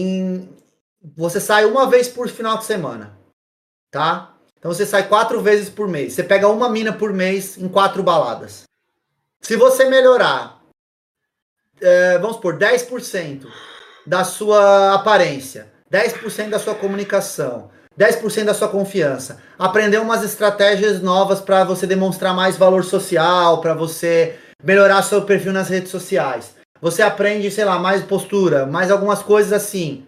em. Você sai uma vez por final de semana, tá? Então você sai quatro vezes por mês. Você pega uma mina por mês em quatro baladas. Se você melhorar é, vamos supor, 10% da sua aparência, 10% da sua comunicação, 10% da sua confiança. Aprender umas estratégias novas para você demonstrar mais valor social, para você melhorar seu perfil nas redes sociais. Você aprende, sei lá, mais postura, mais algumas coisas assim.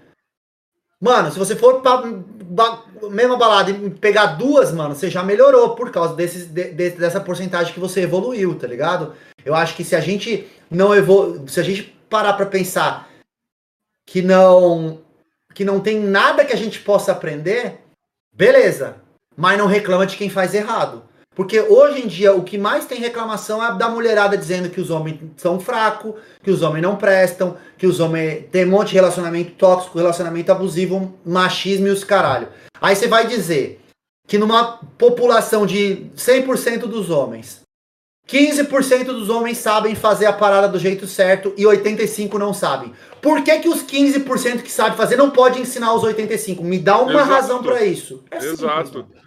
Mano, se você for pra ba mesma balada e pegar duas, mano, você já melhorou por causa desses, de, de, dessa porcentagem que você evoluiu, tá ligado? Eu acho que se a gente não evolu se a gente parar para pensar que não que não tem nada que a gente possa aprender, beleza. Mas não reclama de quem faz errado. Porque hoje em dia o que mais tem reclamação é da mulherada dizendo que os homens são fracos, que os homens não prestam, que os homens tem um monte de relacionamento tóxico, relacionamento abusivo, machismo e os caralho. Aí você vai dizer que numa população de 100% dos homens, 15% dos homens sabem fazer a parada do jeito certo e 85 não sabem. Por que, que os 15% que sabem fazer não pode ensinar os 85? Me dá uma Exato. razão para isso. É Exato. Simples,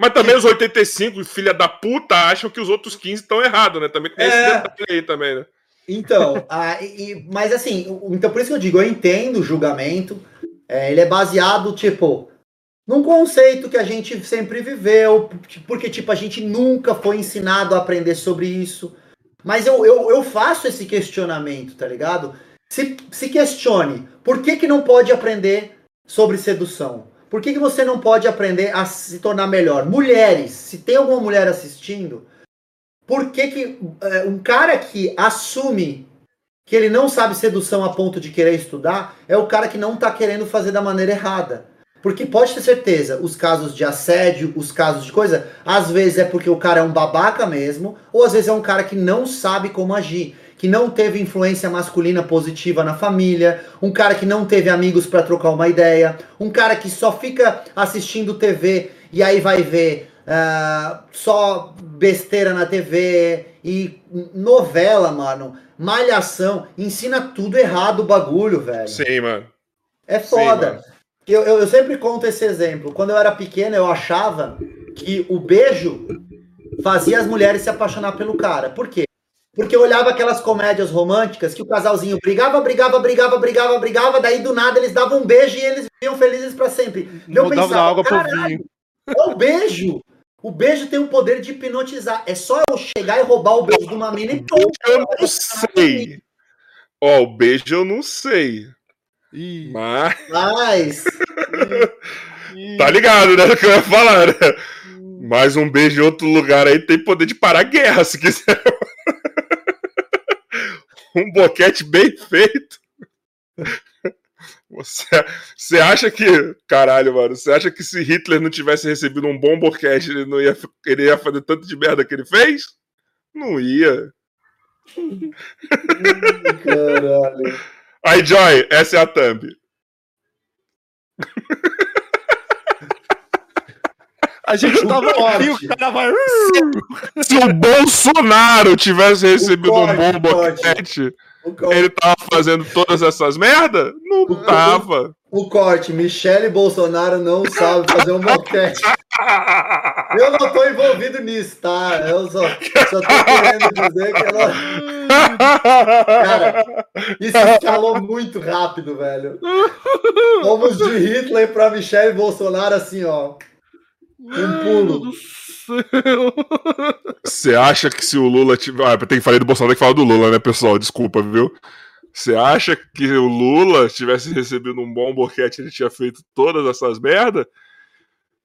mas também os 85, filha da puta, acham que os outros 15 estão errados, né? Também tem é... esse detalhe aí também, né? Então, a, e, mas assim, então por isso que eu digo, eu entendo o julgamento. É, ele é baseado, tipo, num conceito que a gente sempre viveu, porque, tipo, a gente nunca foi ensinado a aprender sobre isso. Mas eu, eu, eu faço esse questionamento, tá ligado? Se, se questione, por que, que não pode aprender sobre sedução? Por que, que você não pode aprender a se tornar melhor? Mulheres, se tem alguma mulher assistindo, por que, que é, um cara que assume que ele não sabe sedução a ponto de querer estudar é o cara que não está querendo fazer da maneira errada? Porque pode ter certeza, os casos de assédio, os casos de coisa, às vezes é porque o cara é um babaca mesmo, ou às vezes é um cara que não sabe como agir que não teve influência masculina positiva na família, um cara que não teve amigos para trocar uma ideia, um cara que só fica assistindo TV e aí vai ver uh, só besteira na TV e novela, mano, malhação, ensina tudo errado o bagulho, velho. Sim, mano. É foda. Sim, eu, eu, eu sempre conto esse exemplo. Quando eu era pequeno, eu achava que o beijo fazia as mulheres se apaixonar pelo cara. Por quê? Porque eu olhava aquelas comédias românticas que o casalzinho brigava, brigava, brigava, brigava, brigava, daí do nada eles davam um beijo e eles viviam felizes para sempre. Eu pensava, água pro vinho. É o beijo. O beijo tem o poder de hipnotizar. É só eu chegar e roubar o beijo de uma mina e pronto. Eu não sei. Ó, oh, o beijo eu não sei. Ih. Mas. Mas... tá ligado, né? O que eu ia falar, né? Mais um beijo em outro lugar aí tem poder de parar a guerra, se quiser. Um boquete bem feito. Você, você acha que. Caralho, mano. Você acha que se Hitler não tivesse recebido um bom boquete, ele não ia, ele ia fazer tanto de merda que ele fez? Não ia. Caralho. Aí, Joy, essa é a thumb. A gente tava aqui, o cara vai. Se, se o Bolsonaro tivesse recebido corte, um bom boquete, ele tava fazendo todas essas merdas? Não o, tava. O, o corte, Michele Bolsonaro não sabe fazer um boquete. Eu não tô envolvido nisso, tá? Eu só, só tô querendo dizer que ela. Cara, isso escalou muito rápido, velho. Fomos de Hitler pra Michele Bolsonaro assim, ó. Um pulo. do céu. Você acha que se o Lula tiver. Ah, tem que falar do Bolsonaro, tem que falar do Lula, né, pessoal? Desculpa, viu? Você acha que o Lula tivesse recebido um bom boquete, ele tinha feito todas essas merdas?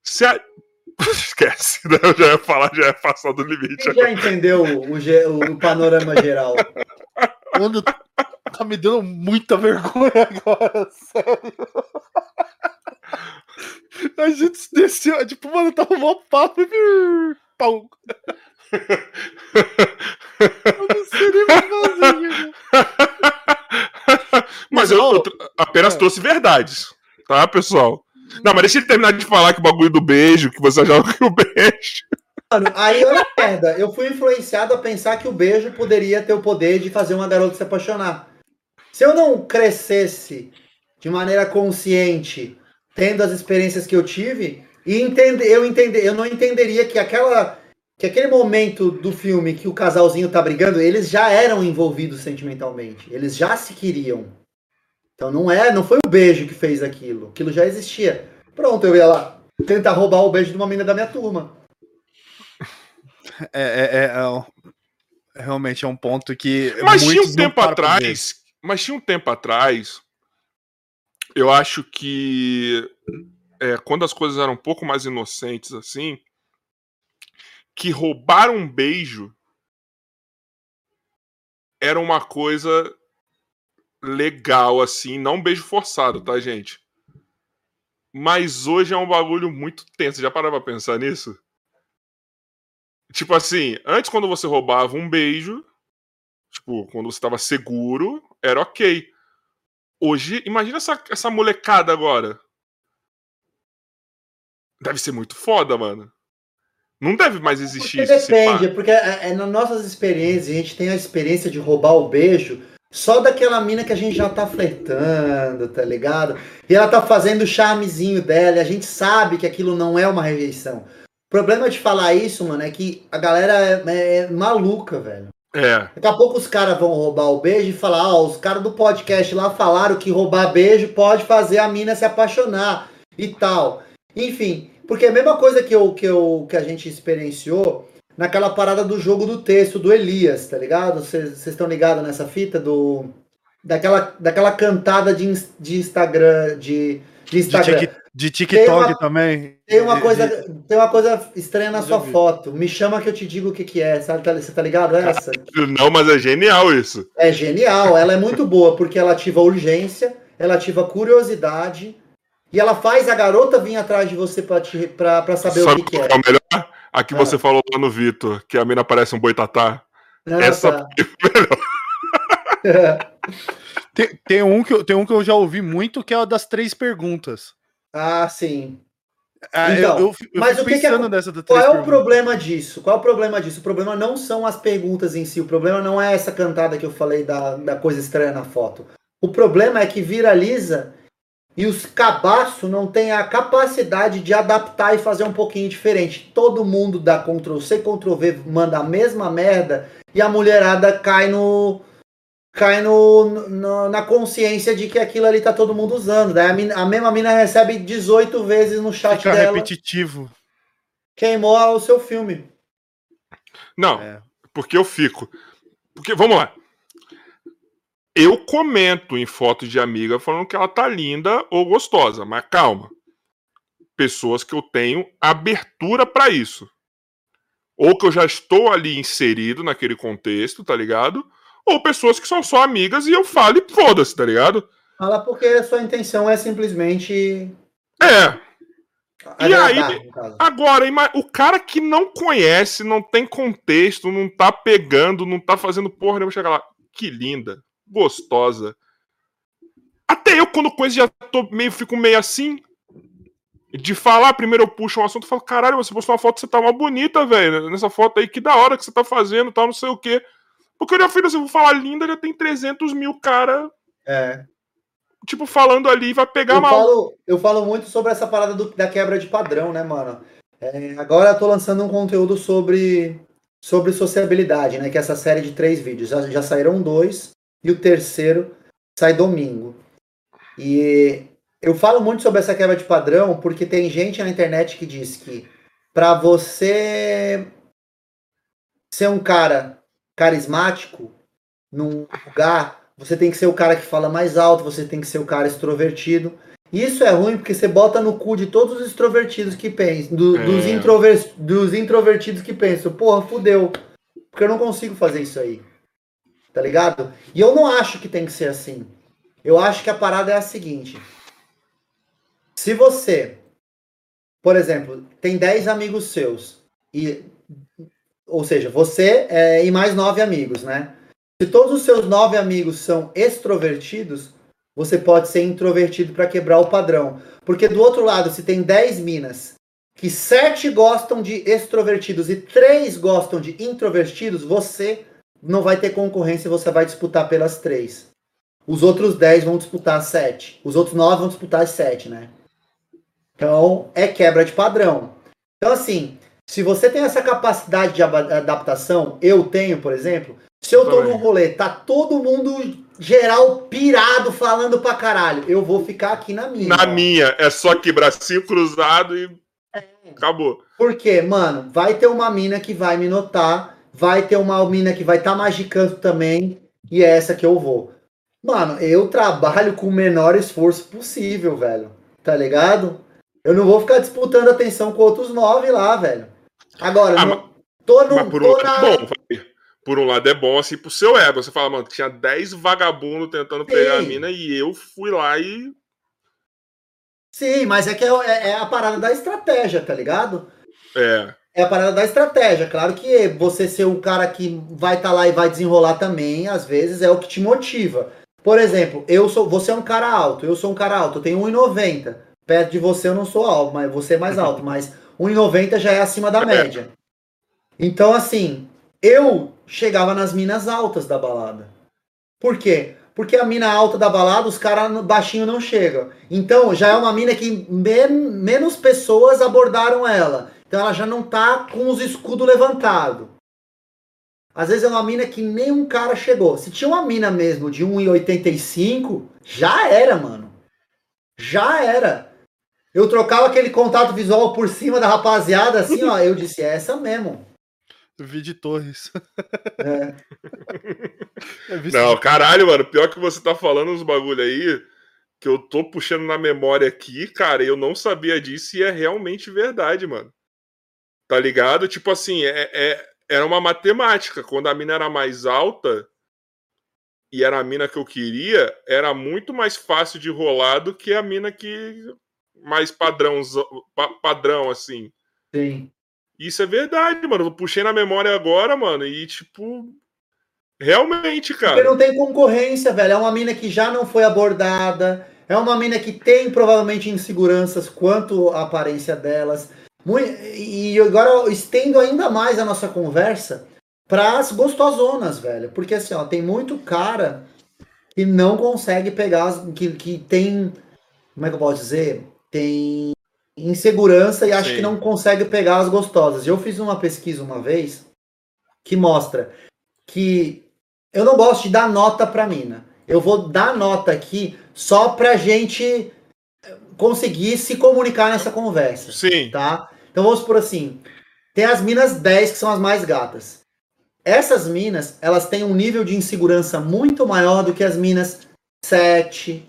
Se a... Esquece, né? eu já ia falar, já ia passar do limite. Quem já entendeu o, o, o panorama geral? Mano, tá me dando muita vergonha agora, sério. A gente desceu, tipo, mano, tava mó papo e. Pau. Eu não sei nem fazer, Mas eu, eu apenas é. trouxe verdades, tá, pessoal? Não, mas deixa ele terminar de falar que o bagulho do beijo, que você achava que o beijo. Mano, aí olha a merda. Eu fui influenciado a pensar que o beijo poderia ter o poder de fazer uma garota se apaixonar. Se eu não crescesse de maneira consciente tendo as experiências que eu tive, e entender, eu entender, eu não entenderia que aquela que aquele momento do filme que o casalzinho tá brigando, eles já eram envolvidos sentimentalmente. Eles já se queriam. Então não é, não foi o beijo que fez aquilo. Aquilo já existia. Pronto, eu ia lá tentar roubar o beijo de uma menina da minha turma. É, é, é, é, realmente é um ponto que. Mas tinha um tempo atrás. Mas tinha um tempo atrás. Eu acho que é, quando as coisas eram um pouco mais inocentes assim, que roubar um beijo era uma coisa legal, assim, não um beijo forçado, tá, gente? Mas hoje é um bagulho muito tenso. Já parava pra pensar nisso? Tipo assim, antes quando você roubava um beijo, tipo, quando você tava seguro, era ok. Hoje, imagina essa, essa molecada agora. Deve ser muito foda, mano. Não deve mais existir porque isso. Depende, porque é, é, nas nossas experiências, a gente tem a experiência de roubar o beijo só daquela mina que a gente já tá flertando, tá ligado? E ela tá fazendo o charmezinho dela, e a gente sabe que aquilo não é uma rejeição. O problema de falar isso, mano, é que a galera é, é, é maluca, velho. É. Daqui a pouco os caras vão roubar o beijo e falar, oh, os caras do podcast lá falaram que roubar beijo pode fazer a mina se apaixonar e tal. Enfim, porque é a mesma coisa que, eu, que, eu, que a gente experienciou naquela parada do jogo do texto do Elias, tá ligado? Vocês estão ligados nessa fita do. Daquela, daquela cantada de, de Instagram. De, de Instagram. De, de TikTok tem uma, também. Tem uma, coisa, tem uma coisa estranha na sua vi. foto. Me chama que eu te digo o que, que é. Sabe, tá, você tá ligado? Essa? Não, mas é genial isso. É genial. Ela é muito boa, porque ela ativa urgência, ela ativa curiosidade. E ela faz a garota vir atrás de você pra, te, pra, pra saber Sabe o que, que é. é o melhor? A que ah. você falou lá no Vitor, que a mina parece um boitatá. Ah, Essa tá. é melhor. tem, tem, um que, eu, tem um que eu já ouvi muito, que é a das três perguntas. Ah, sim. Ah, então, eu, eu, eu mas o que, que é, qual é o problema disso? Qual é o problema disso? O problema não são as perguntas em si. O problema não é essa cantada que eu falei da, da coisa estranha na foto. O problema é que viraliza e os cabaços não têm a capacidade de adaptar e fazer um pouquinho diferente. Todo mundo dá Ctrl C, Ctrl V, manda a mesma merda e a mulherada cai no cai no, no na consciência de que aquilo ali tá todo mundo usando. Daí a, mina, a mesma mina recebe 18 vezes no chat Fica dela. repetitivo. Queimou o seu filme. Não, é. porque eu fico. Porque vamos lá eu comento em foto de amiga falando que ela tá linda ou gostosa, mas calma. Pessoas que eu tenho abertura para isso. Ou que eu já estou ali inserido naquele contexto, tá ligado? Ou pessoas que são só amigas e eu falo e foda-se, tá ligado? Fala porque a sua intenção é simplesmente. É. E aí, agora, o cara que não conhece, não tem contexto, não tá pegando, não tá fazendo porra nenhuma, chega lá. Que linda gostosa. Até eu, quando coisa já tô meio, fico meio assim. De falar, primeiro eu puxo um assunto e falo, caralho, você postou uma foto, você tá uma bonita, velho. Nessa foto aí, que da hora que você tá fazendo, tal, não sei o quê. Porque eu já fiz, assim, vou falar linda, já tem 300 mil cara. É. Tipo, falando ali, vai pegar eu mal. Falo, eu falo muito sobre essa parada do, da quebra de padrão, né, mano? É, agora eu tô lançando um conteúdo sobre, sobre sociabilidade, né? Que é essa série de três vídeos. Já, já saíram dois e o terceiro sai domingo. E eu falo muito sobre essa quebra de padrão porque tem gente na internet que diz que para você ser um cara carismático num lugar, você tem que ser o cara que fala mais alto, você tem que ser o cara extrovertido. Isso é ruim porque você bota no cu de todos os extrovertidos que pensam, do, é. dos, introver, dos introvertidos que pensam, porra, fudeu, porque eu não consigo fazer isso aí tá ligado? E eu não acho que tem que ser assim. Eu acho que a parada é a seguinte. Se você, por exemplo, tem 10 amigos seus, e, ou seja, você é, e mais 9 amigos, né? Se todos os seus 9 amigos são extrovertidos, você pode ser introvertido para quebrar o padrão. Porque do outro lado, se tem 10 minas que 7 gostam de extrovertidos e 3 gostam de introvertidos, você não vai ter concorrência, você vai disputar pelas três. Os outros 10 vão disputar as 7. Os outros 9 vão disputar as 7, né? Então, é quebra de padrão. Então, assim, Se você tem essa capacidade de adaptação, eu tenho, por exemplo, se eu tô num rolê, tá todo mundo geral pirado falando pra caralho, eu vou ficar aqui na minha. Na minha, é só que bracinho cruzado e. Acabou. Porque, mano, vai ter uma mina que vai me notar, vai ter uma mina que vai estar tá magicando também, e é essa que eu vou. Mano, eu trabalho com o menor esforço possível, velho. Tá ligado? Eu não vou ficar disputando atenção com outros nove lá, velho. Agora, Ah, não- tô no. Mas por um lado na- é bom. Por um lado é bom, assim, pro seu ego. Você fala, mano, tinha 10 vagabundos tentando pegar a Sim. mina e eu fui lá e. Sim, mas é que é, é- é a parada da estratégia, tá ligado? É. É a parada da estratégia. Claro que você ser um cara que vai estar lá e vai desenrolar também, às vezes, é o que te motiva. Por exemplo, eu sou, você é um cara alto, eu sou um cara alto, eu tenho 1,90. Perto de você eu não sou alto, mas você é mais alto, mas 1,90 já é acima da média. Então, assim, eu chegava nas minas altas da balada. Por quê? Porque a mina alta da balada, os caras baixinho não chegam. Então, já é uma mina que men- menos pessoas abordaram ela. Então, ela já não tá com os escudos levantados. Às vezes é uma mina que nem um cara chegou. Se tinha uma mina mesmo de 1,85, já era, mano. Já era. Eu trocava aquele contato visual por cima da rapaziada, assim, ó. Eu disse, é essa mesmo. Vi de Torres. É. Não, caralho, mano. Pior que você tá falando uns bagulho aí que eu tô puxando na memória aqui, cara, e eu não sabia disso e é realmente verdade, mano. Tá ligado? Tipo assim, é, é- era uma matemática. Quando a mina era mais alta e era a mina que eu queria, era muito mais fácil de rolar do que a mina que mais padrão, padrão assim. Sim. Isso é verdade, mano. Eu puxei na memória agora, mano, e tipo. Realmente, Porque cara. não tem concorrência, velho. É uma mina que já não foi abordada. É uma mina que tem provavelmente inseguranças quanto à aparência delas. E agora eu estendo ainda mais a nossa conversa para as gostosonas, velho. Porque assim, ó, tem muito cara que não consegue pegar, as, que, que tem. Como é que eu posso dizer? Tem insegurança e acha Sim. que não consegue pegar as gostosas. Eu fiz uma pesquisa uma vez que mostra que eu não gosto de dar nota pra mina. Eu vou dar nota aqui só pra gente eh, conseguir se comunicar nessa conversa, Sim. tá? Então vamos por assim, tem as minas 10 que são as mais gatas. Essas minas, elas têm um nível de insegurança muito maior do que as minas 7,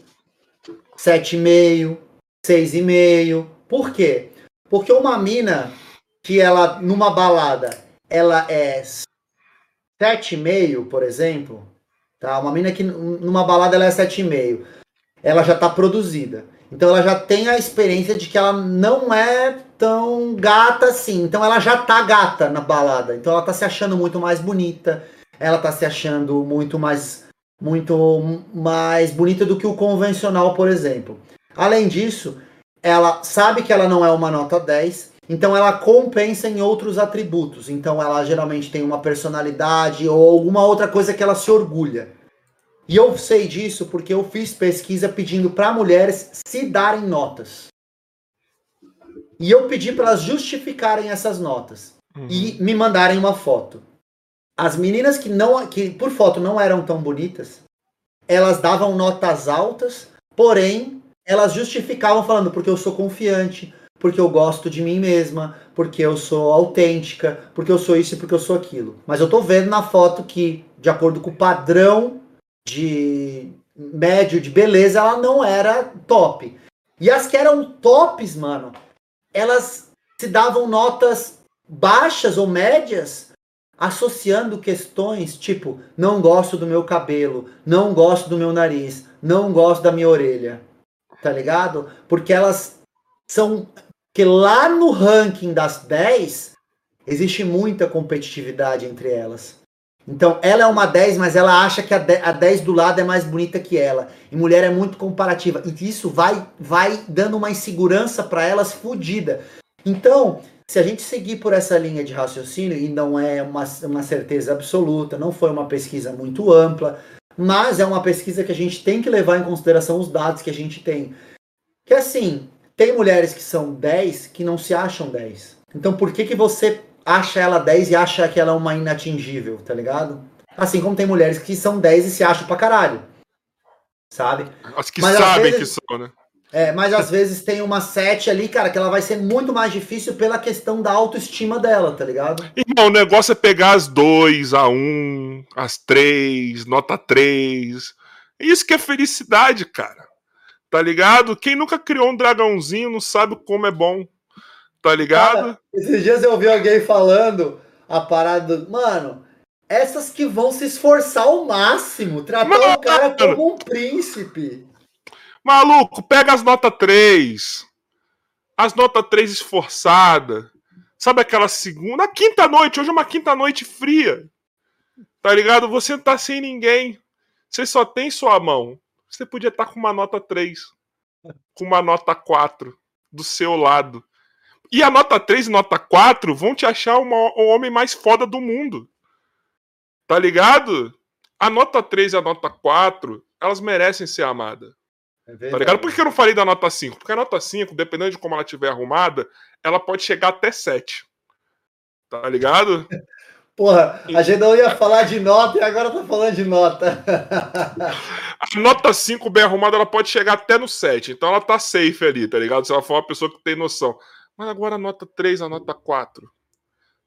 7,5, 6,5. Por quê? Porque uma mina que ela, numa balada, ela é 7,5, por exemplo, tá? Uma mina que numa balada ela é 7,5. Ela já tá produzida. Então ela já tem a experiência de que ela não é tão gata assim. Então ela já tá gata na balada. Então ela tá se achando muito mais bonita. Ela tá se achando muito mais muito mais bonita do que o convencional, por exemplo. Além disso, ela sabe que ela não é uma nota 10, então ela compensa em outros atributos. Então ela geralmente tem uma personalidade ou alguma outra coisa que ela se orgulha. E eu sei disso porque eu fiz pesquisa pedindo para mulheres se darem notas. E eu pedi para elas justificarem essas notas e me mandarem uma foto. As meninas que não que por foto não eram tão bonitas, elas davam notas altas, porém elas justificavam falando porque eu sou confiante, porque eu gosto de mim mesma, porque eu sou autêntica, porque eu sou isso e porque eu sou aquilo. Mas eu tô vendo na foto que, de acordo com o padrão de médio de beleza, ela não era top. E as que eram tops, mano, elas se davam notas baixas ou médias associando questões tipo não gosto do meu cabelo, não gosto do meu nariz, não gosto da minha orelha. Tá ligado? Porque elas são que lá no ranking das 10 existe muita competitividade entre elas. Então, ela é uma 10, mas ela acha que a 10, a 10 do lado é mais bonita que ela. E mulher é muito comparativa. E isso vai, vai dando uma insegurança para elas fodida. Então, se a gente seguir por essa linha de raciocínio, e não é uma, uma certeza absoluta, não foi uma pesquisa muito ampla, mas é uma pesquisa que a gente tem que levar em consideração os dados que a gente tem. Que assim, tem mulheres que são 10 que não se acham 10. Então por que, que você acha ela 10 e acha que ela é uma inatingível, tá ligado? Assim como tem mulheres que são 10 e se acham pra caralho. Sabe? As que Mas sabem vezes- que são, né? É, mas às vezes tem uma 7 ali, cara, que ela vai ser muito mais difícil pela questão da autoestima dela, tá ligado? Irmão, o negócio é pegar as 2, a 1, um, as 3, nota 3. Isso que é felicidade, cara. Tá ligado? Quem nunca criou um dragãozinho não sabe como é bom. Tá ligado? Cara, esses dias eu ouvi alguém falando a parada do. Mano, essas que vão se esforçar ao máximo, tratar Mano, o cara como um príncipe. Maluco, pega as nota 3. As nota 3 esforçada. Sabe aquela segunda. Quinta noite, hoje é uma quinta noite fria. Tá ligado? Você não tá sem ninguém. Você só tem sua mão. Você podia estar com uma nota 3. Com uma nota 4. Do seu lado. E a nota 3 e nota 4 vão te achar uma- o homem mais foda do mundo. Tá ligado? A nota 3 e a nota 4, elas merecem ser amadas. Tá ligado? Por que eu não falei da nota 5? Porque a nota 5, dependendo de como ela estiver arrumada, ela pode chegar até 7. Tá ligado? Porra, a gente não ia falar de nota e agora tá falando de nota. A nota 5 bem arrumada, ela pode chegar até no 7. Então ela tá safe ali, tá ligado? Se ela for uma pessoa que tem noção. Mas agora a nota 3, a nota 4.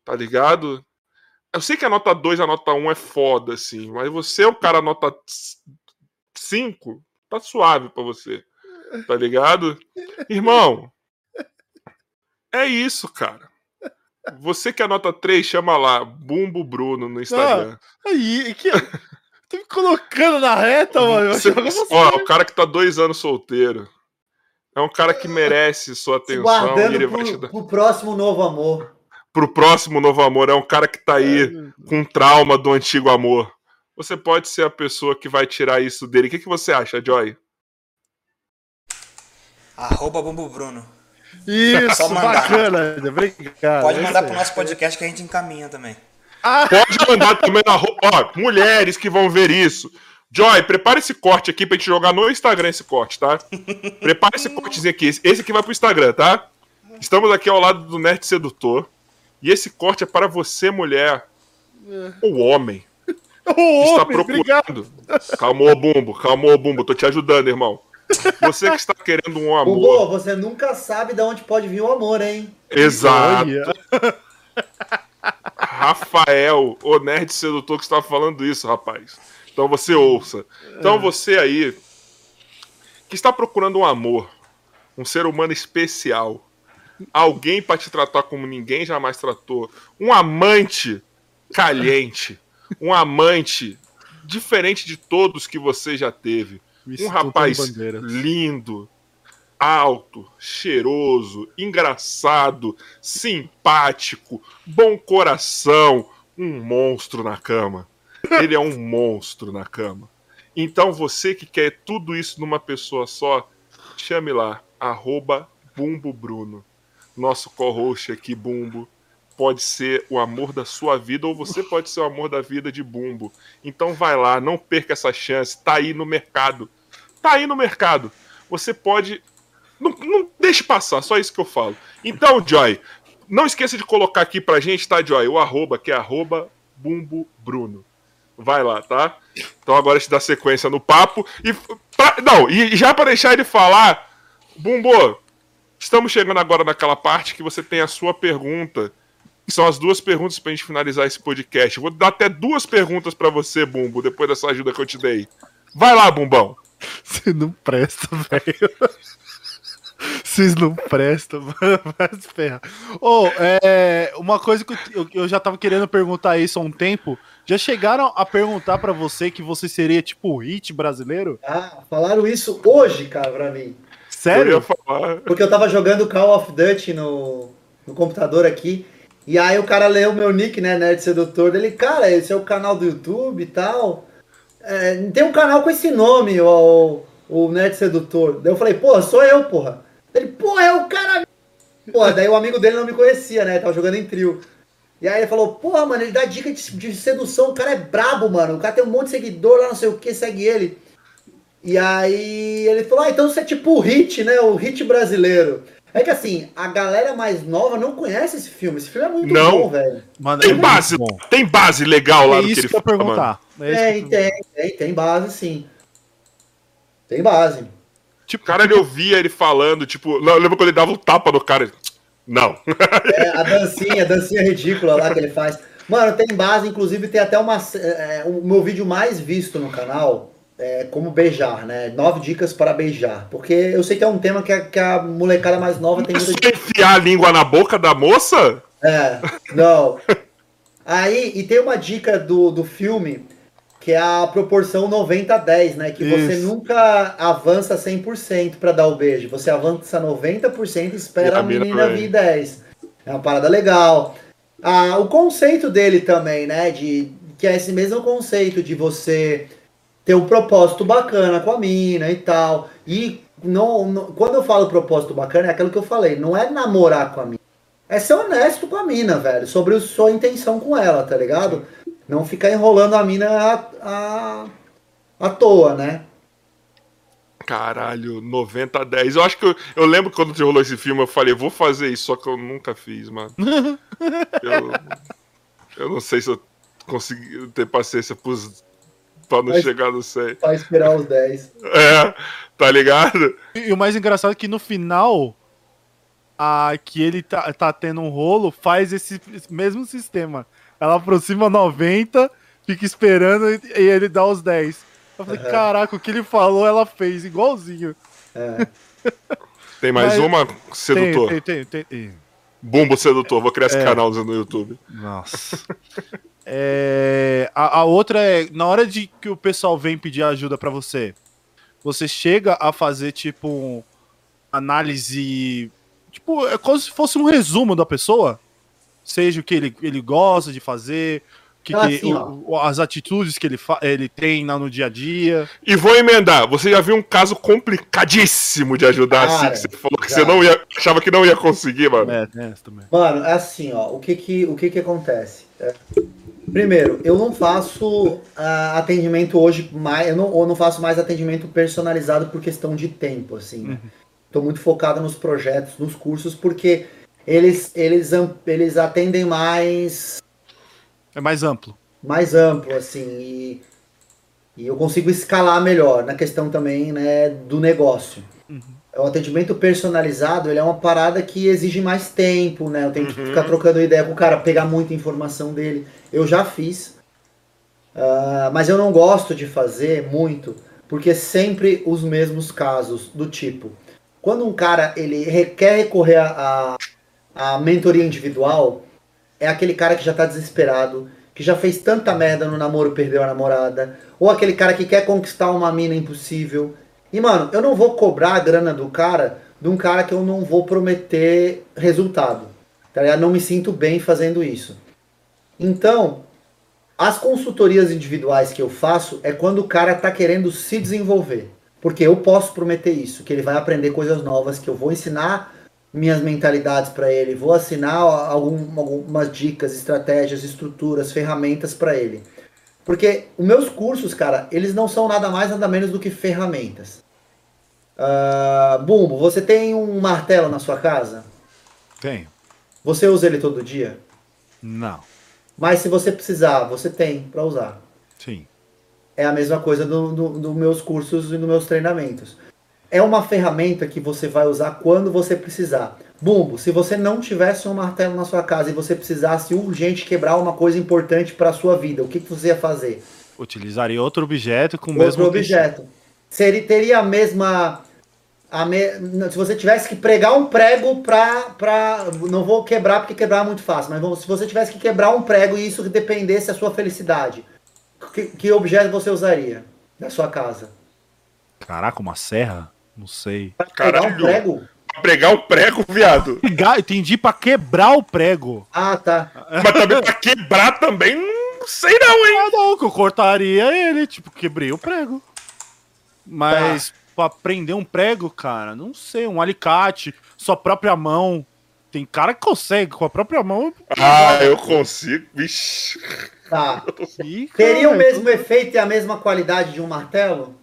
Tá ligado? Eu sei que a nota 2 a nota 1 é foda, assim. Mas você é o cara nota 5, tá suave pra você. Tá ligado? Irmão, é isso, cara. Você que é nota 3, chama lá, Bumbo Bruno no Instagram. Aí, que... Tô me colocando na reta, mano. Você- ó, o cara que tá dois anos solteiro. É um cara que merece sua atenção e guardando ele vai te pro, dar. pro próximo novo amor. Pro próximo novo amor, é um cara que tá aí com trauma do antigo amor. Você pode ser a pessoa que vai tirar isso dele. O que, que você acha, Joy? Arroba Bumbo Bruno. Isso, bacana. Obrigado. Pode é mandar pro nosso podcast que a gente encaminha também. Pode mandar também na Ó, mulheres que vão ver isso. Joy, prepara esse corte aqui pra gente jogar no Instagram esse corte, tá? Prepara esse cortezinho aqui. Esse aqui vai pro Instagram, tá? Estamos aqui ao lado do Nerd Sedutor. E esse corte é para você, mulher. Ou homem. Que está homem, obrigado. procurando. Calmou, Bumbo. Calmou, Bumbo. Tô te ajudando, irmão. Você que está querendo um amor. Bumbo, você nunca sabe de onde pode vir o amor, hein? Exato. Rafael, o nerd sedutor que está falando isso, rapaz. Então você ouça. Então você aí que está procurando um amor, um ser humano especial, alguém para te tratar como ninguém jamais tratou, um amante caliente, um amante diferente de todos que você já teve, um rapaz lindo, alto, cheiroso, engraçado, simpático, bom coração, um monstro na cama. Ele é um monstro na cama. Então você que quer tudo isso numa pessoa só, chame lá, arroba Bumbo Bruno. Nosso co-host aqui, Bumbo, pode ser o amor da sua vida ou você pode ser o amor da vida de Bumbo. Então vai lá, não perca essa chance, tá aí no mercado. Tá aí no mercado. Você pode não, não deixe passar, só isso que eu falo. Então, Joy, não esqueça de colocar aqui pra gente, tá, Joy? O arroba, que é arroba Bumbo Bruno. Vai lá, tá? Então agora a gente dá sequência no papo. E pra- não, e já pra deixar ele falar, Bumbo, estamos chegando agora naquela parte que você tem a sua pergunta. Que são as duas perguntas pra gente finalizar esse podcast. Eu vou dar até duas perguntas pra você, Bumbo, depois dessa ajuda que eu te dei. Vai lá, Bumbão. Você não presta, velho. Vocês não prestam, mano. Vai se ferrar. Ô, é, uma coisa que eu, eu- eu já tava querendo perguntar isso há um tempo. Já chegaram a perguntar pra você que você seria tipo o hit brasileiro? Ah, falaram isso hoje, cara, pra mim. Eu ia Sério? falar. Porque eu tava jogando Call of Duty no, no computador aqui. E aí o cara leu meu nick, né, Nerd Sedutor. Ele, cara, esse é o canal do YouTube e tal. É, tem um canal com esse nome, o, o Nerd Sedutor. Daí eu falei, porra, sou eu, porra. Ele, porra, é o cara. Porra, daí o amigo dele não me conhecia, né? Tava jogando em trio. E aí ele falou, porra, mano, ele dá dica de, de sedução, o cara é brabo, mano. O cara tem um monte de seguidor lá, não sei o que, segue ele. E aí ele falou, ah, então você é tipo o hit, né? O hit brasileiro. É que assim, a galera mais nova não conhece esse filme. Esse filme é muito Não. bom, velho. Mano, Tem é base, bom. tem base legal lá É no que ele que eu fala, mano. perguntar. É isso Tem, que eu- tem, tem, tem base, sim. Tem base. Tipo, o cara, ele ouvia ele falando, tipo, lembra quando ele dava um tapa no cara? ele, Não. É, a dancinha, a dancinha ridícula lá que ele faz. Mano, tem base, inclusive tem até uma. é, o meu vídeo mais visto no canal é como beijar, né? Nove dicas para beijar. Porque eu sei que é um tema que a, que a molecada mais nova tem muita enfiar a língua na boca da moça? É, não. Aí, e tem uma dica do, do filme que é a proporção 90-10, né? Que você Isso. nunca avança 100% para dar o beijo. Você avança 90% e E espera a a menina vir 10. É uma parada legal. Ah, o conceito dele também, né? De, que é esse mesmo conceito de você ter um propósito bacana com a mina e tal. E não, não- quando eu falo propósito bacana, é aquilo que eu falei, não é namorar com a mina. É ser honesto com a mina, velho, sobre a sua intenção com ela, tá ligado? Não ficar enrolando a mina à, à, à toa, né? Caralho, 90 a 10. Eu acho que eu, eu lembro que quando te rolou esse filme, eu falei, vou fazer isso, só que eu nunca fiz, mano. eu, eu não sei se eu consegui ter paciência pros, pra não Mas- chegar no 100. Pra esperar os 10. É, tá ligado? E o mais engraçado é que no final, a que ele tá, tá tendo um rolo, faz esse mesmo sistema. Ela aproxima 90, fica esperando e e ele dá os 10. Eu falei, Aham. caraca, o que ele falou, ela fez igualzinho. É. Tem mais Mas- uma, sedutor. tem, tem, tem, tem. Bumbo sedutor, vou criar esse É. canal no YouTube. Nossa. É, a, a outra é, na hora de que o pessoal vem pedir ajuda pra você, você chega a fazer, tipo, um análise. Tipo, é como se fosse um resumo da pessoa. Seja o que ele, ele gosta de fazer, que Ah, o- as atitudes que ele, fa- ele tem na- no dia a dia. E vou emendar, você já viu um caso complicadíssimo de ajudar assim, Cara, que você falou que já. você não ia, achava que não ia conseguir, mano. É, essa também. Mano, é assim, ó, o que que, o que, que acontece? É, primeiro, eu não faço ah, atendimento hoje mais, eu não, eu não faço mais atendimento personalizado por questão de tempo, assim. né? Tô muito focado nos projetos, nos cursos, porque eles, eles, eles atendem mais, É mais amplo. mais amplo, assim, e, e eu consigo escalar melhor na questão também, né, do negócio. O atendimento personalizado, ele é uma parada que exige mais tempo, né? Eu tenho que Uhum. ficar trocando ideia com o cara, pegar muita informação dele. Eu já fiz, ah, mas eu não gosto de fazer muito, porque sempre os mesmos casos do tipo, quando um cara ele quer recorrer a, a, a mentoria individual, é aquele cara que já tá desesperado, que já fez tanta merda no namoro, perdeu a namorada, ou aquele cara que quer conquistar uma mina impossível. E mano, eu não vou cobrar a grana do cara de um cara que eu não vou prometer resultado. Tá ligado? Não me sinto bem fazendo isso. Então, as consultorias individuais que eu faço é quando o cara tá querendo se desenvolver. Porque eu posso prometer isso, que ele vai aprender coisas novas, que eu vou ensinar minhas mentalidades para ele, vou assinar algum, algumas dicas, estratégias, estruturas, ferramentas para ele. Porque os meus cursos, cara, eles não são nada mais, nada menos do que ferramentas. Ah, Bumbo, você tem um martelo na sua casa? Tem. Você usa ele todo dia? Não. Mas se você precisar, você tem para usar. Sim. É a mesma coisa dos do, do meus cursos e dos meus treinamentos. É uma ferramenta que você vai usar quando você precisar. Bumbo, se você não tivesse um martelo na sua casa e você precisasse urgente quebrar uma coisa importante para a sua vida, o que, que você ia fazer? Utilizaria outro objeto com o Outro mesmo objeto. Seria, teria a mesma. A me, se você tivesse que pregar um prego pra, pra. Não vou quebrar porque quebrar é muito fácil, mas vamos- se você tivesse que quebrar um prego e isso dependesse da sua felicidade, que, que objeto você usaria da sua casa? Caraca, uma serra? Não sei. Pra pregar um Caralho. prego? Pregar o prego, viado. Pegar, entendi pra quebrar o prego. Ah, tá. Mas também pra quebrar também, não sei não, hein? Ah, não, que eu cortaria ele, tipo, quebrei o prego. Mas pra prender um prego, cara, não sei, um alicate, sua própria mão. Tem cara que consegue com a própria mão. Ah, eu consigo. Vixe. Tá. Ih, Teria o cara, mesmo efeito e a mesma qualidade de um martelo?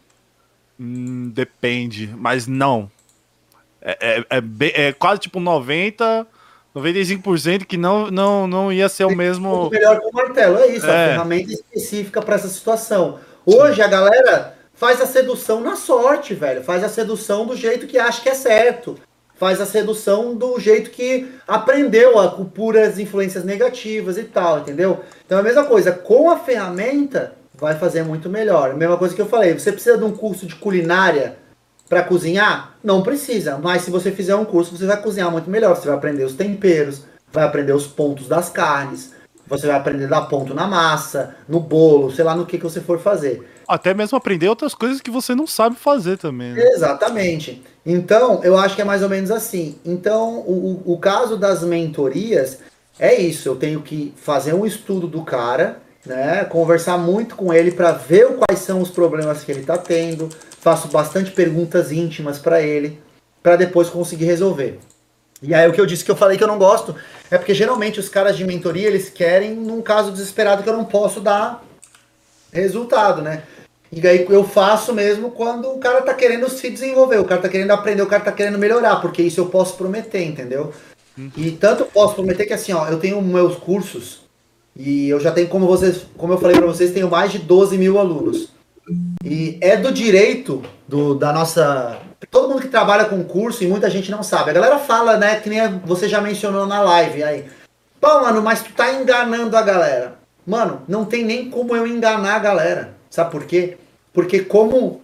Hum, depende, mas não. É, é, é, é quase tipo 90, 95% que não, não, não ia ser o mesmo. melhor que o martelo, é isso, É. a ferramenta específica para essa situação. Hoje a galera faz a sedução na sorte, velho. Faz a sedução do jeito que acha que é certo. Faz a sedução do jeito que aprendeu a, com puras influências negativas e tal, entendeu? Então é a mesma coisa, com a ferramenta vai fazer muito melhor. A mesma coisa que eu falei, você precisa de um curso de culinária para cozinhar? Não precisa, mas se você fizer um curso, você vai cozinhar muito melhor. Você vai aprender os temperos, vai aprender os pontos das carnes, você vai aprender a dar ponto na massa, no bolo, sei lá no que, que você for fazer. Até mesmo aprender outras coisas que você não sabe fazer também. Né? Exatamente. Então, eu acho que é mais ou menos assim. Então, o, o- o caso das mentorias é isso. Eu tenho que fazer um estudo do cara, né? Conversar muito com ele para ver quais são os problemas que ele está tendo. Faço bastante perguntas íntimas para ele, para depois conseguir resolver. E aí o que eu disse que eu falei que eu não gosto é porque geralmente os caras de mentoria eles querem num caso desesperado que eu não posso dar resultado, né? E aí eu faço mesmo quando o cara tá querendo se desenvolver, o cara tá querendo aprender, o cara tá querendo melhorar, porque isso eu posso prometer, entendeu? E tanto posso prometer que assim, ó, eu tenho meus cursos e eu já tenho, como vocês, como eu falei pra vocês, tenho mais de 12 mil alunos. E é do direito do, da nossa. Todo mundo que trabalha com curso e muita gente não sabe. A galera fala, né, que nem você já mencionou na live aí. Pô, mano, mas tu tá enganando a galera. Mano, não tem nem como eu enganar a galera. Sabe por quê? Porque como,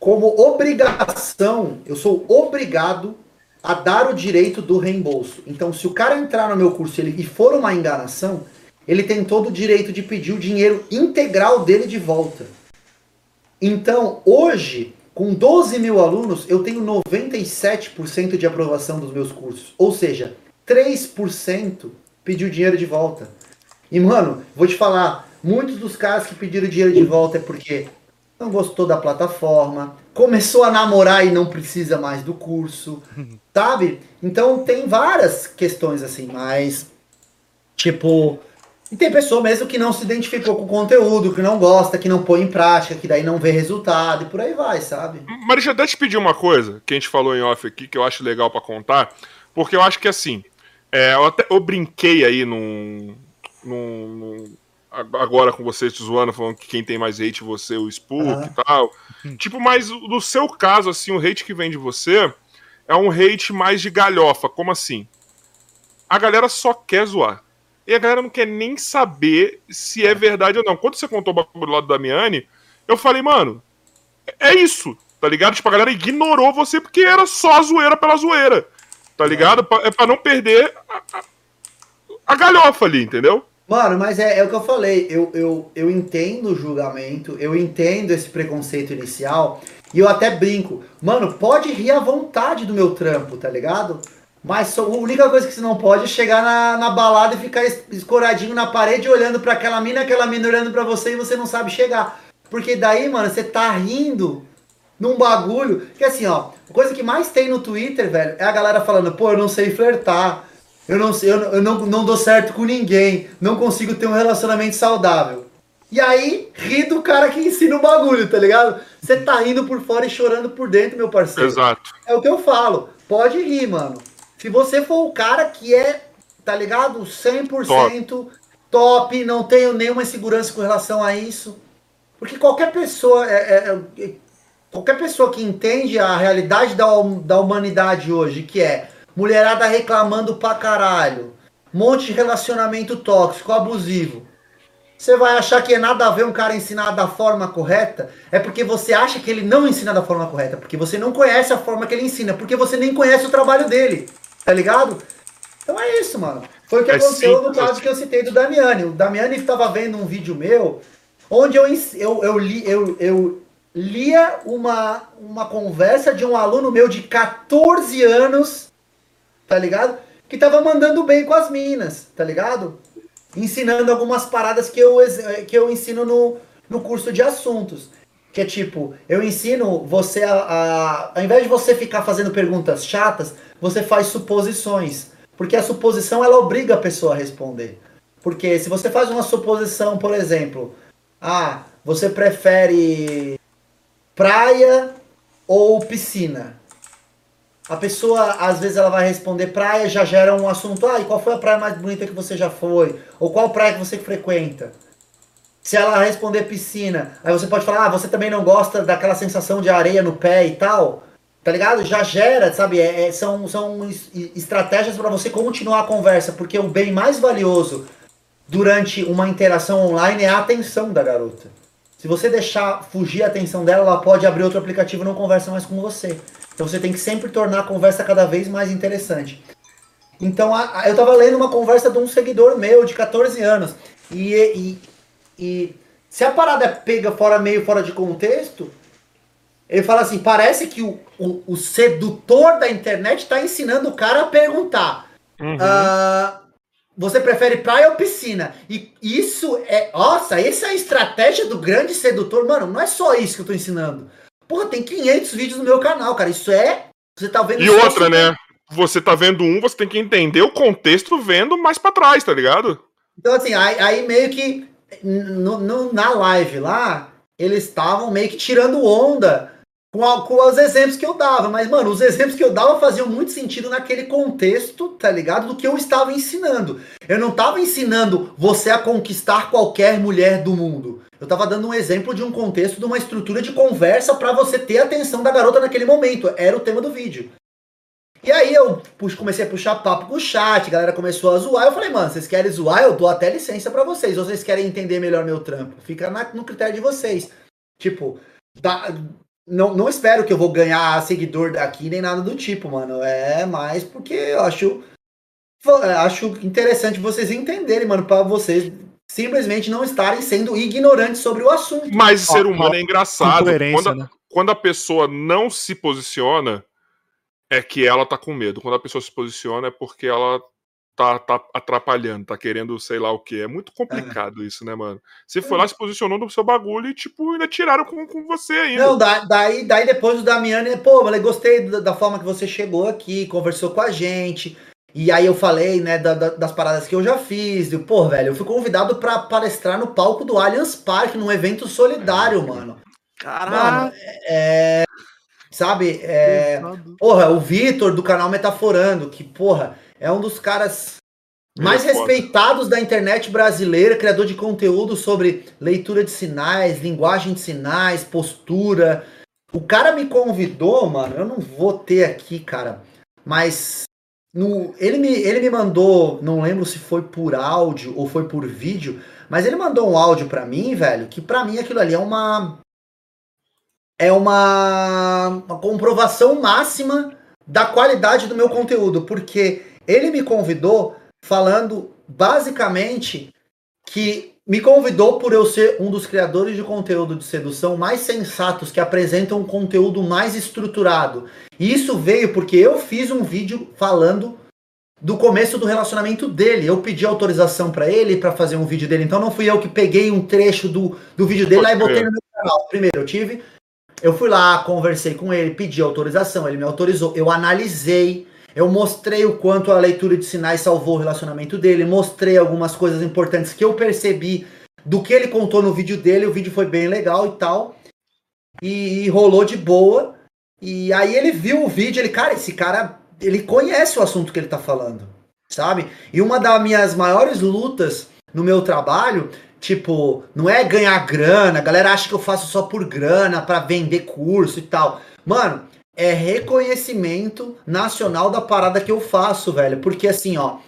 como obrigação, eu sou obrigado a dar o direito do reembolso. Então, se o cara entrar no meu curso ele, e for uma enganação, ele tem todo o direito de pedir o dinheiro integral dele de volta. Então, hoje, com 12 mil alunos, eu tenho 97% de aprovação dos meus cursos. Ou seja, 3% pediu dinheiro de volta. E, mano, vou te falar, muitos dos caras que pediram dinheiro de volta é porque não gostou da plataforma, começou a namorar e não precisa mais do curso, sabe? Então tem várias questões assim, mas tipo, e tem pessoa mesmo que não se identificou com o conteúdo, que não gosta, que não põe em prática, que daí não vê resultado e por aí vai, sabe? Eu até te pedir uma coisa que a gente falou em off aqui, que eu acho legal pra contar, porque eu acho que assim, é, eu, até, eu brinquei aí num, num, num- agora com vocês te zoando, falando que quem tem mais hate você, o Spook Aham. e tal. Tipo, mas no seu caso, assim, o hate que vem de você é um hate mais de galhofa. Como assim? A galera só quer zoar. E a galera não quer nem saber se é verdade ou não. Quando você contou o bagulho do Damiani, eu falei, mano, é isso, tá ligado? Tipo, a galera ignorou você porque era só a zoeira pela zoeira, tá ligado? Pa- É pra não perder a, a- a galhofa ali, entendeu? Mano, mas é, é o que eu falei, eu, eu, eu entendo o julgamento, eu entendo esse preconceito inicial, e eu até brinco, mano, pode rir à vontade do meu trampo, tá ligado? Mas a única coisa que você não pode é chegar na, na balada e ficar es- escoradinho na parede olhando pra aquela mina, aquela mina olhando pra você e você não sabe chegar. Porque daí, mano, você tá rindo num bagulho. Que assim, ó, a coisa que mais tem no Twitter, velho, é a galera falando, pô, eu não sei flertar. Eu não sei, eu, não- eu não, não dou certo com ninguém. Não consigo ter um relacionamento saudável. E aí, ri do cara que ensina o bagulho, tá ligado? Você tá rindo por fora e chorando por dentro, meu parceiro. Exato. É o que eu falo. Pode rir, mano. Se você for o cara que é, tá ligado? 100% top, não tenho nenhuma insegurança com relação a isso. Porque qualquer pessoa, é, é- é- qualquer pessoa que entende a realidade da, da humanidade hoje, que é mulherada reclamando pra caralho, monte de relacionamento tóxico, abusivo. Você vai achar que é nada a ver um cara ensinar da forma correta? É porque você acha que ele não ensina da forma correta, porque você não conhece a forma que ele ensina, porque você nem conhece o trabalho dele, tá ligado? Então é isso, mano. Foi o que É aconteceu no simples caso assim. que eu citei do Damiani. O Damiani estava vendo um vídeo meu, onde eu, eu, eu, li, eu, eu lia uma, uma conversa de um aluno meu de 14 anos, tá ligado? Que tava mandando bem com as minas, tá ligado? Ensinando algumas paradas que eu, que eu ensino no, no curso de assuntos. Que é tipo, eu ensino você a, a. Ao invés de você ficar fazendo perguntas chatas, você faz suposições. Porque a suposição ela obriga a pessoa a responder. Porque se você faz uma suposição, por exemplo, ah, você prefere praia ou piscina? a pessoa, às vezes, ela vai responder praia, já gera um assunto. Ah, e qual foi a praia mais bonita que você já foi? Ou qual praia que você frequenta? Se ela responder piscina, aí você pode falar, ah, você também não gosta daquela sensação de areia no pé e tal. Tá ligado? Já gera, sabe? É, é, são, são estratégias para você continuar a conversa, porque o bem mais valioso durante uma interação online é a atenção da garota. Se você deixar fugir a atenção dela, ela pode abrir outro aplicativo e não conversa mais com você. Então você tem que sempre tornar a conversa cada vez mais interessante. Então a, a, eu tava lendo uma conversa de um seguidor meu de 14 anos. E, e, e se a parada é pega fora meio fora de contexto, ele fala assim: parece que o, o, o sedutor da internet está ensinando o cara a perguntar. Uhum. Uh, você prefere praia ou piscina? E isso é. Nossa, essa é a estratégia do grande sedutor. Mano, não é só isso que eu tô ensinando. Porra, tem 500 vídeos no meu canal, cara. Isso é. Você tá vendo. E outra, né? Você tá vendo um, você tem que entender o contexto vendo mais para trás, tá ligado? Então, assim, aí, aí meio que. No, no, na live lá, eles estavam meio que tirando onda com, a, com os exemplos que eu dava. Mas, mano, os exemplos que eu dava faziam muito sentido naquele contexto, tá ligado? Do que eu estava ensinando. Eu não estava ensinando você a conquistar qualquer mulher do mundo. Eu estava dando um exemplo de um contexto, de uma estrutura de conversa para você ter a atenção da garota naquele momento. Era o tema do vídeo. E aí eu comecei a puxar papo com o chat, a galera começou a zoar. Eu falei, mano, vocês querem zoar? Eu dou até licença para vocês. Ou vocês querem entender melhor meu trampo? Fica na, no critério de vocês. Tipo, dá, não, não espero que eu vou ganhar seguidor daqui nem nada do tipo, mano. É mais porque eu acho acho interessante vocês entenderem, mano, para vocês simplesmente não estarem sendo ignorantes sobre o assunto. Mas o ser humano é engraçado. Quando, né? quando a pessoa não se posiciona, é que ela tá com medo. Quando a pessoa se posiciona é porque ela tá, tá atrapalhando, tá querendo sei lá o que. É muito complicado é. isso, né, mano? Você foi lá, se posicionou no seu bagulho e, tipo, ainda tiraram com, com você ainda. Não, daí, daí depois o Damiani, pô, eu gostei da, da, forma que você chegou aqui, conversou com a gente. E aí eu falei, né, da, da, das paradas que eu já fiz. E, pô, velho, eu fui convidado para palestrar no palco do Allianz Parque, num evento solidário, mano. Caralho. é. Sabe? É, porra, o Vitor do canal Metaforando, que, porra, é um dos caras mais é respeitados da internet brasileira, criador de conteúdo sobre leitura de sinais, linguagem de sinais, postura. O cara me convidou, mano, eu não vou ter aqui, cara, mas no, ele, me, ele me mandou, não lembro se foi por áudio ou foi por vídeo, mas ele mandou um áudio para mim, velho, que para mim aquilo ali é uma é uma, uma comprovação máxima da qualidade do meu conteúdo, porque ele me convidou falando basicamente que me convidou por eu ser um dos criadores de conteúdo de sedução mais sensatos que apresentam um conteúdo mais estruturado. E isso veio porque eu fiz um vídeo falando do começo do relacionamento dele. Eu pedi autorização para ele para fazer um vídeo dele. Então não fui eu que peguei um trecho do, do vídeo dele lá e botei no meu canal. Primeiro, eu tive. Eu fui lá, conversei com ele, pedi autorização, ele me autorizou. Eu analisei eu mostrei o quanto a leitura de sinais salvou o relacionamento dele, mostrei algumas coisas importantes que eu percebi do que ele contou no vídeo dele. O vídeo foi bem legal e tal. E, e rolou de boa. E aí ele viu o vídeo, ele, cara, esse cara, ele conhece o assunto que ele tá falando, sabe? E uma das minhas maiores lutas no meu trabalho, tipo, não é ganhar grana, a galera acha que eu faço só por grana, para vender curso e tal. Mano, é reconhecimento nacional da parada que eu faço, velho. Porque assim, ó.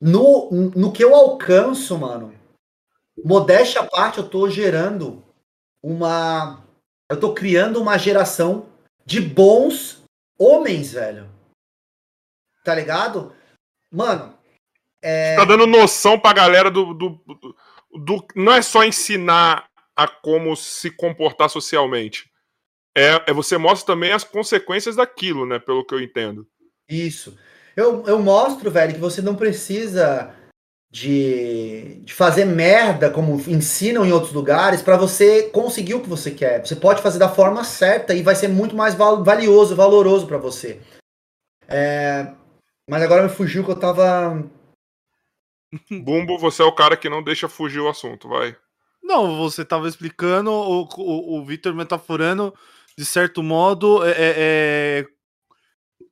No, no que eu alcanço, mano, modéstia à parte, eu tô gerando uma. Eu tô criando uma geração de bons homens, velho. Tá ligado? Mano. É... Tá dando noção pra galera do, do, do, do. Não é só ensinar a como se comportar socialmente é, é você mostra também as consequências daquilo, né? Pelo que eu entendo. Isso. Eu, eu mostro, velho, que você não precisa de, de fazer merda, como ensinam em outros lugares, para você conseguir o que você quer. Você pode fazer da forma certa e vai ser muito mais valioso, valoroso para você. É, mas agora me fugiu que eu tava. Bumbo, você é o cara que não deixa fugir o assunto, vai. Não, você tava explicando, o, o, o Vitor metaforando de certo modo, é, é, é,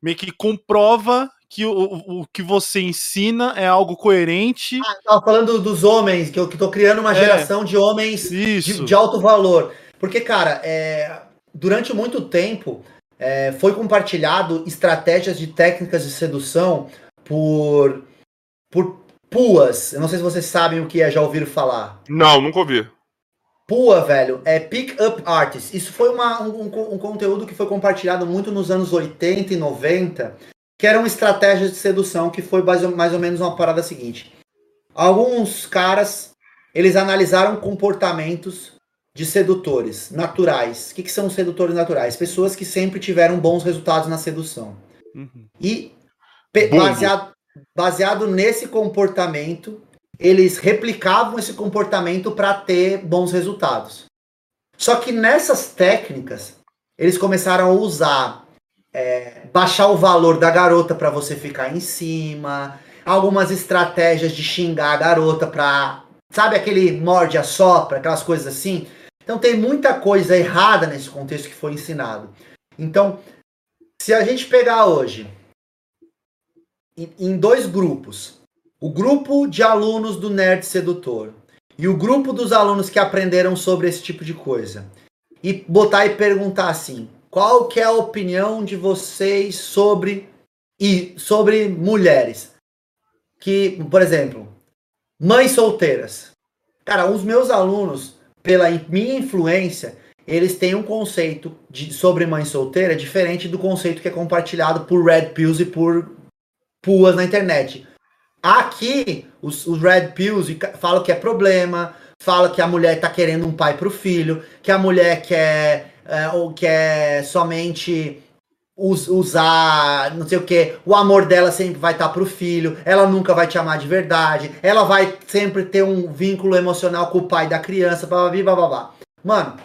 meio que comprova que o, o, que você ensina é algo coerente. Ah, tava falando dos homens, que eu que tô criando uma É. geração de homens de, de alto valor. Porque, cara, é, durante muito tempo é, foi compartilhado estratégias de técnicas de sedução por, por puas. Eu não sei se vocês sabem o que é, já ouviram falar. Não, nunca ouvi. Pua, velho, é Pick Up Artist. Isso foi uma- um, um- um conteúdo que foi compartilhado muito nos anos 80 e 90, que eram estratégias de sedução, que foi mais ou, mais ou menos uma parada seguinte. Alguns caras, eles analisaram comportamentos de sedutores naturais. O que, que são sedutores naturais? Pessoas que sempre tiveram bons resultados na sedução. Uhum. E baseado, baseado nesse comportamento, eles replicavam esse comportamento para ter bons resultados. Só que nessas técnicas, eles começaram a usar é, baixar o valor da garota para você ficar em cima, algumas estratégias de xingar a garota para, sabe aquele morde a sopra, aquelas coisas assim. Então tem muita coisa errada nesse contexto que foi ensinado. Então, se a gente pegar hoje em, dois grupos, o grupo de alunos do Nerd Sedutor e o grupo dos alunos que aprenderam sobre esse tipo de coisa, e botar e perguntar assim, qual que é a opinião de vocês sobre e sobre mulheres? Que, por exemplo, mães solteiras. Cara, os meus alunos, pela in- minha influência, eles têm um conceito de, sobre mãe solteira diferente do conceito que é compartilhado por Red Pills e por puas na internet. Aqui, os, os Red Pills falam que é problema, falam que a mulher tá querendo um pai pro filho, que a mulher quer, é, ou quer somente us- usar, não sei o que, o amor dela sempre vai estar pro filho, ela nunca vai te amar de verdade, ela vai sempre ter um vínculo emocional com o pai da criança, blá blá. Mano,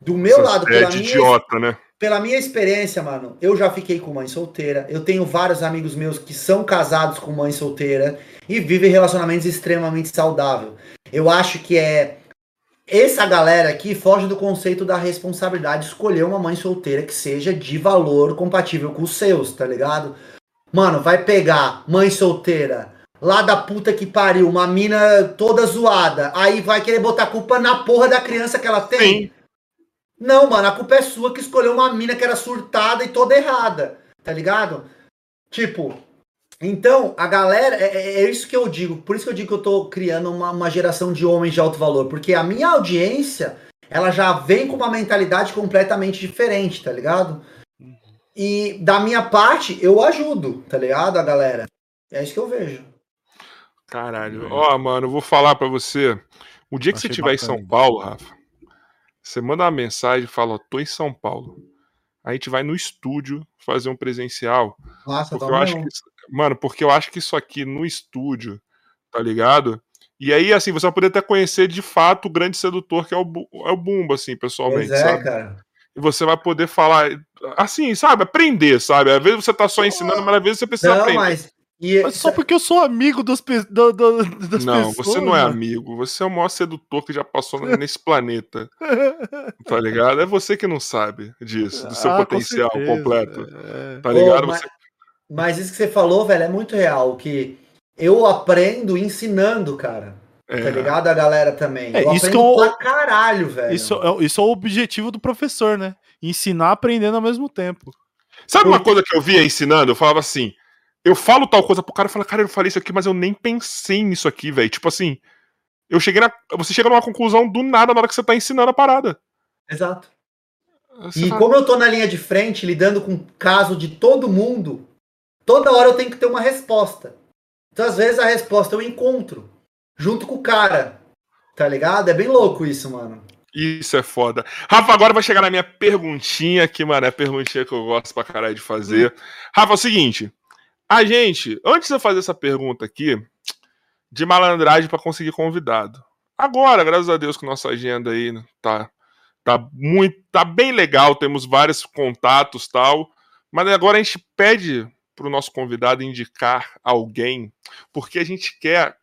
do meu Essas lado, pela de minha idiota, né? Pela minha experiência, mano, eu já fiquei com mãe solteira. Eu tenho vários amigos meus que são casados com mãe solteira e vivem relacionamentos extremamente saudáveis. Eu acho que é. Essa galera aqui foge do conceito da responsabilidade de escolher uma mãe solteira que seja de valor compatível com os seus, tá ligado? Mano, vai pegar mãe solteira lá da puta que pariu, uma mina toda zoada, aí vai querer botar culpa na porra da criança que ela tem. Sim. Não, mano, a culpa é sua que escolheu uma mina que era surtada e toda errada, tá ligado? Tipo, então, a galera, é, é- é isso que eu digo, por isso que eu digo que eu tô criando uma, uma geração de homens de alto valor, porque a minha audiência, ela já vem com uma mentalidade completamente diferente, tá ligado? E da minha parte, eu ajudo, tá ligado, a galera? É isso que eu vejo. Caralho. Ó, mano, eu vou falar pra você. O dia que você Achei estiver em. São Paulo, Rafa, você manda uma mensagem e fala, ó, tô em São Paulo. A gente vai no estúdio fazer um presencial. Nossa, Porque eu acho que Mano, porque eu acho que isso aqui no estúdio, tá ligado? E aí, assim, você vai poder até conhecer de fato o grande sedutor que é o, é o Bumbo, assim, pessoalmente, Pois é, sabe? cara. E você vai poder falar, assim, sabe? Aprender, sabe? Às vezes você tá só ensinando, mas às vezes você precisa Não, aprender. mas. E, Mas só porque eu sou amigo dos, pe- do- do- das Não, pessoas. você não é mano. amigo. Você é o maior sedutor que já passou nesse planeta. Tá ligado? É você que não sabe disso, do seu Ah, com potencial certeza. completo. É. Tá ligado? Ô, mas, Você- mas isso que você falou, velho, é muito real. Que eu aprendo ensinando, cara. é, Tá ligado? A galera também. É, eu isso aprendo que eu- pra caralho, velho. Isso, é, isso é o objetivo do professor, né? Ensinar aprendendo ao mesmo tempo. Sabe uma Por- coisa que eu via ensinando? Eu falava assim. Eu falo tal coisa pro cara e fala, cara, eu falei isso aqui, mas eu nem pensei nisso aqui, velho. Tipo assim, eu cheguei na. Você chega numa conclusão do nada na hora que você tá ensinando a parada. Exato. Você E fala, como eu tô na linha de frente, lidando com o caso de todo mundo, toda hora eu tenho que ter uma resposta. Então, às vezes, a resposta eu encontro, junto com o cara. Tá ligado? É bem louco isso, mano. Isso é foda. Rafa, agora vai chegar na minha perguntinha, que, mano, é a perguntinha que eu gosto pra caralho de fazer. Rafa, é o seguinte. A gente, antes de eu fazer essa pergunta aqui, de malandragem pra conseguir convidado. Agora, graças a Deus, que nossa agenda aí tá, tá muito. tá bem legal, temos vários contatos tal. Mas agora a gente pede pro nosso convidado indicar alguém, porque a gente quer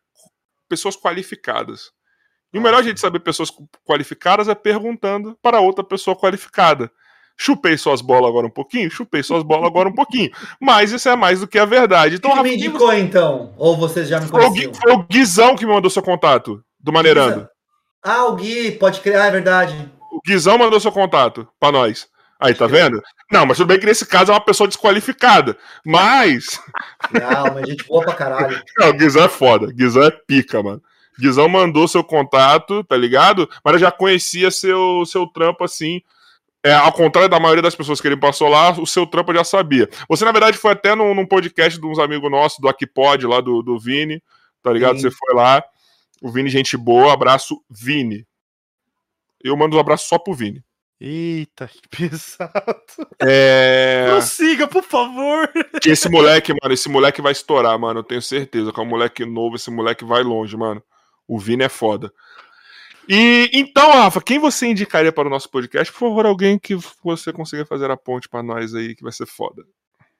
pessoas qualificadas. E o melhor jeito de saber pessoas qualificadas é perguntando para outra pessoa qualificada. Chupei suas bolas agora um pouquinho? Chupei suas bolas agora um pouquinho. Mas isso é mais do que a verdade. Então, Quem me indicou, então? Ou vocês já me conheciam? Foi o Guizão que me mandou seu contato, do Maneirando. Ah, o Gui, pode criar, é verdade. O Guizão mandou seu contato pra nós. Aí, tá vendo? Não, mas tudo bem que nesse caso é uma pessoa desqualificada. Mas. Não, mas gente boa pra caralho. Não, o Guizão é foda. Guizão é pica, mano. Guizão mandou seu contato, tá ligado? Mas eu já conhecia seu, seu trampo assim. É, ao contrário da maioria das pessoas que ele passou lá, o seu trampo eu já sabia. Você, na verdade, foi até num, num podcast de uns amigos nossos, do Aquipod, lá do, do Vini, tá ligado? Sim. Você foi lá. O Vini, gente boa. Abraço, Vini. Eu mando um abraço só pro Vini. Eita, que pesado. É. Prossiga, por favor. Esse moleque, mano, esse moleque vai estourar, mano. Eu tenho certeza. Que é um moleque novo, esse moleque vai longe, mano. O Vini é foda. E então, Rafa, quem você indicaria para o nosso podcast? Por favor, alguém que você consiga fazer a ponte pra nós aí, que vai ser foda.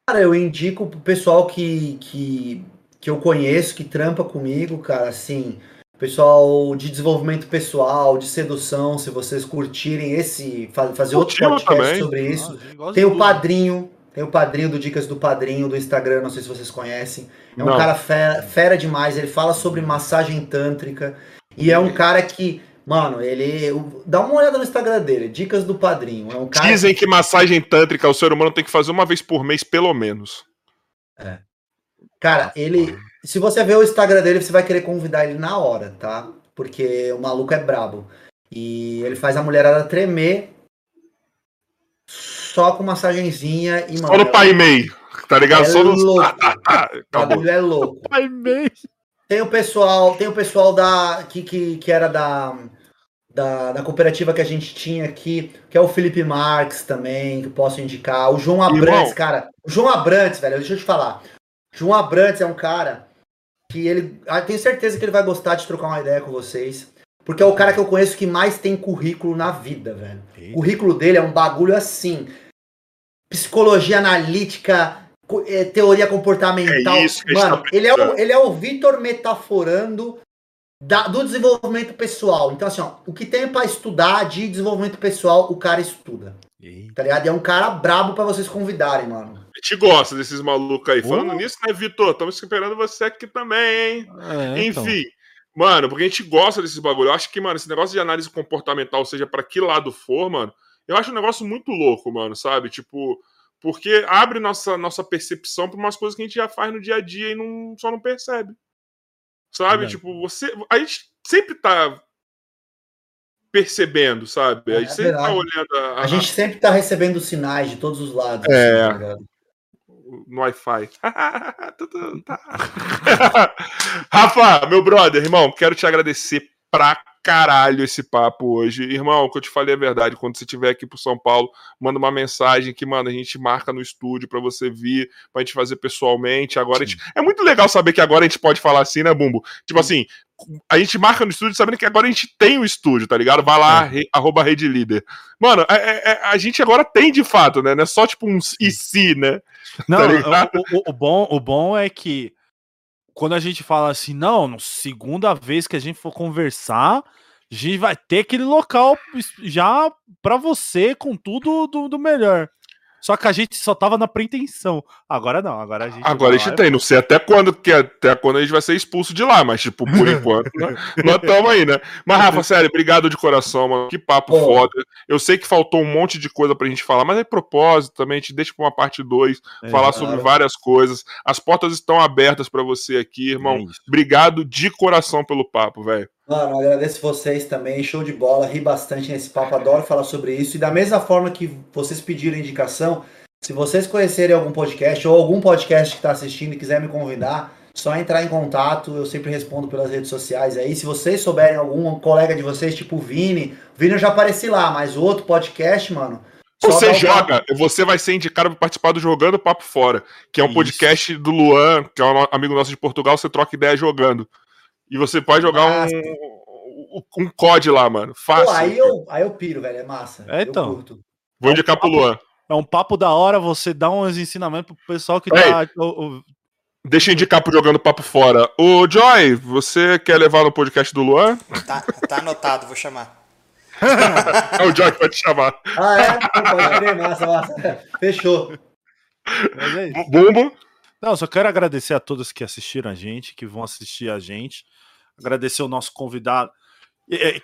Cara, eu indico pro pessoal que, que, que eu conheço, que trampa comigo, cara, assim, pessoal de desenvolvimento pessoal, de sedução, se vocês curtirem esse, fa- fazer outro podcast também. sobre isso. Ah, a gente gosta Tem o padrinho, tem o padrinho do Dicas do Padrinho do Instagram, não sei se vocês conhecem. É um Não. cara fera, fera demais, ele fala sobre massagem tântrica e é um cara que, mano, ele o- dá uma olhada no Instagram dele, Dicas do Padrinho. É um cara Dizem que massagem tântrica o ser humano tem que fazer uma vez por mês, pelo menos. Cara, ele. Se você ver o Instagram dele, você vai querer convidar ele na hora, tá? Porque o maluco é brabo. E ele faz a mulherada tremer só com massagenzinha e, Só no Pai Mei, tá ligado? É Só no. louco. Ah, ah, ah, é louco. Pai meio. Tem o pessoal, tem o pessoal da que, que, que era da, da, da cooperativa que a gente tinha aqui, que é o Felipe Marques também, que eu posso indicar. O João Abrantes, cara. O João Abrantes, velho, deixa eu te falar. João Abrantes é um cara que ele. ah, Tenho certeza que ele vai gostar de trocar uma ideia com vocês. Porque é o cara que eu conheço que mais tem currículo na vida, velho. O currículo dele é um bagulho assim. Psicologia analítica, eh, teoria comportamental. É isso que gente Mano, tá ele é o, ele é o Vitor metaforando da- do desenvolvimento pessoal. Então, assim, ó, o que tem pra estudar de desenvolvimento pessoal, o cara estuda. Tá ligado? E é um cara brabo pra vocês convidarem, mano. A gente gosta desses malucos aí. Oh. Falando nisso, né, Vitor? Estamos esperando você aqui também, hein? É, então. Enfim, mano, porque a gente gosta desses bagulho. Eu acho que, mano, esse negócio de análise comportamental, seja pra que lado for, mano, eu acho um negócio muito louco, mano, sabe? Tipo, porque abre nossa, nossa percepção pra umas coisas que a gente já faz no dia a dia e não, só não percebe. Sabe? Tipo, você. A gente sempre tá percebendo, sabe? A É, gente é sempre tá olhando a, A gente sempre tá recebendo sinais de todos os lados. É. assim, tá no Wi-Fi. Tá. Rafa, meu brother, irmão, quero te agradecer pra caralho esse papo hoje. Irmão, o que eu te falei é verdade. Quando você estiver aqui pro São Paulo, manda uma mensagem que, mano, a gente marca no estúdio pra você vir, pra gente fazer pessoalmente. Agora a gente... É muito legal saber que agora a gente pode falar assim, né, Bumbo? Tipo assim, a gente marca no estúdio sabendo que agora a gente tem o estúdio, tá ligado? Vai lá, re, arroba Rede Líder. Mano, é, é, é, a gente agora tem de fato, né? Não é só tipo um e se, né? Não, Tá o, o- o bom, o bom é que quando a gente fala assim, não, segunda vez que a gente for conversar, a gente vai ter aquele local já pra você com tudo do, do melhor. Só que a gente só tava na pretensão. Agora não, agora a gente. Agora a gente tem, não sei até quando, que até quando a gente vai ser expulso de lá, mas, tipo, por enquanto, né, nós estamos aí, né? Mas, Rafa, sério, obrigado de coração, mano. Que papo Pô. foda. Eu sei que faltou um monte de coisa pra gente falar, mas é propósito também, a gente deixa pra uma parte 2, É, falar é sobre várias coisas. As portas estão abertas pra você aqui, irmão. isso. Obrigado de coração pelo papo, velho. Mano, agradeço vocês também, show de bola, ri bastante nesse papo, adoro falar sobre isso. E da mesma forma que vocês pediram indicação, se vocês conhecerem algum podcast ou algum podcast que está assistindo e quiser me convidar, só entrar em contato, eu sempre respondo pelas redes sociais aí. Se vocês souberem algum colega de vocês, tipo o Vini, o Vini eu já apareci lá, mas o outro podcast, mano. Você joga, você vai ser indicado para participar do Jogando Papo Fora, que é um Isso. podcast do Luan, que é um amigo nosso de Portugal, você troca ideia jogando. E você pode jogar Massa. um, um COD lá, mano. Fácil. Pô, aí eu, aí eu piro, velho, é massa. É, eu então. curto. Vou indicar pro Luan. É um papo da hora você dar uns ensinamentos pro pessoal que Ei. tá. o- Deixa eu indicar pro Jogando Papo Fora. Ô, Joy, você quer levar no podcast do Luan? Tá, tá anotado, vou chamar. é o Joy que vai te chamar. Ah, é? Pode crer, massa, massa. Fechou. Mas é isso. Bumbo. Não, só quero agradecer a todos que assistiram a gente, que vão assistir a gente. Agradecer o nosso convidado,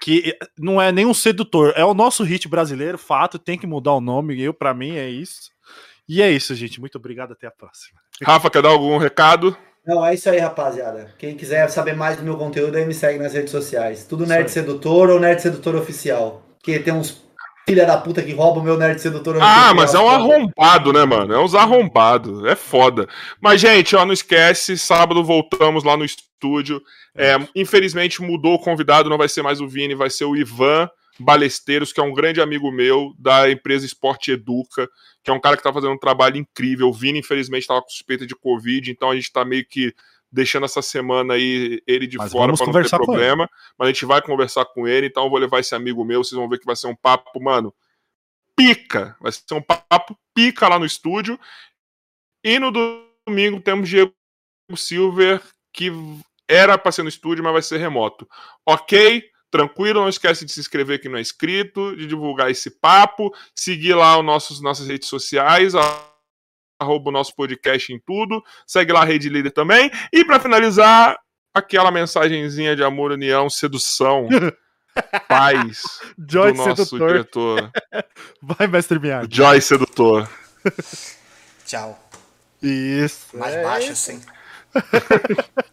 que não é nenhum sedutor, é o nosso hit brasileiro, fato, tem que mudar o nome. Eu, para mim, é isso. E é isso, gente. Muito obrigado, até a próxima. Rafa, quer dar algum recado? Não, é isso aí, rapaziada. Quem quiser saber mais do meu conteúdo, aí me segue nas redes sociais. Tudo Nerd Sedutor ou Nerd Sedutor Oficial. Que tem uns filha da puta que rouba o meu Nerd Sedutor. Ah, mas é um arrombado, né, mano? É uns arrombados. É foda. Mas, gente, ó, não esquece, sábado voltamos lá no estúdio. É, infelizmente mudou o convidado, não vai ser mais o Vini, vai ser o Ivan Balesteiros, que é um grande amigo meu da empresa Esporte Educa que é um cara que tá fazendo um trabalho incrível. O Vini, infelizmente, estava com suspeita de Covid, então a gente tá meio que deixando essa semana aí ele de Mas fora para não ter problema. Mas a gente vai conversar com ele, então eu vou levar esse amigo meu, vocês vão ver que vai ser um papo, mano, pica. Vai ser um papo pica lá no estúdio. E no domingo temos Diego Silver, que era para ser no estúdio, mas vai ser remoto. Ok? Tranquilo, não esquece de se inscrever aqui no é inscrito, de divulgar esse papo, seguir lá os nossos, nossas redes sociais, arroba o nosso podcast em tudo, segue lá a Rede Líder também, e para finalizar, aquela mensagenzinha de amor, união, sedução, paz Joy do nosso sedutor. diretor. Vai, mestre Miyagi. Joy Sedutor. Tchau. Isso. Mais é baixo, assim.